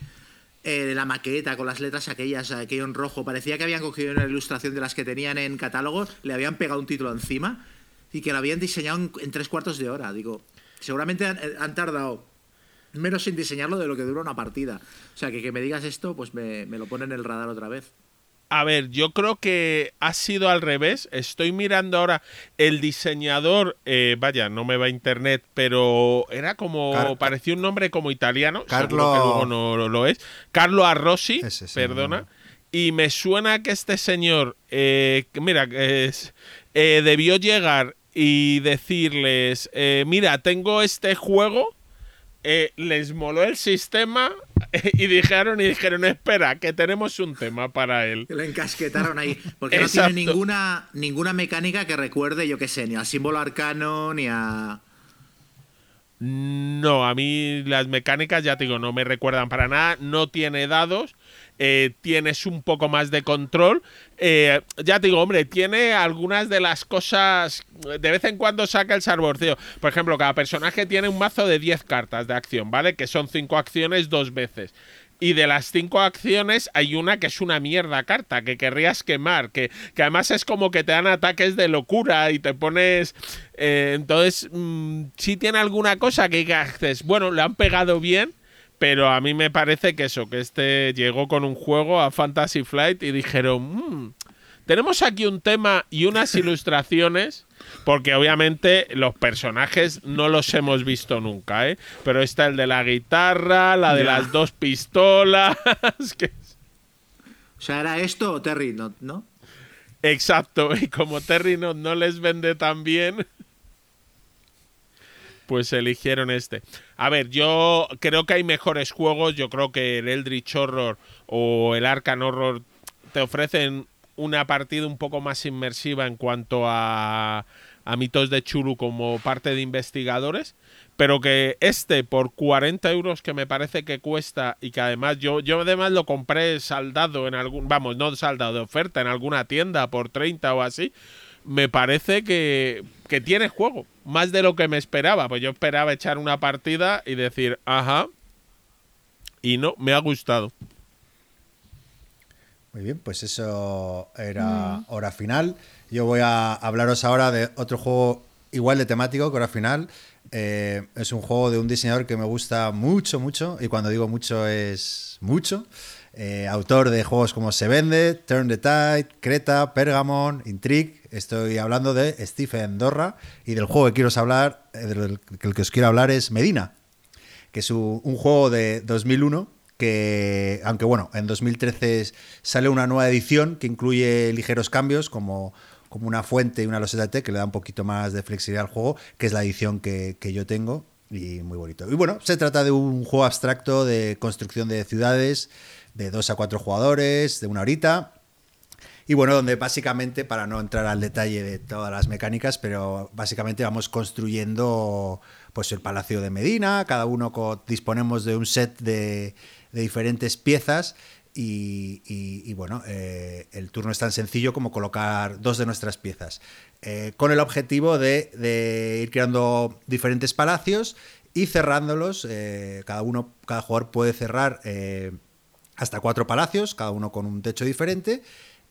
eh, la maqueta con las letras aquellas, aquello en rojo, parecía que habían cogido una ilustración de las que tenían en catálogo, le habían pegado un título encima y que lo habían diseñado en, en tres cuartos de hora. Digo, seguramente han, han tardado menos en diseñarlo de lo que dura una partida. O sea, que que me digas esto, pues me, me lo pone en el radar otra vez. A ver, yo creo que ha sido al revés. Estoy mirando ahora el diseñador, eh, vaya, no me va a internet, pero era como, Car- parecía un nombre como italiano, Carlo- que luego no lo, lo es. Carlo sí, perdona. no. Y me suena que este señor, eh, mira, es, eh, debió llegar y decirles, eh, mira, tengo este juego, eh, les moló el sistema y dijeron y dijeron, espera, que tenemos un tema para él. Que lo encasquetaron ahí. Porque no tiene ninguna, ninguna mecánica que recuerde, yo qué sé, ni al símbolo arcano, ni a. No, a mí las mecánicas, ya te digo, no me recuerdan para nada. No tiene dados. Eh, tienes un poco más de control. eh, ya te digo, hombre, tiene algunas de las cosas. De vez en cuando saca el sarborceo. Por ejemplo, cada personaje tiene un mazo de 10 cartas de acción, ¿vale? Que son 5 acciones dos veces. Y de las cinco acciones hay una que es una mierda carta, que querrías quemar, que, que además es como que te dan ataques de locura y te pones... eh, entonces, mm, sí tiene alguna cosa que dices, bueno, le han pegado bien, pero a mí me parece que eso, que este llegó con un juego a Fantasy Flight y dijeron, "Mm, tenemos aquí un tema y unas ilustraciones, porque obviamente los personajes no los hemos visto nunca, ¿eh? Pero está el de la guitarra, la de Ya. las dos pistolas, que O sea, ¿era esto o Terry? ¿No? ¿no? Exacto, y como Terry no, no les vende tan bien, pues eligieron este. A ver, yo creo que hay mejores juegos, yo creo que el Eldritch Horror o el Arkham Horror te ofrecen una partida un poco más inmersiva en cuanto a, a mitos de Chulu como parte de investigadores, pero que este por 40 euros que me parece que cuesta y que además yo, yo además lo compré saldado en algún, vamos, no saldado de oferta en alguna tienda por 30 o así, me parece que, que tiene juego, más de lo que me esperaba, pues yo esperaba echar una partida y decir, ajá, y no, me ha gustado. Muy bien, pues eso era hora final. Yo voy a hablaros ahora de otro juego igual de temático que hora final. Eh, es un juego de un diseñador que me gusta mucho, mucho, y cuando digo mucho es mucho. Eh, autor de juegos como Se Vende, Turn the Tide, Creta, Pergamon, Intrigue. Estoy hablando de Stephen Dorra y del juego que quiero hablar, eh, del que os quiero hablar es Medina que es un, un juego de 2001 que, aunque bueno, en 2013 sale una nueva edición que incluye ligeros cambios como, como una fuente y una loseta T que le da un poquito más de flexibilidad al juego, que es la edición que, que yo tengo y muy bonito. Y bueno, se trata de un juego abstracto de construcción de ciudades de dos a cuatro jugadores, de una horita. Y bueno, donde básicamente, para no entrar al detalle de todas las mecánicas, pero básicamente vamos construyendo pues el Palacio de Medina, cada uno disponemos de un set de, de diferentes piezas y, bueno, eh, el turno es tan sencillo como colocar dos de nuestras piezas, eh, con el objetivo de, ir creando diferentes palacios y cerrándolos, eh, cada uno, cada jugador puede cerrar hasta cuatro palacios, cada uno con un techo diferente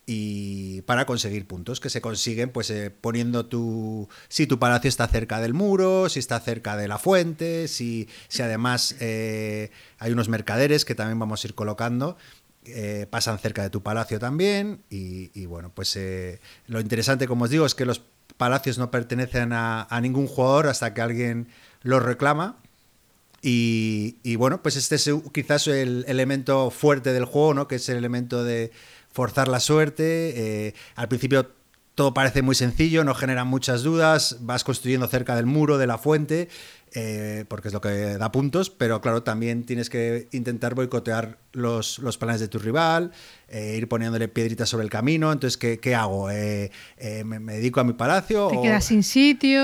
y para conseguir puntos que se consiguen pues eh, poniendo tu si tu palacio está cerca del muro si está cerca de la fuente si, si además eh, hay unos mercaderes que también vamos a ir colocando eh, pasan cerca de tu palacio también y, bueno pues eh, lo interesante como os digo es que los palacios no pertenecen a ningún jugador hasta que alguien los reclama y, bueno, pues este es quizás el elemento fuerte del juego, ¿no? Que es el elemento de forzar la suerte. Eh, al principio todo parece muy sencillo, no genera muchas dudas, vas construyendo cerca del muro, de la fuente, eh, porque es lo que da puntos, pero claro, también tienes que intentar boicotear los, los planes de tu rival, eh, ir poniéndole piedritas sobre el camino. Entonces, ¿qué, qué hago? Eh, me, me dedico a mi palacio? Te o- quedas sin sitio.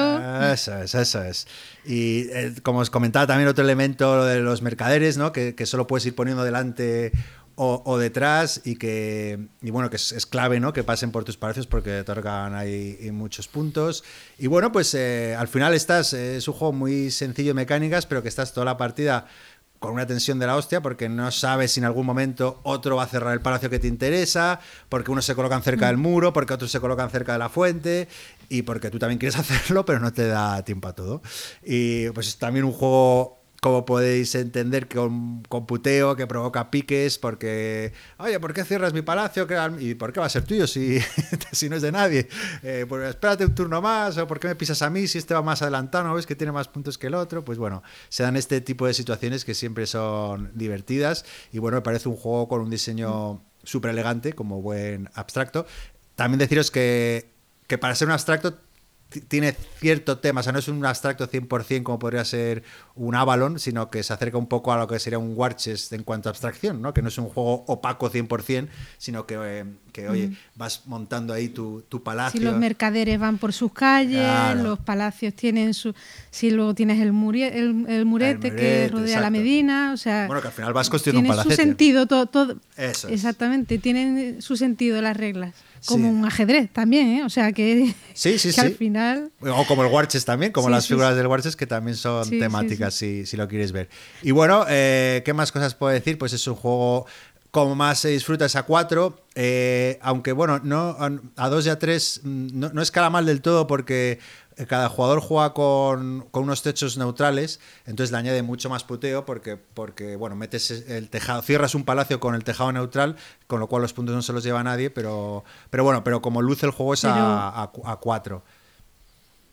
eso es, eso es. Y como os comentaba también otro elemento lo de los mercaderes, ¿no? Que, que solo puedes ir poniendo delante o, detrás y que y bueno que es, clave no que pasen por tus palacios porque te otorgan ahí muchos puntos y bueno pues eh, al final estás eh, es un juego muy sencillo mecánicas pero que estás toda la partida con una tensión de la hostia porque no sabes si en algún momento otro va a cerrar el palacio que te interesa, porque unos se colocan cerca del muro, porque otros se colocan cerca de la fuente y porque tú también quieres hacerlo pero no te da tiempo a todo. Y pues es también un juego como podéis entender, con, con puteo que provoca piques, porque, oye, ¿por qué cierras mi palacio? ¿Qué- ¿Y por qué va a ser tuyo si, si no es de nadie? Eh, pues espérate un turno más, o ¿por qué me pisas a mí si este va más adelantado? ¿No ves que tiene más puntos que el otro? Pues bueno, se dan este tipo de situaciones que siempre son divertidas y bueno, me parece un juego con un diseño súper elegante, como buen abstracto. También deciros que, que para ser un abstracto ti- tiene cierto tema, o sea, no es un abstracto 100% como podría ser un Avalon, sino que se acerca un poco a lo que sería un Warchest en cuanto a abstracción, ¿no? Que no es un juego opaco 100%, sino que, eh, que oye, vas montando ahí tu, tu palacio. Si los mercaderes van por sus calles, Claro. los palacios tienen su. Si luego tienes el, murie- el, el murete El que murete, rodea la. Medina, o sea. Bueno, que al final vas construyendo un tiene su sentido todo. todo Eso es. Exactamente, tienen su sentido las reglas. Sí. Como un ajedrez también, ¿eh? O sea que, Sí, sí, que al final. O como el Warchest también, como las figuras del Warchest que también son Sí, Si, si lo quieres ver. Y bueno, eh, ¿qué más cosas puedo decir? Pues es un juego como más se disfruta es a 4, aunque bueno, no a 2 y a 3 no, no escala mal del todo porque cada jugador juega con, con unos techos neutrales, entonces le añade mucho más puteo porque, porque bueno, metes el tejado, cierras un palacio con el tejado neutral, con lo cual los puntos no se los lleva nadie, pero, pero bueno, pero como luce el juego es Pero- a, a, a 4.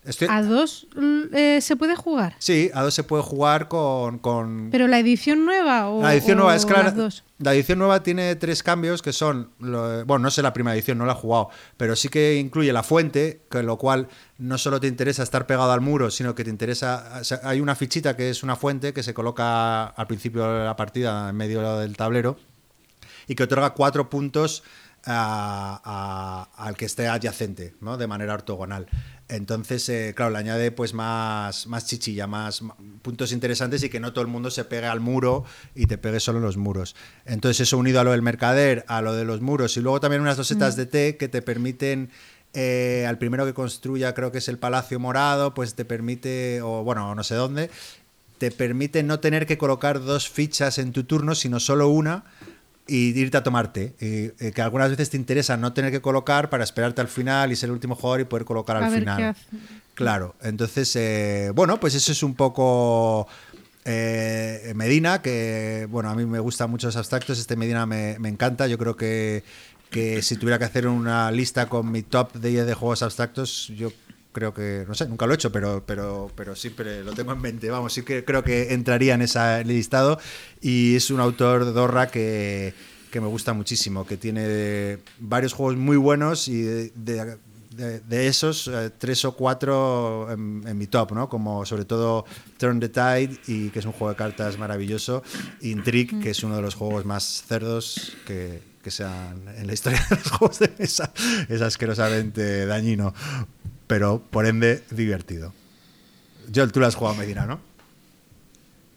Estoy- A dos eh, se puede jugar. Sí, a dos se puede jugar con. con- Pero la edición nueva o. la edición o nueva es clara. dos. La edición nueva tiene tres cambios que son. lo- bueno, no sé la primera edición, no la he jugado, pero sí que incluye la fuente, con lo cual no solo te interesa estar pegado al muro, sino que te interesa. o sea, hay una fichita que es una fuente que se coloca al principio de la partida, en medio del tablero, y que otorga cuatro puntos a- a- al que esté adyacente, ¿no? De manera ortogonal. Entonces, eh, claro, le añade pues más, más chichilla, más puntos interesantes y que no todo el mundo se pegue al muro y te pegue solo en los muros. Entonces, eso unido a lo del mercader, a lo de los muros y luego también unas dosetas de té que te permiten eh, al primero que construya, creo que es el Palacio Morado, pues te permite, o bueno, no sé dónde, te permite no tener que colocar dos fichas en tu turno, sino solo una y irte a tomarte. Y, eh, que algunas veces te interesa no tener que colocar para esperarte al final y ser el último jugador y poder colocar al final. Claro, entonces, eh, bueno, pues eso es un poco eh, Medina, que bueno, a mí me gustan mucho los abstractos, este Medina me, me encanta, yo creo que, que si tuviera que hacer una lista con mi top 10 de juegos abstractos, yo creo que, no sé, nunca lo he hecho, pero, pero, pero siempre lo tengo en mente, vamos, sí que creo que entraría en ese listado y es un autor Dorra que, que me gusta muchísimo, que tiene varios juegos muy buenos y de, de- de- de esos, eh, tres o cuatro en, en mi top, ¿no? Como sobre todo Turn the Tide, y que es un juego de cartas maravilloso, Intrigue, que es uno de los juegos más cerdos que, que sean en la historia de los juegos de mesa. Es asquerosamente dañino, pero por ende divertido. Joel, tú lo has jugado a Medina, ¿no?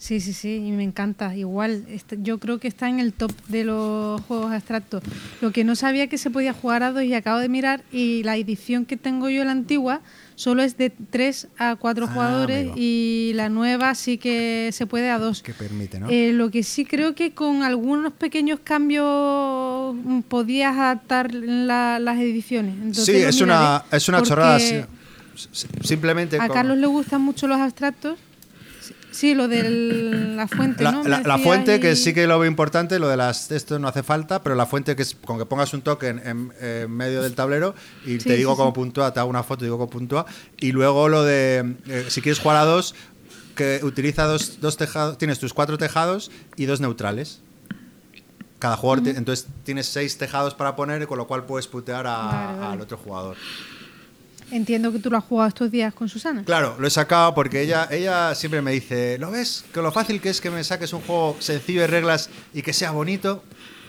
Sí, sí, sí, y me encanta. Igual, este- yo creo que está en el top de los juegos abstractos. Lo que no sabía que se podía jugar a dos y acabo de mirar y la edición que tengo yo, la antigua, solo es de 3 a 4 Ah, jugadores amigo. y la nueva sí que se puede a dos. Que permite, ¿no? Eh, lo que sí creo que con algunos pequeños cambios podías adaptar la- las ediciones. Entonces sí, es una, miraré, es una chorrada. sí. Simplemente. A Carlos le gustan mucho los abstractos. Sí, lo de la fuente, La, ¿no? la- fuente, que sí que lo veo importante, lo de las esto no hace falta, pero la fuente que es con que pongas un token en, en medio del tablero y Sí, te digo sí, cómo sí. puntúa, te hago una foto y digo cómo puntúa. Y luego lo de eh, si quieres jugar a dos, que utiliza dos, dos tejados, tienes tus cuatro tejados y dos neutrales. Cada jugador, entonces tienes seis tejados para poner, con lo cual puedes putear a- Vale, vale. al otro jugador. Entiendo que tú lo has jugado estos días con Susana. Claro, lo he sacado porque ella, ella siempre me dice, ¿lo ves? Que lo fácil que es que me saques un juego sencillo de reglas y que sea bonito.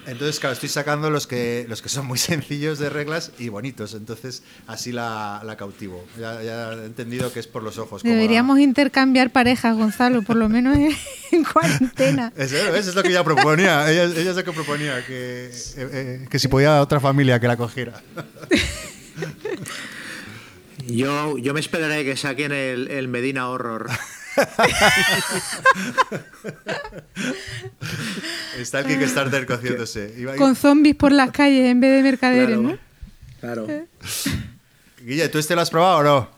Entonces, claro, estoy sacando los que, los que son muy sencillos de reglas y bonitos. Entonces, así la, la cautivo. Ya, ya he entendido que es por los ojos. Deberíamos intercambiar parejas, Gonzalo, por lo menos en, en cuarentena. Eso, eso es lo que ella proponía. Ella, ella es lo que proponía, que, eh, eh, que si podía otra familia que la cogiera. Yo, yo me esperaré que saquen el, el Medina Horror. Está el Kickstarter cociéndose. Iba- Con zombies por las calles en vez de mercaderes, Claro. ¿no? Claro. Guille, ¿tú este lo has probado o no?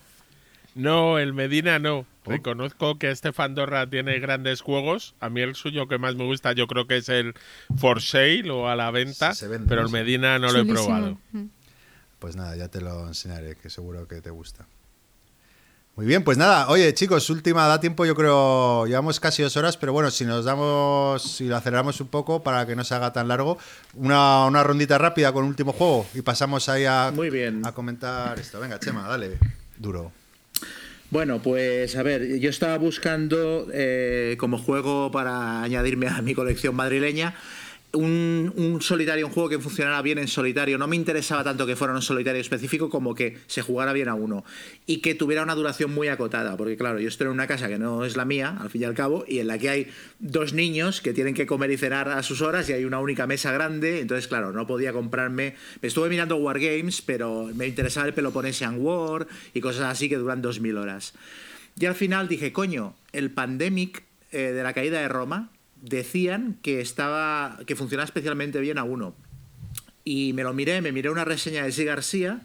No, el Medina no. Oh. Reconozco que este Fandorra tiene grandes juegos. A mí el suyo que más me gusta yo creo que es el For Sale o a la venta, Se vende, pero el. Medina no lo he Chulísimo. probado. Mm. Pues nada, ya te lo enseñaré, que seguro que te gusta. Muy bien, pues nada, oye chicos, última, da tiempo, yo creo, llevamos casi dos horas, pero bueno, si nos damos, si lo aceleramos un poco para que no se haga tan largo, una, una rondita rápida con último juego y pasamos ahí a, Muy bien. a comentar esto. Venga, Chema, dale, duro. Bueno, pues a ver, yo estaba buscando eh, como juego para añadirme a mi colección madrileña un, solitario, un juego que funcionara bien en solitario. No me interesaba tanto que fuera un solitario específico como que se jugara bien a uno y que tuviera una duración muy acotada, porque claro, yo estoy en una casa que no es la mía, al fin y al cabo, y en la que hay dos niños que tienen que comer y cenar a sus horas y hay una única mesa grande, entonces claro, no podía comprarme... Me estuve mirando Wargames, pero me interesaba el Peloponnesian War y cosas así que duran 2.000 horas. Y al final dije, coño, el Pandemic eh, de la caída de Roma decían que estaba que funcionaba especialmente bien a uno. Y me lo miré, me miré una reseña de Sí García,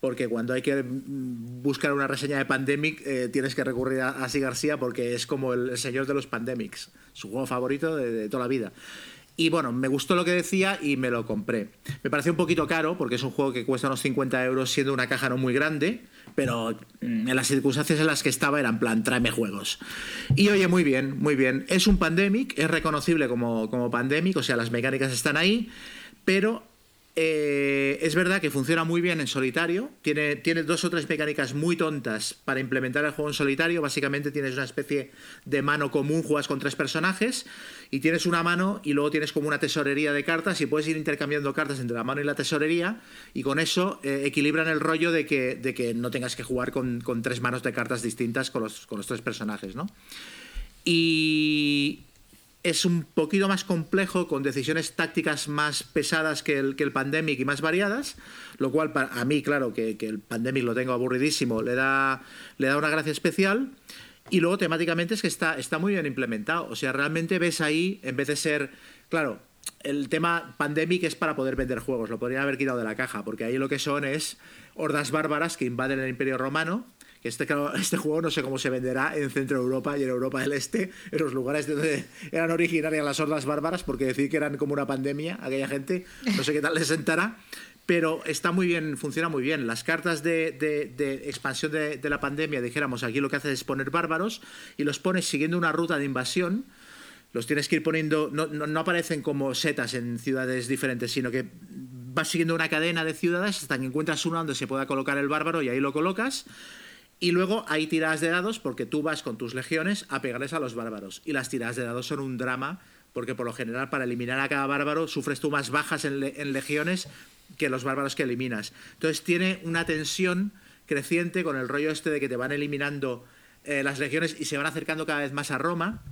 porque cuando hay que buscar una reseña de Pandemic eh, tienes que recurrir a, a Sí García porque es como el, señor de los Pandemics, su juego favorito de, de toda la vida. Y bueno, me gustó lo que decía y me lo compré. Me pareció un poquito caro porque es un juego que cuesta unos 50 euros siendo una caja no muy grande, pero mm, en las circunstancias en las que estaba era en plan, tráeme juegos. Y oye, muy bien, muy bien. Es un Pandemic, es reconocible como, como Pandemic, o sea, las mecánicas están ahí, pero eh, es verdad que funciona muy bien en solitario. Tiene, tiene dos o tres mecánicas muy tontas para implementar el juego en solitario. Básicamente tienes una especie de mano común, juegas con tres personajes y tienes una mano y luego tienes como una tesorería de cartas y puedes ir intercambiando cartas entre la mano y la tesorería y con eso eh, equilibran el rollo de que, de que no tengas que jugar con, con tres manos de cartas distintas con los, con los tres personajes, ¿no? Y es un poquito más complejo, con decisiones tácticas más pesadas que el, que el Pandemic y más variadas, lo cual para, a mí, claro, que, que el Pandemic lo tengo aburridísimo, le da, le da una gracia especial. Y luego temáticamente es que está, está muy bien implementado. O sea, realmente ves ahí, en vez de ser, claro, el tema Pandemic es para poder vender juegos, lo podrían haber quitado de la caja, porque ahí lo que son es hordas bárbaras que invaden el Imperio Romano. Este, este juego no sé cómo se venderá en Centro Europa y en Europa del Este, en los lugares de donde eran originarias las hordas bárbaras, porque decir que eran como una pandemia, aquella gente, no sé qué tal les sentará, pero está muy bien, funciona muy bien. Las cartas de, de- expansión de, de la pandemia, dijéramos, aquí lo que haces es poner bárbaros y los pones siguiendo una ruta de invasión. Los tienes que ir poniendo, no, no, no aparecen como setas en ciudades diferentes, sino que vas siguiendo una cadena de ciudades hasta que encuentras una donde se pueda colocar el bárbaro y ahí lo colocas. Y luego hay tiradas de dados porque tú vas con tus legiones a pegarles a los bárbaros. Y las tiradas de dados son un drama porque por lo general para eliminar a cada bárbaro sufres tú más bajas en, le- en legiones que los bárbaros que eliminas. Entonces tiene una tensión creciente con el rollo este de que te van eliminando eh, las legiones y se van acercando cada vez más a Roma.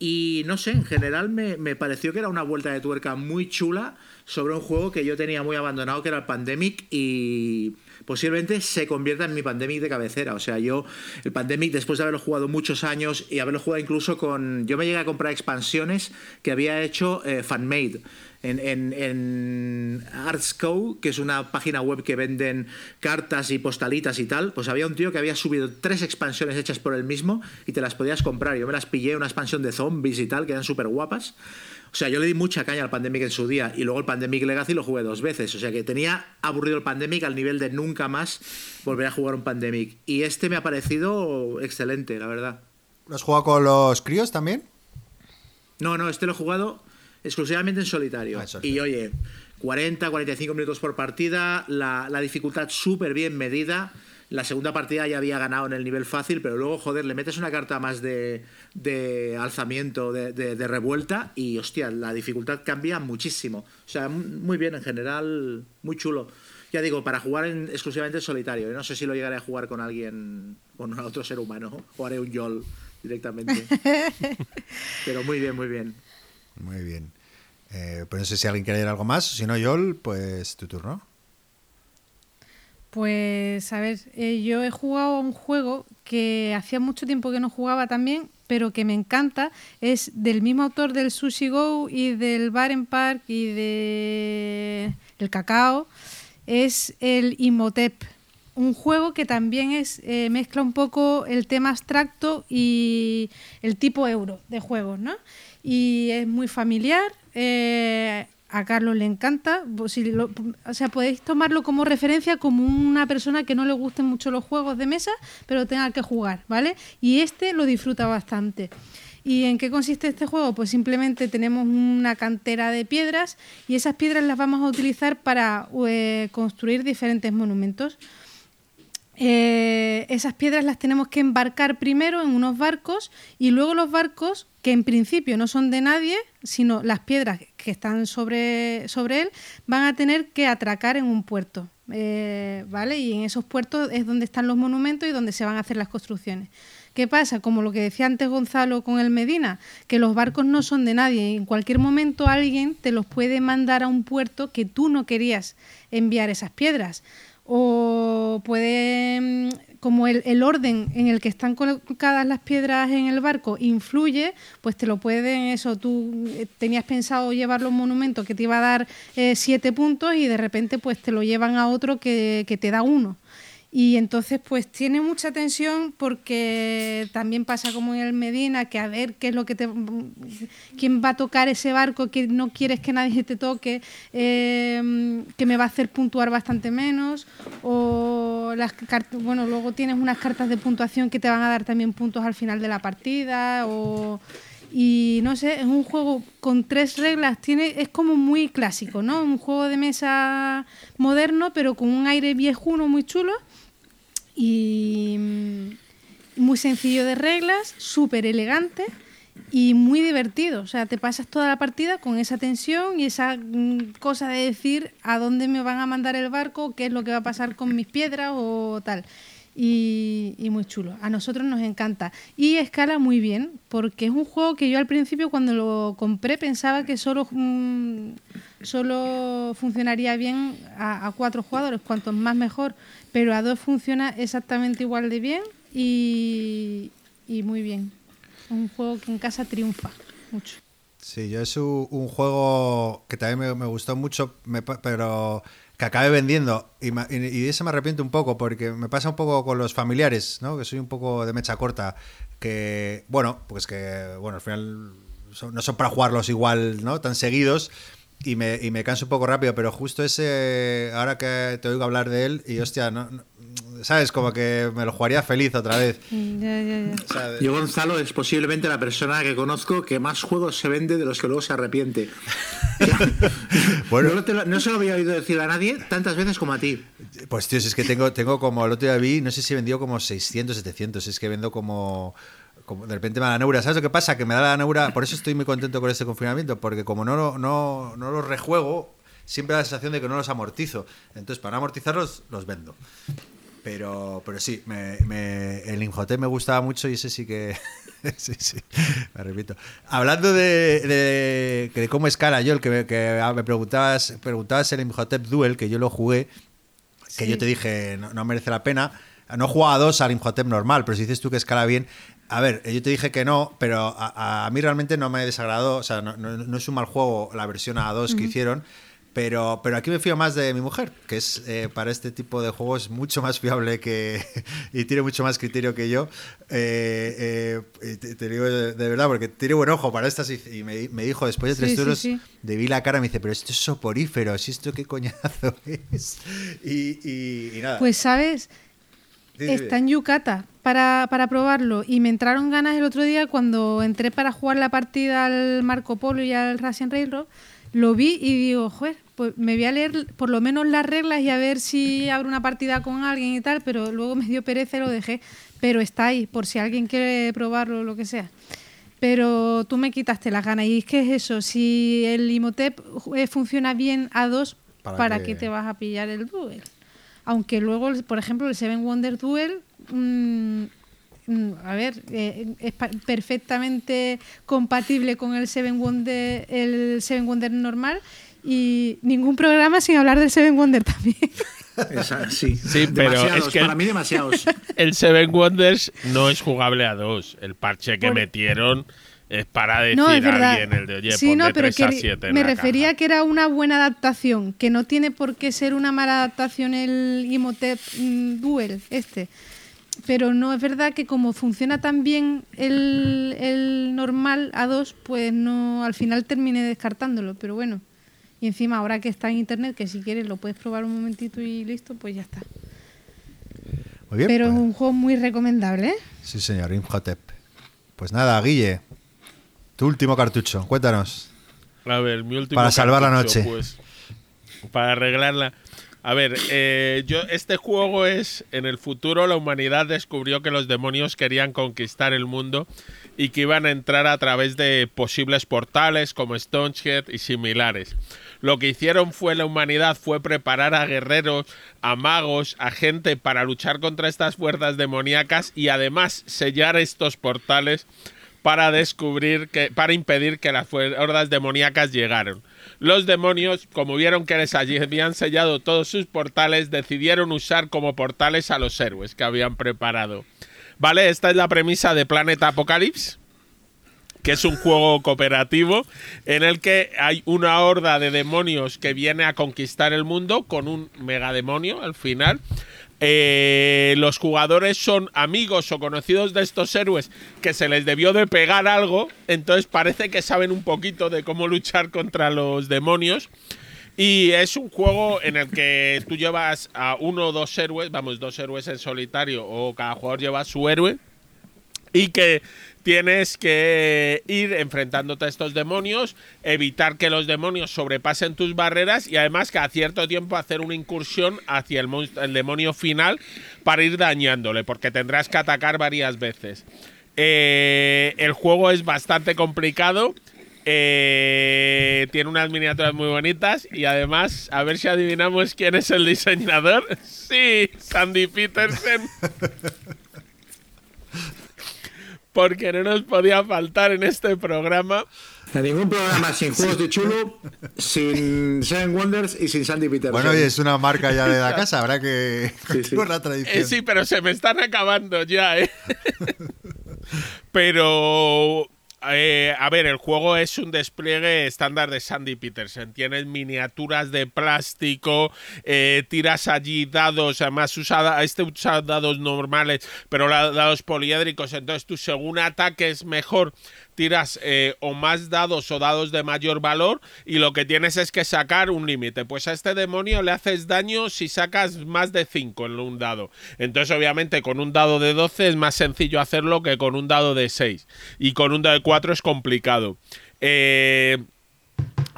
Y no sé, en general me, me pareció que era una vuelta de tuerca muy chula sobre un juego que yo tenía muy abandonado, que era el Pandemic, y posiblemente se convierta en mi Pandemic de cabecera. O sea, yo, el Pandemic, después de haberlo jugado muchos años y haberlo jugado incluso con. Yo me llegué a comprar expansiones que había hecho eh, Fanmade. En, en, en Artsco, que es una página web que venden cartas y postalitas y tal, pues había un tío que había subido tres expansiones hechas por él mismo y te las podías comprar. Yo me las pillé, una expansión de zombies y tal, que eran súper guapas. O sea, yo le di mucha caña al Pandemic en su día y luego el Pandemic Legacy lo jugué dos veces. O sea, que tenía aburrido el Pandemic al nivel de nunca más volver a jugar un Pandemic. Y este me ha parecido excelente, la verdad. ¿Lo has jugado con los críos también? No, no, este lo he jugado exclusivamente en solitario. Ah. Y oye, 40, 45 minutos por partida, la, la dificultad súper bien medida. La segunda partida ya había ganado en el nivel fácil, pero luego, joder, le metes una carta más de, de alzamiento, de, de- de revuelta, y hostia, la dificultad cambia muchísimo. O sea, muy bien, en general, muy chulo. Ya digo, para jugar en- exclusivamente en solitario. ¿eh? No sé si lo llegaré a jugar con alguien, con otro ser humano, o haré un YOL directamente. pero muy bien, muy bien. Muy bien. Eh, pues no sé si alguien quiere algo más. Si no, Yol, pues tu turno. Pues a ver, eh, yo he jugado a un juego que hacía mucho tiempo que no jugaba también, pero que me encanta. Es del mismo autor del Sushi Go y del Baren Park y de el Cacao. Es el Imhotep, un juego que también es eh, mezcla un poco el tema abstracto y el tipo euro de juegos, ¿no? Y es muy familiar. eh, a Carlos le encanta. Si o sea, podéis tomarlo como referencia como una persona que no le gusten mucho los juegos de mesa, pero tenga que jugar, ¿vale? Y este lo disfruta bastante. ¿Y en qué consiste este juego? Pues simplemente tenemos una cantera de piedras y esas piedras las vamos a utilizar para eh, construir diferentes monumentos. Eh, esas piedras las tenemos que embarcar primero en unos barcos y luego los barcos, que en principio no son de nadie, sino las piedras que están sobre, sobre él, van a tener que atracar en un puerto. eh, ¿Vale? Y en esos puertos es donde están los monumentos y donde se van a hacer las construcciones. ¿Qué pasa? Como lo que decía antes Gonzalo con el Medina, que los barcos no son de nadie. En cualquier momento alguien te los puede mandar a un puerto que tú no querías enviar esas piedras. O puede, mm, como el, el orden en el que están colocadas las piedras en el barco influye, pues te lo pueden, eso, tú eh, tenías pensado llevarlo a un monumento que te iba a dar eh, siete puntos y de repente pues te lo llevan a otro que, que te da uno. Y entonces, pues tiene mucha tensión porque también pasa como en el Medina, que a ver qué es lo que te. quién va a tocar ese barco que no quieres que nadie te toque, eh, que me va a hacer puntuar bastante menos. O las. Bueno, luego tienes unas cartas de puntuación que te van a dar también puntos al final de la partida. O. Y no sé, es un juego con tres reglas, tiene, es como muy clásico, ¿no? Un juego de mesa moderno, pero con un aire viejuno muy chulo y mm, muy sencillo de reglas, súper elegante y muy divertido. O sea, te pasas toda la partida con esa tensión y esa mm, cosa de decir a dónde me van a mandar el barco, qué es lo que va a pasar con mis piedras o tal. Y, muy chulo. A nosotros nos encanta. Y escala muy bien, porque es un juego que yo al principio cuando lo compré pensaba que solo, mm, solo funcionaría bien a, cuatro jugadores, cuantos más mejor, pero a dos funciona exactamente igual de bien y, muy bien. Un juego que en casa triunfa mucho. Sí, yo es un, juego que también me, gustó mucho, me pero que acabé vendiendo y, y- de eso me arrepiento un poco porque me pasa un poco con los familiares, ¿no? Que soy un poco de mecha corta, que bueno, pues que bueno, al final no son para jugarlos igual, ¿no? Tan seguidos. Y me, y me canso un poco rápido, pero justo ese, ahora que te oigo hablar de él, y hostia, no, no- ¿sabes? Como que me lo jugaría feliz otra vez. Ya, ya, ya. De- Yo, Gonzalo, es posiblemente la persona que conozco que más juegos se vende de los que luego se arrepiente. Bueno. no, te lo- no se lo había oído decir a nadie tantas veces como a ti. Pues tío, si es que tengo, tengo como el otro día vi, no sé si he vendido como 600, 700, es que vendo como, como de repente me da la neura. ¿Sabes lo que pasa? Que me da la neura, por eso estoy muy contento con este confinamiento, porque como no, no, no los rejuego, siempre da la sensación de que no los amortizo. Entonces, para no amortizarlos, los vendo. Pero, pero sí, me, me- el Imhotep me gustaba mucho y ese sí que. sí, sí, me repito. Hablando de, de, de cómo escala yo, el que, me- que me preguntabas, preguntabas el Imhotep Duel, que yo lo jugué, que Sí. yo te dije no, no merece la pena. No jugaba a dos al Imhotep normal, pero si dices tú que escala bien. A ver, yo te dije que no, pero a, a mí realmente no me desagradó. O sea, no, no- no es un mal juego la versión a dos que hicieron. Pero, pero aquí me fío más de mi mujer, que es eh, para este tipo de juegos mucho más fiable que y tiene mucho más criterio que yo. Eh, eh, te, te digo de, de verdad, porque tiene buen ojo para estas. Y, y me, me dijo después de tres Sí, sí, turnos, sí. de vi la cara, me dice, pero esto es soporífero, ¿si esto qué coñazo es? Y, y- y nada. Pues, ¿sabes? Sí, sí, Está en Yucata para, para probarlo y me entraron ganas el otro día cuando entré para jugar la partida al Marco Polo y al Racing Railroad. Lo vi y digo, joder, pues me voy a leer por lo menos las reglas y a ver si abro una partida con alguien y tal, pero luego me dio pereza y lo dejé. Pero está ahí, por si alguien quiere probarlo o lo que sea. Pero tú me quitaste las ganas. Y es que es eso, si el Imhotep eh, funciona bien a dos, ¿Para ¿para, qué? qué te vas a pillar el Duel? Aunque luego, por ejemplo, el Seven Wonder Duel, mm, mm, a ver, eh, es perfectamente compatible con el Seven Wonder, el Seven Wonder normal y ningún programa sin hablar del Seven Wonder también. Esa- sí, Sí, pero demasiados, es que- para mí demasiados. El Seven Wonders no es jugable a dos. El parche que Por- metieron Es para decir No, es a verdad. alguien el de oye, sí, no, pero 3 a que 7 en me refería caja". que era una buena adaptación, que no tiene por qué ser una mala adaptación el Imhotep mm, Duel este. Pero no es verdad que como funciona tan bien el, el normal A2, pues no al final terminé descartándolo, pero bueno. Y encima ahora que está en internet, que si quieres lo puedes probar un momentito y listo, pues ya está. Muy bien. pero es pues- un juego muy recomendable, ¿eh? Sí, señor, Imhotep. Pues nada, Guille, tu último cartucho, cuéntanos. A ver, mi último. Para salvar la noche. Pues, para arreglarla. A ver, eh, yo este juego es en el futuro la humanidad descubrió que los demonios querían conquistar el mundo y que iban a entrar a través de posibles portales como Stonehead y similares. Lo que hicieron fue la humanidad fue preparar a guerreros, a magos, a gente para luchar contra estas fuerzas demoníacas y además sellar estos portales para descubrir que para impedir que las hordas demoníacas llegaran. Los demonios, como vieron que les habían sellado todos sus portales, decidieron usar como portales a los héroes que habían preparado. Vale, esta es la premisa de Planet Apocalypse que es un juego cooperativo en el que hay una horda de demonios que viene a conquistar el mundo con un megademonio al final. Eh, los jugadores son amigos o conocidos de estos héroes que se les debió de pegar algo, entonces parece que saben un poquito de cómo luchar contra los demonios. Y es un juego en el que tú llevas a uno o dos héroes, vamos, dos héroes en solitario, o cada jugador lleva su héroe y que tienes que ir enfrentándote a estos demonios, evitar que los demonios sobrepasen tus barreras y además cada cierto tiempo hacer una incursión hacia el, el demonio final para ir dañándole, porque tendrás que atacar varias veces. Eh, el juego es bastante complicado. eh, tiene unas miniaturas muy bonitas y además, a ver si adivinamos quién es el diseñador. Sí, Sandy Peterson. porque no nos podía faltar en este programa. En ningún programa sin juegos de chulo, sin Seven Wonders y sin Sandy Peterson. Bueno, oye, es una marca ya de la casa, habrá que Sí, sí. continuar la tradición. Eh, sí, pero se me están acabando ya, ¿eh? pero, eh, a ver, el juego es un despliegue estándar de Sandy Peterson. Tienes miniaturas de plástico, eh, tiras allí dados, además usa, este usa dados normales, pero dados poliédricos. Entonces tú según ataques mejor tiras eh, o más dados o dados de mayor valor y lo que tienes es que sacar un límite. Pues a este demonio le haces daño si sacas más de 5 en un dado. Entonces obviamente con un dado de 12 es más sencillo hacerlo que con un dado de 6. Y con un dado de 4 es complicado. Eh,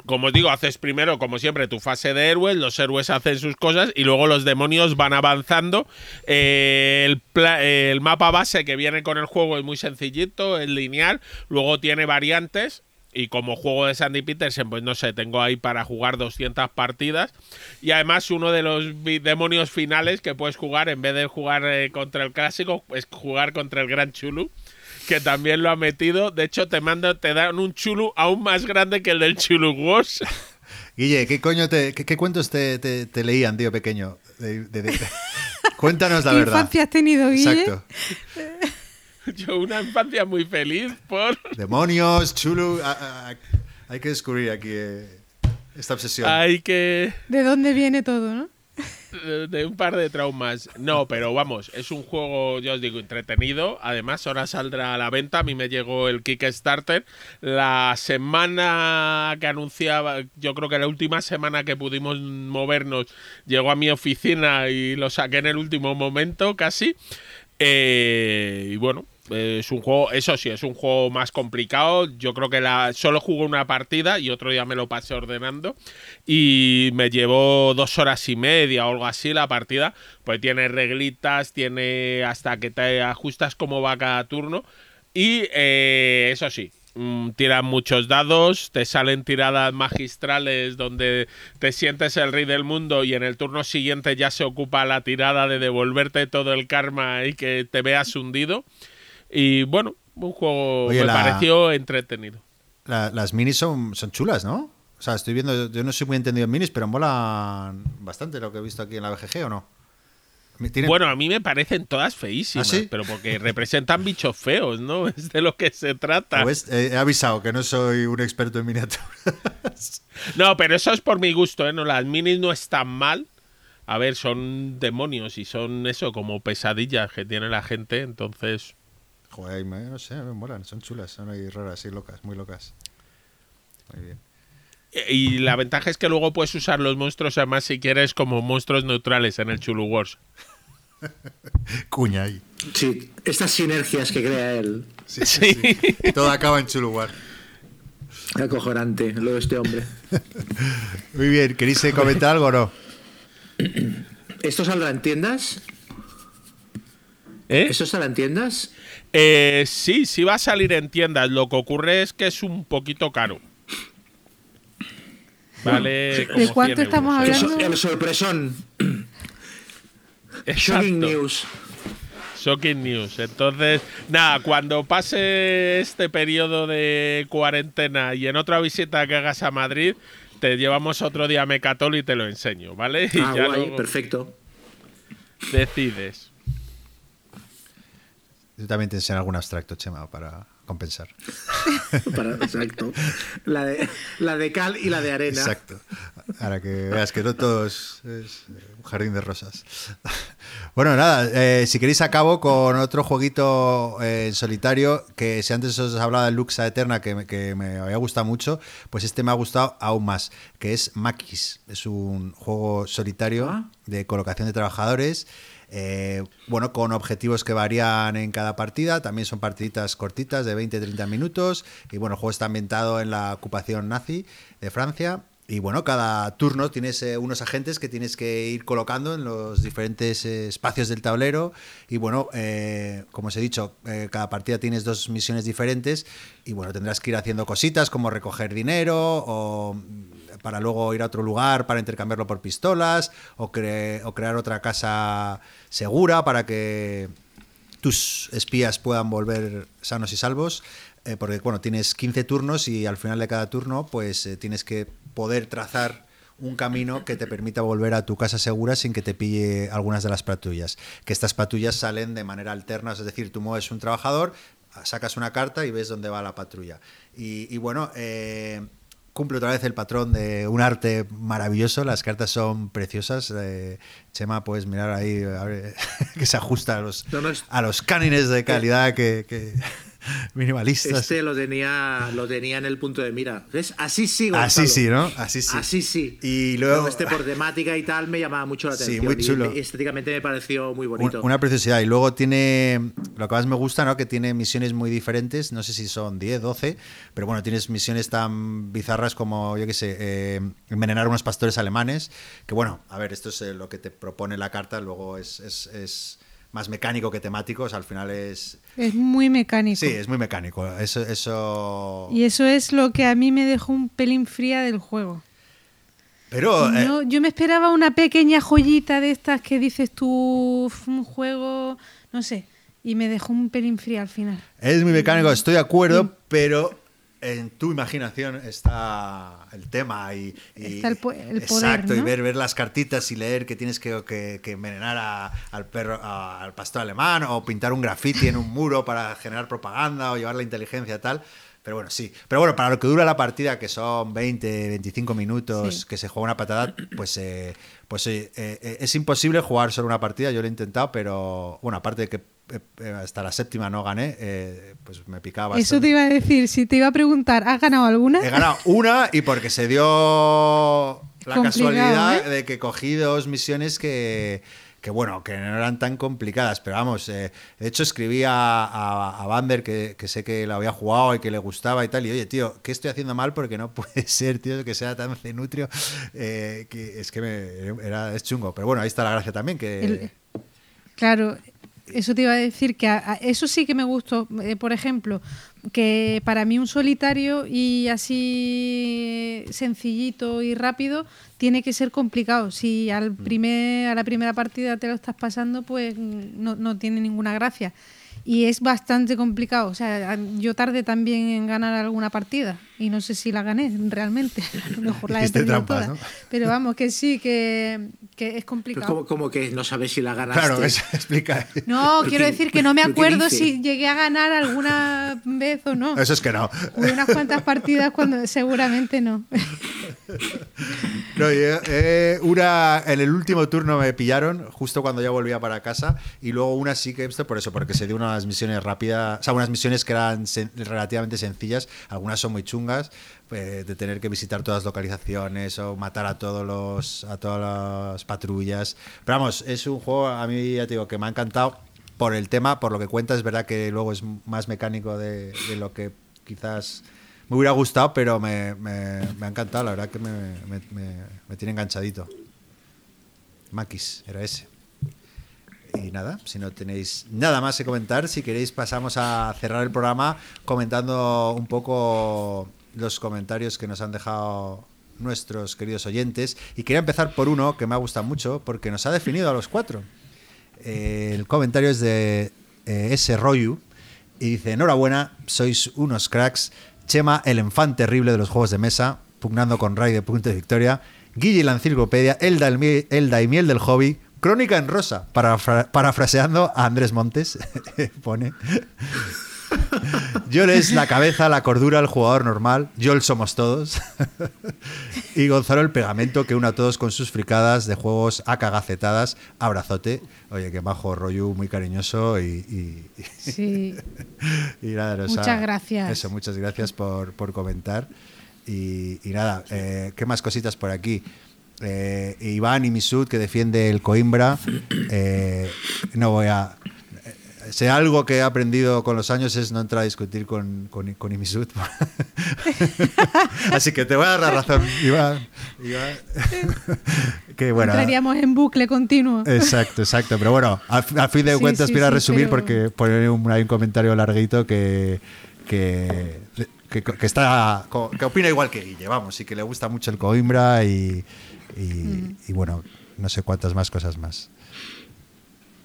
como os digo, haces primero, como siempre, tu fase de héroes, los héroes hacen sus cosas y luego los demonios van avanzando. Eh, eh, el mapa base que viene con el juego es muy sencillito, es lineal, luego tiene variantes. Y como juego de Sandy Peterson, pues no sé, tengo ahí para jugar 200 partidas. Y además uno de los demonios finales que puedes jugar, en vez de jugar eh, contra el clásico, es jugar contra el Gran Chulu que también lo ha metido. De hecho, te manda, te dan un chulu aún más grande que el del Chulu Wars. Guille, ¿qué coño te, qué, qué cuentos te, te- te leían, tío pequeño? De- de- de- Cuéntanos la ¿Qué verdad. infancia has tenido, Guille? Exacto. Yo una infancia muy feliz por Demonios, chulu. a- a- hay que descubrir aquí eh, esta obsesión. hay que ¿De dónde viene todo, no? De, un par de traumas. No, pero vamos, es un juego, ya os digo, entretenido. Además, ahora saldrá a la venta. A mí me llegó el Kickstarter. La semana que anunciaba, yo creo que la última semana que pudimos movernos, llegó a mi oficina y lo saqué en el último momento casi. Eh, y bueno, es un juego, eso sí, es un juego más complicado. Yo creo que la, solo jugué una partida y otro día me lo pasé ordenando. Y me llevó dos horas y media o algo así la partida. Pues tiene reglitas, tiene hasta que te ajustas cómo va cada turno. Y eh, eso sí, mm, tiran muchos dados, te salen tiradas magistrales donde te sientes el rey del mundo y en el turno siguiente ya se ocupa la tirada de devolverte todo el karma y que te veas hundido. Y bueno, un juego Oye, me la- pareció entretenido. La- las minis son, son chulas, ¿no? O sea, estoy viendo, yo no soy muy entendido en minis, pero molan bastante lo que he visto aquí en la BGG, ¿o no? Bueno, a mí me parecen todas feísimas, ¿Ah, sí? pero porque representan bichos feos, ¿no? Es de lo que se trata. ¿Ves? Eh, he avisado que no soy un experto en miniaturas. No, pero eso es por mi gusto, ¿eh? No, las minis no están mal. A ver, son demonios y son eso, como pesadillas que tiene la gente, entonces... Joder, me- no sé, me molan, son chulas, son ahí raras y locas, muy locas. Muy bien. Y la ventaja es que luego puedes usar los monstruos, además, si quieres, como monstruos neutrales en el Chulu Wars. Cuña ahí. Sí, estas sinergias que crea él. Sí, sí, sí. Todo acaba en Chuluguar. Acojonante lo de este hombre. Muy bien, ¿queréis eh, comentar algo o no? ¿Esto saldrá en tiendas? ¿Eh? ¿Esto saldrá en tiendas? Eh, sí, sí va a salir en tiendas. Lo que ocurre es que es un poquito caro. Vale. ¿De cuánto 100 estamos euros. Hablando? el sorpresón. Exacto. Shocking news. Shocking news. Entonces, nada, cuando pase este periodo de cuarentena y en otra visita que hagas a Madrid, te llevamos otro día a Mecatol y te lo enseño, ¿vale? Y Ah, ya guay, perfecto. decides. Yo también te enseño algún abstracto, Chema, para compensar. Para- exacto. La de, la de cal y la de arena. Exacto. Ahora que veas que no todo es, es, eh, un jardín de rosas. Bueno, nada, eh, si queréis acabo con otro jueguito eh, en solitario, que si antes os hablaba del Luxa Eterna, que, me- que me había gustado mucho, pues este me ha gustado aún más, que es Maquis. Es un juego solitario Ah. de colocación de trabajadores. Eh, bueno, con objetivos que varían en cada partida, también son partiditas cortitas de 20-30 minutos. Y bueno, el juego está ambientado en la ocupación nazi de Francia. Y bueno, cada turno tienes eh, unos agentes que tienes que ir colocando en los diferentes eh, espacios del tablero. Y bueno, eh, como os he dicho, eh, cada partida tienes dos misiones diferentes. Y bueno, tendrás que ir haciendo cositas como recoger dinero o para luego ir a otro lugar para intercambiarlo por pistolas o, cre- o crear otra casa segura para que tus espías puedan volver sanos y salvos. eh, porque, bueno, tienes 15 turnos y al final de cada turno, pues eh, tienes que poder trazar un camino que te permita volver a tu casa segura sin que te pille algunas de las patrullas. Que estas patrullas salen de manera alterna, es decir, tú mueves un trabajador, sacas una carta y ves dónde va la patrulla. Y, y bueno, eh, cumple otra vez el patrón de un arte maravilloso. Las cartas son preciosas. Eh, Chema, puedes mirar ahí a ver, que se ajusta a los, No, no, es- a los cánones de calidad que, que- minimalistas. Este lo tenía, lo tenía en el punto de mira. ¿Ves? Así sí, Así Gonzalo. sí, ¿no? Así sí. Así sí. Y luego- Pero este por temática y tal me llamaba mucho la Sí, atención. muy y chulo. me- estéticamente me pareció muy bonito. Una preciosidad. Y luego tiene, lo que más me gusta, ¿no? Que tiene misiones muy diferentes. No sé si son 10, 12, pero bueno, tienes misiones tan bizarras como, yo qué sé, eh, envenenar unos pastores alemanes. Que bueno, a ver, esto es eh, lo que te propone la carta, luego es, es- es más mecánico que temático. O sea, al final es. Es muy mecánico. Sí, es muy mecánico. Eso. eso... Y eso es lo que a mí me dejó un pelín fría del juego. Pero. eh, yo me esperaba una pequeña joyita de estas que dices tú, "Uf, un juego, no sé, y me dejó un pelín fría al final. Es muy mecánico, estoy de acuerdo, pero en tu imaginación está el tema y, y- Está el po- el poder, exacto y ver ver las cartitas y leer que tienes que, que- que envenenar a- al perro a- al pastor alemán o pintar un graffiti en un muro para generar propaganda o llevar la inteligencia tal. Pero bueno sí. Pero bueno para lo que dura la partida que son 20 25 minutos Sí. que se juega una patada pues eh, pues eh, eh, es imposible jugar solo una partida yo lo he intentado pero bueno aparte de que hasta la séptima no gané eh, pues me picaba Eso te iba a decir, si te iba a preguntar, ¿has ganado alguna? He ganado una y porque se dio la casualidad ¿eh? de que cogí dos misiones que, que, bueno, que no eran tan complicadas. Pero vamos, eh, de hecho escribí a, a, a Bander, que, que sé que lo había jugado y que le gustaba y tal. Y oye, tío, ¿qué estoy haciendo mal? Porque no puede ser, tío, que sea tan cenutrio. eh, que es que me, era, es chungo. Pero bueno, ahí está la gracia también. que El- claro, eso te iba a decir que a- a- eso sí que me gustó. Eh, por ejemplo, que para mí un solitario y así sencillito y rápido tiene que ser complicado. Si al Mm. primer, a la primera partida te lo estás pasando, pues no, no tiene ninguna gracia. Y es bastante complicado. O sea, yo tardé también en ganar alguna partida y no sé si la gané realmente. A lo mejor la he perdido toda. ¿no? Pero vamos, que sí, que, que es complicado. como, como que no sabes si la ganaste. Claro, eso explica. No, ¿Pero quiero decir que no me acuerdo si llegué a ganar alguna vez o no. Eso es que no. Hubo unas cuantas partidas cuando seguramente no. No, yo, eh, una, en el último turno me pillaron, justo cuando ya volvía para casa, y luego una sí que por eso, porque se dio unas misiones rápidas, o sea, unas misiones que eran relativamente sencillas, algunas son muy chungas, eh, de tener que visitar todas las localizaciones o matar a todos los a todas las patrullas. Pero vamos, es un juego a mí ya te digo que me ha encantado por el tema, por lo que cuenta, es verdad que luego es más mecánico de lo que quizás me hubiera gustado, pero me, me- me ha encantado, la verdad que me, me- tiene enganchadito. Maquis, era ese. Y nada, si no tenéis nada más que comentar, si queréis pasamos a cerrar el programa comentando un poco los comentarios que nos han dejado nuestros queridos oyentes. Y quería empezar por uno que me ha gustado mucho porque nos ha definido a los cuatro. Eh, el comentario es de eh, S. Royu y dice: Enhorabuena, sois unos cracks. Chema, el enfant terrible de los juegos de mesa, pugnando con Ray de Punto de Victoria. Guille la enciclopedia, Elda, el Elda y Miel del Hobby. Crónica en rosa, parafra- parafraseando a Andrés Montes, pone. Yo es la cabeza, la cordura, el jugador normal. Yo el somos todos. y Gonzalo el pegamento que une a todos con sus fricadas de juegos a cagacetadas. Abrazote. Oye, que bajo rollo muy cariñoso y, y- Sí. y nada, nos Muchas ha- gracias. Eso, muchas gracias por, por comentar. Y, y nada, eh, ¿qué más cositas por aquí? Eh, Iván y Misud, que defiende el Coimbra. Eh, no voy a. Si algo que he aprendido con los años es no entrar a discutir con, con, con Imisud. Así que te voy a dar la razón, Iván. Iván. que bueno. Entraríamos en bucle continuo. Exacto, exacto. Pero bueno, al fin de Sí, cuentas, sí, quiero sí, resumir pero- porque pone un, hay un comentario larguito que, que, que, que está, que opina igual que Guille, vamos, y que le gusta mucho el Coimbra y, y, Mm. y bueno, no sé cuántas más cosas más.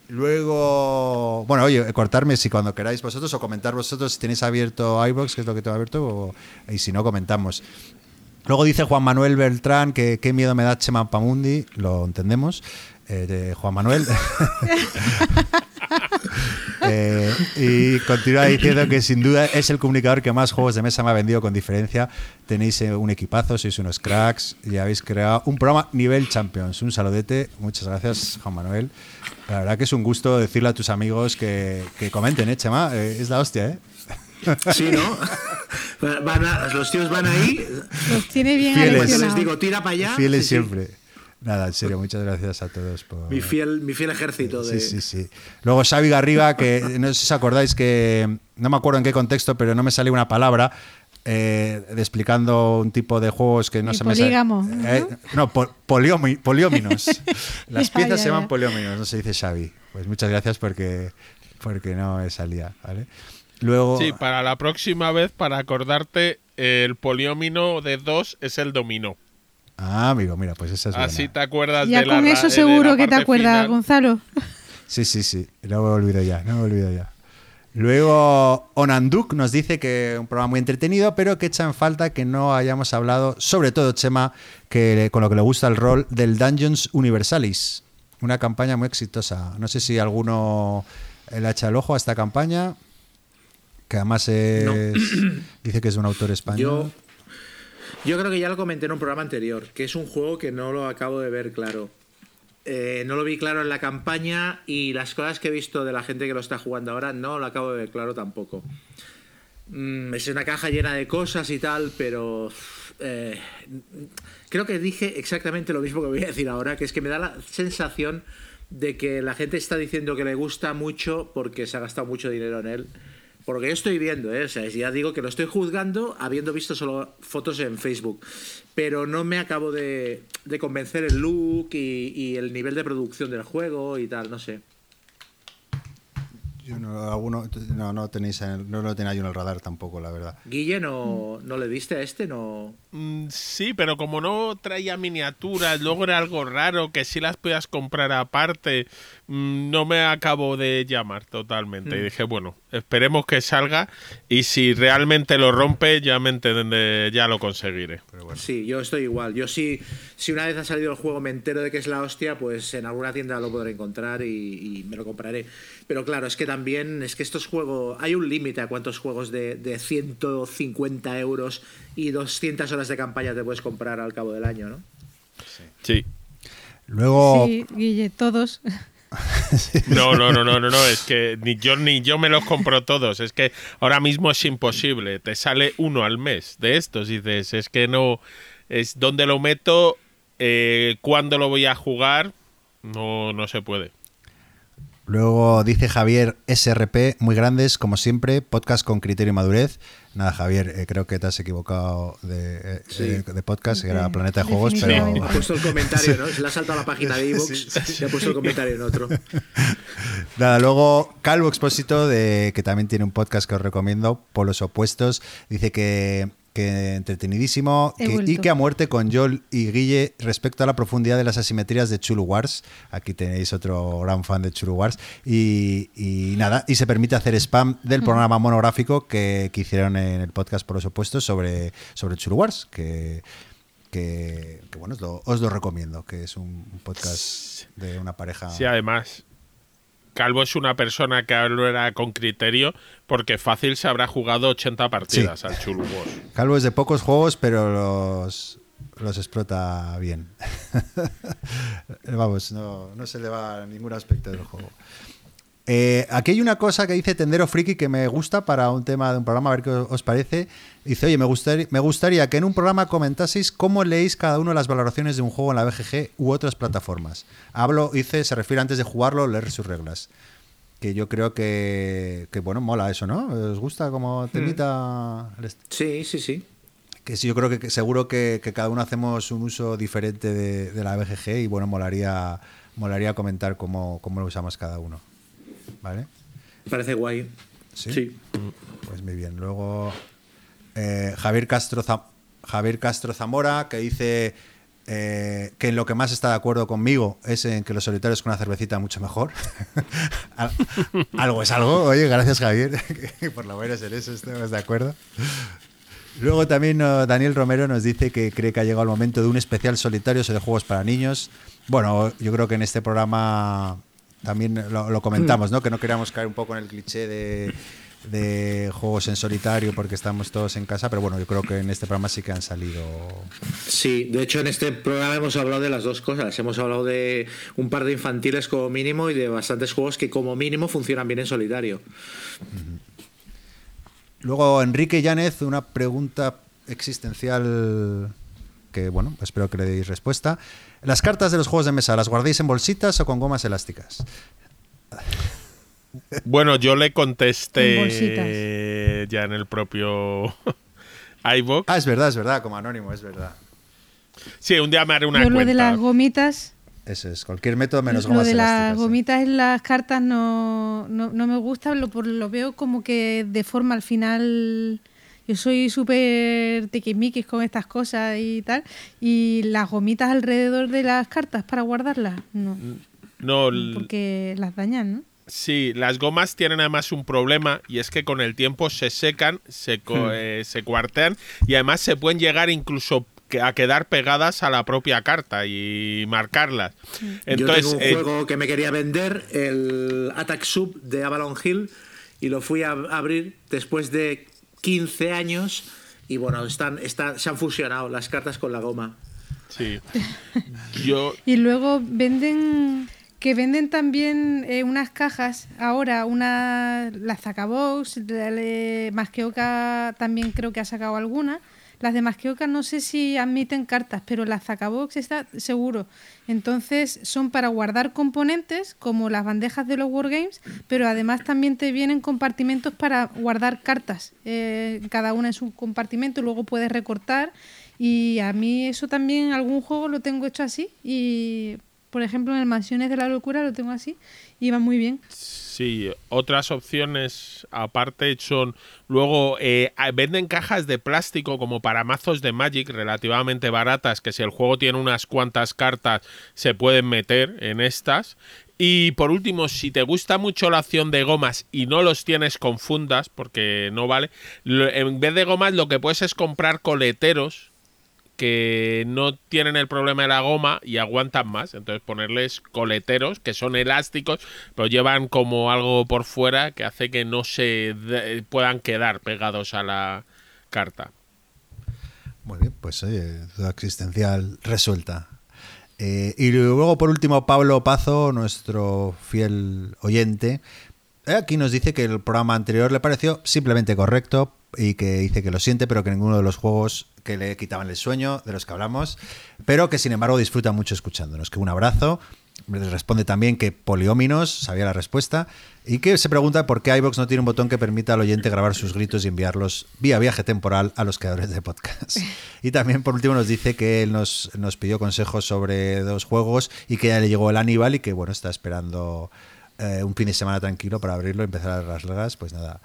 Luego, bueno, oye, cortarme si cuando queráis vosotros o comentar vosotros si tenéis abierto iBox, que es lo que tengo abierto, o- y si no, comentamos. Luego dice Juan Manuel Beltrán que qué miedo me da Chema Pamundi, lo entendemos, eh, de Juan Manuel. Eh, y continúa diciendo que sin duda es el comunicador que más juegos de mesa me ha vendido con diferencia. Tenéis eh, un equipazo, sois unos cracks y habéis creado un programa nivel Champions. Un saludete, muchas gracias Juan Manuel. La verdad que es un gusto decirle a tus amigos que, que comenten, ¿eh, Chema? Eh, es la hostia, ¿eh? Sí, ¿no? Van a- los tíos van ahí, Los tiene bien Fieles. aleccionados. les digo tira para allá. Fieles sí, sí. Nada, en serio, muchas gracias a todos por... Mi fiel, mi fiel ejército de. Sí, sí, sí. Luego Xavi Garriga, que no sé si os acordáis que no me acuerdo en qué contexto, pero no me salió una palabra eh, de explicando un tipo de juegos que no El se me sale- polígamo, ¿no? Eh, no, po- poliomi- polióminos. Las Ya, piezas ya, se llaman polióminos, no se dice Xavi. Pues muchas gracias porque, porque no me salía, ¿vale? Luego... Sí, para la próxima vez, para acordarte, el poliómino de 2 es el dominó. Ah, amigo, mira, pues esa es buena. Así te acuerdas Ya de la con eso seguro que te acuerdas, final. Gonzalo. Sí, sí, sí. No me olvido ya, no me olvido ya. Luego, Onanduk nos dice que un programa muy entretenido, pero que echa en falta que no hayamos hablado, sobre todo Chema, que le- con lo que le gusta el rol del Dungeons Universalis. Una campaña muy exitosa. No sé si alguno le ha echado el ojo a esta campaña, que además es- dice que es de un autor español. Yo, yo creo que ya lo comenté en un programa anterior, que es un juego que no lo acabo de ver claro. Eh, no lo vi claro en la campaña y las cosas que he visto de la gente que lo está jugando ahora no lo acabo de ver claro tampoco. Mm, es una caja llena de cosas y tal, pero eh, creo que dije exactamente lo mismo que voy a decir ahora, que es que me da la sensación de que la gente está diciendo que le gusta mucho porque se ha gastado mucho dinero en él. Por lo que yo estoy viendo, ¿eh? o sea, ya digo que lo estoy juzgando habiendo visto solo fotos en Facebook, pero no me acabo de, de convencer el look y, y el nivel de producción del juego y tal, no sé. Yo no, alguno- no, no tenéis en el- no lo yo en el radar tampoco, la verdad. Guille, ¿no, ¿no le diste a este? No... mm, sí, pero como no traía miniaturas, luego era algo raro que si las podías comprar aparte, mm, no me acabo de llamar totalmente. Y dije, bueno, esperemos que salga y si realmente lo rompe, ya me ya lo conseguiré. Sí, yo estoy igual. Yo sí, si una vez ha salido el juego me entero de que es la hostia, pues en alguna tienda lo podré encontrar y, y me lo compraré. Pero claro, es que también, es que estos juegos, hay un límite a cuántos juegos de, de 150 euros y 200 horas de campaña te puedes comprar al cabo del año, ¿no? Sí. Luego, Sí, Guille, todos. No, no, no, no, no, no, es que ni yo ni yo me los compro todos, es que ahora mismo es imposible, te sale uno al mes de estos, y dices, es que no, es donde lo meto, eh, cuándo lo voy a jugar, no, no se puede. Luego dice Javier SRP, muy grandes, como siempre, podcast con criterio y madurez. Nada, Javier, eh, creo que te has equivocado de, eh, Sí. de- de podcast, que era Planeta de Juegos, pero definitivamente. Ha puesto el comentario, ¿no? Se le ha saltado a la página de Evox y ha puesto el comentario en otro. Nada, luego Calvo Expósito, de, que también tiene un podcast que os recomiendo, Polos Opuestos, dice que, que entretenidísimo que- y que a muerte con Joel y Guille respecto a la profundidad de las asimetrías de Chulu Wars. Aquí tenéis otro gran fan de Chulu Wars. Y, y nada, y se permite hacer spam del programa monográfico que, que hicieron en el podcast Polos Opuestos sobre, sobre Chulu Wars, que... Que, que, bueno, os lo, os lo recomiendo, que es un un podcast de una pareja. Sí, además, Calvo es una persona que habla con criterio porque fácil se habrá jugado 80 partidas al Chulu Wars. Calvo es de pocos juegos, pero los, los explota bien. Vamos, no, no se le va a ningún aspecto del juego. Eh, aquí hay una cosa que dice Tendero Friki que me gusta para un tema de un programa, a ver qué os parece. Dice, oye, me gustaría, me gustaría que en un programa comentaseis cómo leéis cada uno las valoraciones de un juego en la BGG u otras plataformas. Hablo, dice, se refiere antes de jugarlo, leer sus reglas. Que yo creo que, que bueno, mola eso, ¿no? ¿Os gusta como temita el est- Sí, sí, sí. que sí, yo creo que, que seguro que, que cada uno hacemos un uso diferente de, de la BGG y bueno, molaría, molaría comentar cómo, cómo lo usamos cada uno. Parece guay. Sí. Pues muy bien. Luego eh, Javier, Castro Javier Castro Zamora que dice eh, que en lo que más está de acuerdo conmigo es en que los solitarios con una cervecita mucho mejor. Al- algo es algo. Oye, gracias Javier. por lo menos en eso estamos de acuerdo. Luego también uh, Daniel Romero nos dice que cree que ha llegado el momento de un especial solitario sobre juegos para niños. Bueno, yo creo que en este programa también lo, lo comentamos, ¿no? Que no queríamos caer un poco en el cliché de, de juegos en solitario porque estamos todos en casa, pero bueno, yo creo que en este programa sí que han salido. Sí, de hecho en este programa hemos hablado de las dos cosas. Hemos hablado de un par de infantiles como mínimo y de bastantes juegos que como mínimo funcionan bien en solitario. Luego Enrique Yánez, una pregunta existencial que, bueno, espero que le deis respuesta. ¿Las cartas de los juegos de mesa las guardéis en bolsitas o con gomas elásticas? Bueno, yo le contesté ya en el propio iVoox. Ah, es verdad, es verdad, como anónimo, es verdad. Sí, un día me haré una Yo lo de las gomitas, Eso es, cualquier método menos lo gomas de las gomitas en las cartas no, no, no me gusta, lo, por- lo veo como que de forma al final... Yo soy súper tiquismiquis con estas cosas y tal. Y las gomitas alrededor de las cartas para guardarlas, no. No, l- Porque las dañan, ¿no? sí, las gomas tienen además un problema y es que con el tiempo se secan, se, co- Hmm. eh, se cuartean y además se pueden llegar incluso a quedar pegadas a la propia carta y marcarlas. Entonces, Yo tengo un eh, juego que me quería vender, el Attack Sub de Avalon Hill, y lo fui a abrir después de 15 años. Y bueno, están, están, se han fusionado las cartas con la goma. sí. Yo Y luego venden que venden también eh, unas cajas ahora, una las Zacabox, Masqueoka también creo que ha sacado alguna. Las de Masqueoka no sé si admiten cartas, pero las Zacabox está seguro. Entonces son para guardar componentes como las bandejas de los Wargames, pero además también te vienen compartimentos para guardar cartas, eh, cada una en su compartimento, luego puedes recortar. Y a mí eso también, algún juego lo tengo hecho así. Y, por ejemplo, en el Mansiones de la Locura lo tengo así. Y va muy bien. Sí, otras opciones aparte son luego eh, venden cajas de plástico como para mazos de Magic relativamente baratas que si el juego tiene unas cuantas cartas se pueden meter en estas. Y por último, si te gusta mucho la opción de gomas y no los tienes con fundas, porque no vale, en vez de gomas lo que puedes es comprar coleteros que no tienen el problema de la goma y aguantan más. Entonces ponerles coleteros que son elásticos, pero llevan como algo por fuera que hace que no se puedan quedar pegados a la carta. Muy bien, pues oye, duda existencial resuelta. Eh, y luego, por último, Pablo Pazo, nuestro fiel oyente, aquí nos dice que el programa anterior le pareció simplemente correcto y que dice que lo siente, pero que ninguno de los juegos que le quitaban el sueño, de los que hablamos, pero que sin embargo disfruta mucho escuchándonos. Que un abrazo responde también que Polióminos sabía la respuesta y que se pregunta por qué iBox no tiene un botón que permita al oyente grabar sus gritos y enviarlos vía viaje temporal a los creadores de podcast. Y también por último nos dice que él nos, nos pidió consejos sobre dos juegos y que ya le llegó el Aníbal y que bueno, está esperando eh, un fin de semana tranquilo para abrirlo y empezar a las largas. Pues nada,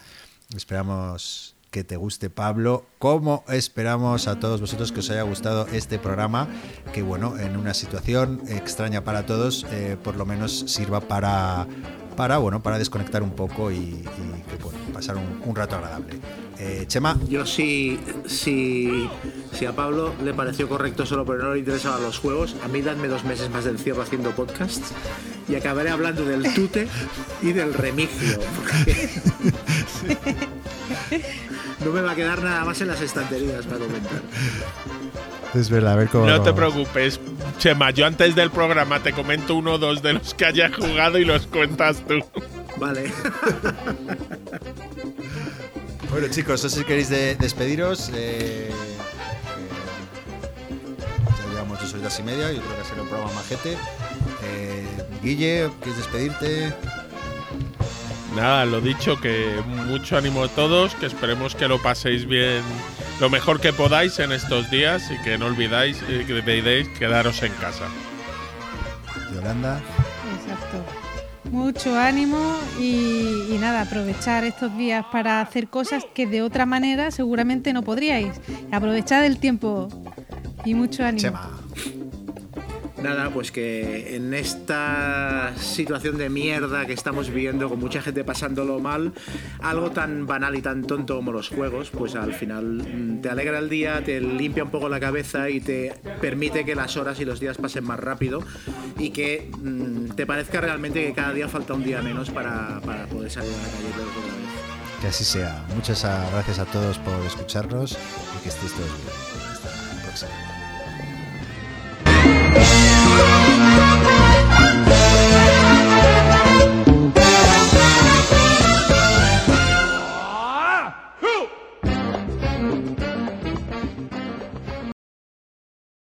esperamos que te guste, Pablo. Como esperamos a todos vosotros que os haya gustado este programa, que bueno, en una situación extraña para todos, eh, por lo menos sirva para, para, bueno, para desconectar un poco y, que pasar un, rato agradable. Eh, Chema. Yo sí, si, si a Pablo le pareció correcto solo pero no le interesaban los juegos, a mí dadme dos meses más del cierre haciendo podcasts y acabaré hablando del tute y del remigio. no me va a quedar nada más en las estanterías para comentar. Es verdad, a ver cómo. No te preocupes, Chema. Yo antes del programa te comento uno o dos de los que haya jugado y los cuentas tú. Vale. bueno, chicos, no sé si queréis despediros. Eh, eh, ya llevamos dos horas y media. Yo creo que será un programa majete. Eh, Guille, ¿quieres despedirte? Nada, lo dicho, que mucho ánimo a todos, que esperemos que lo paséis bien lo mejor que podáis en estos días y que no olvidáis que debéis quedaros en casa. Yolanda. Exacto. Mucho ánimo y, nada, aprovechar estos días para hacer cosas que de otra manera seguramente no podríais. Aprovechad el tiempo y mucho ánimo. Nada, pues que en esta situación de mierda que estamos viviendo, con mucha gente pasándolo mal, algo tan banal y tan tonto como los juegos, pues al final mm, te alegra el día, te limpia un poco la cabeza y te permite que las horas y los días pasen más rápido y que mm, te parezca realmente que cada día falta un día menos para, poder salir a la calle otra vez. Que así sea. Muchas gracias a todos por escucharnos y que estéis todos bien.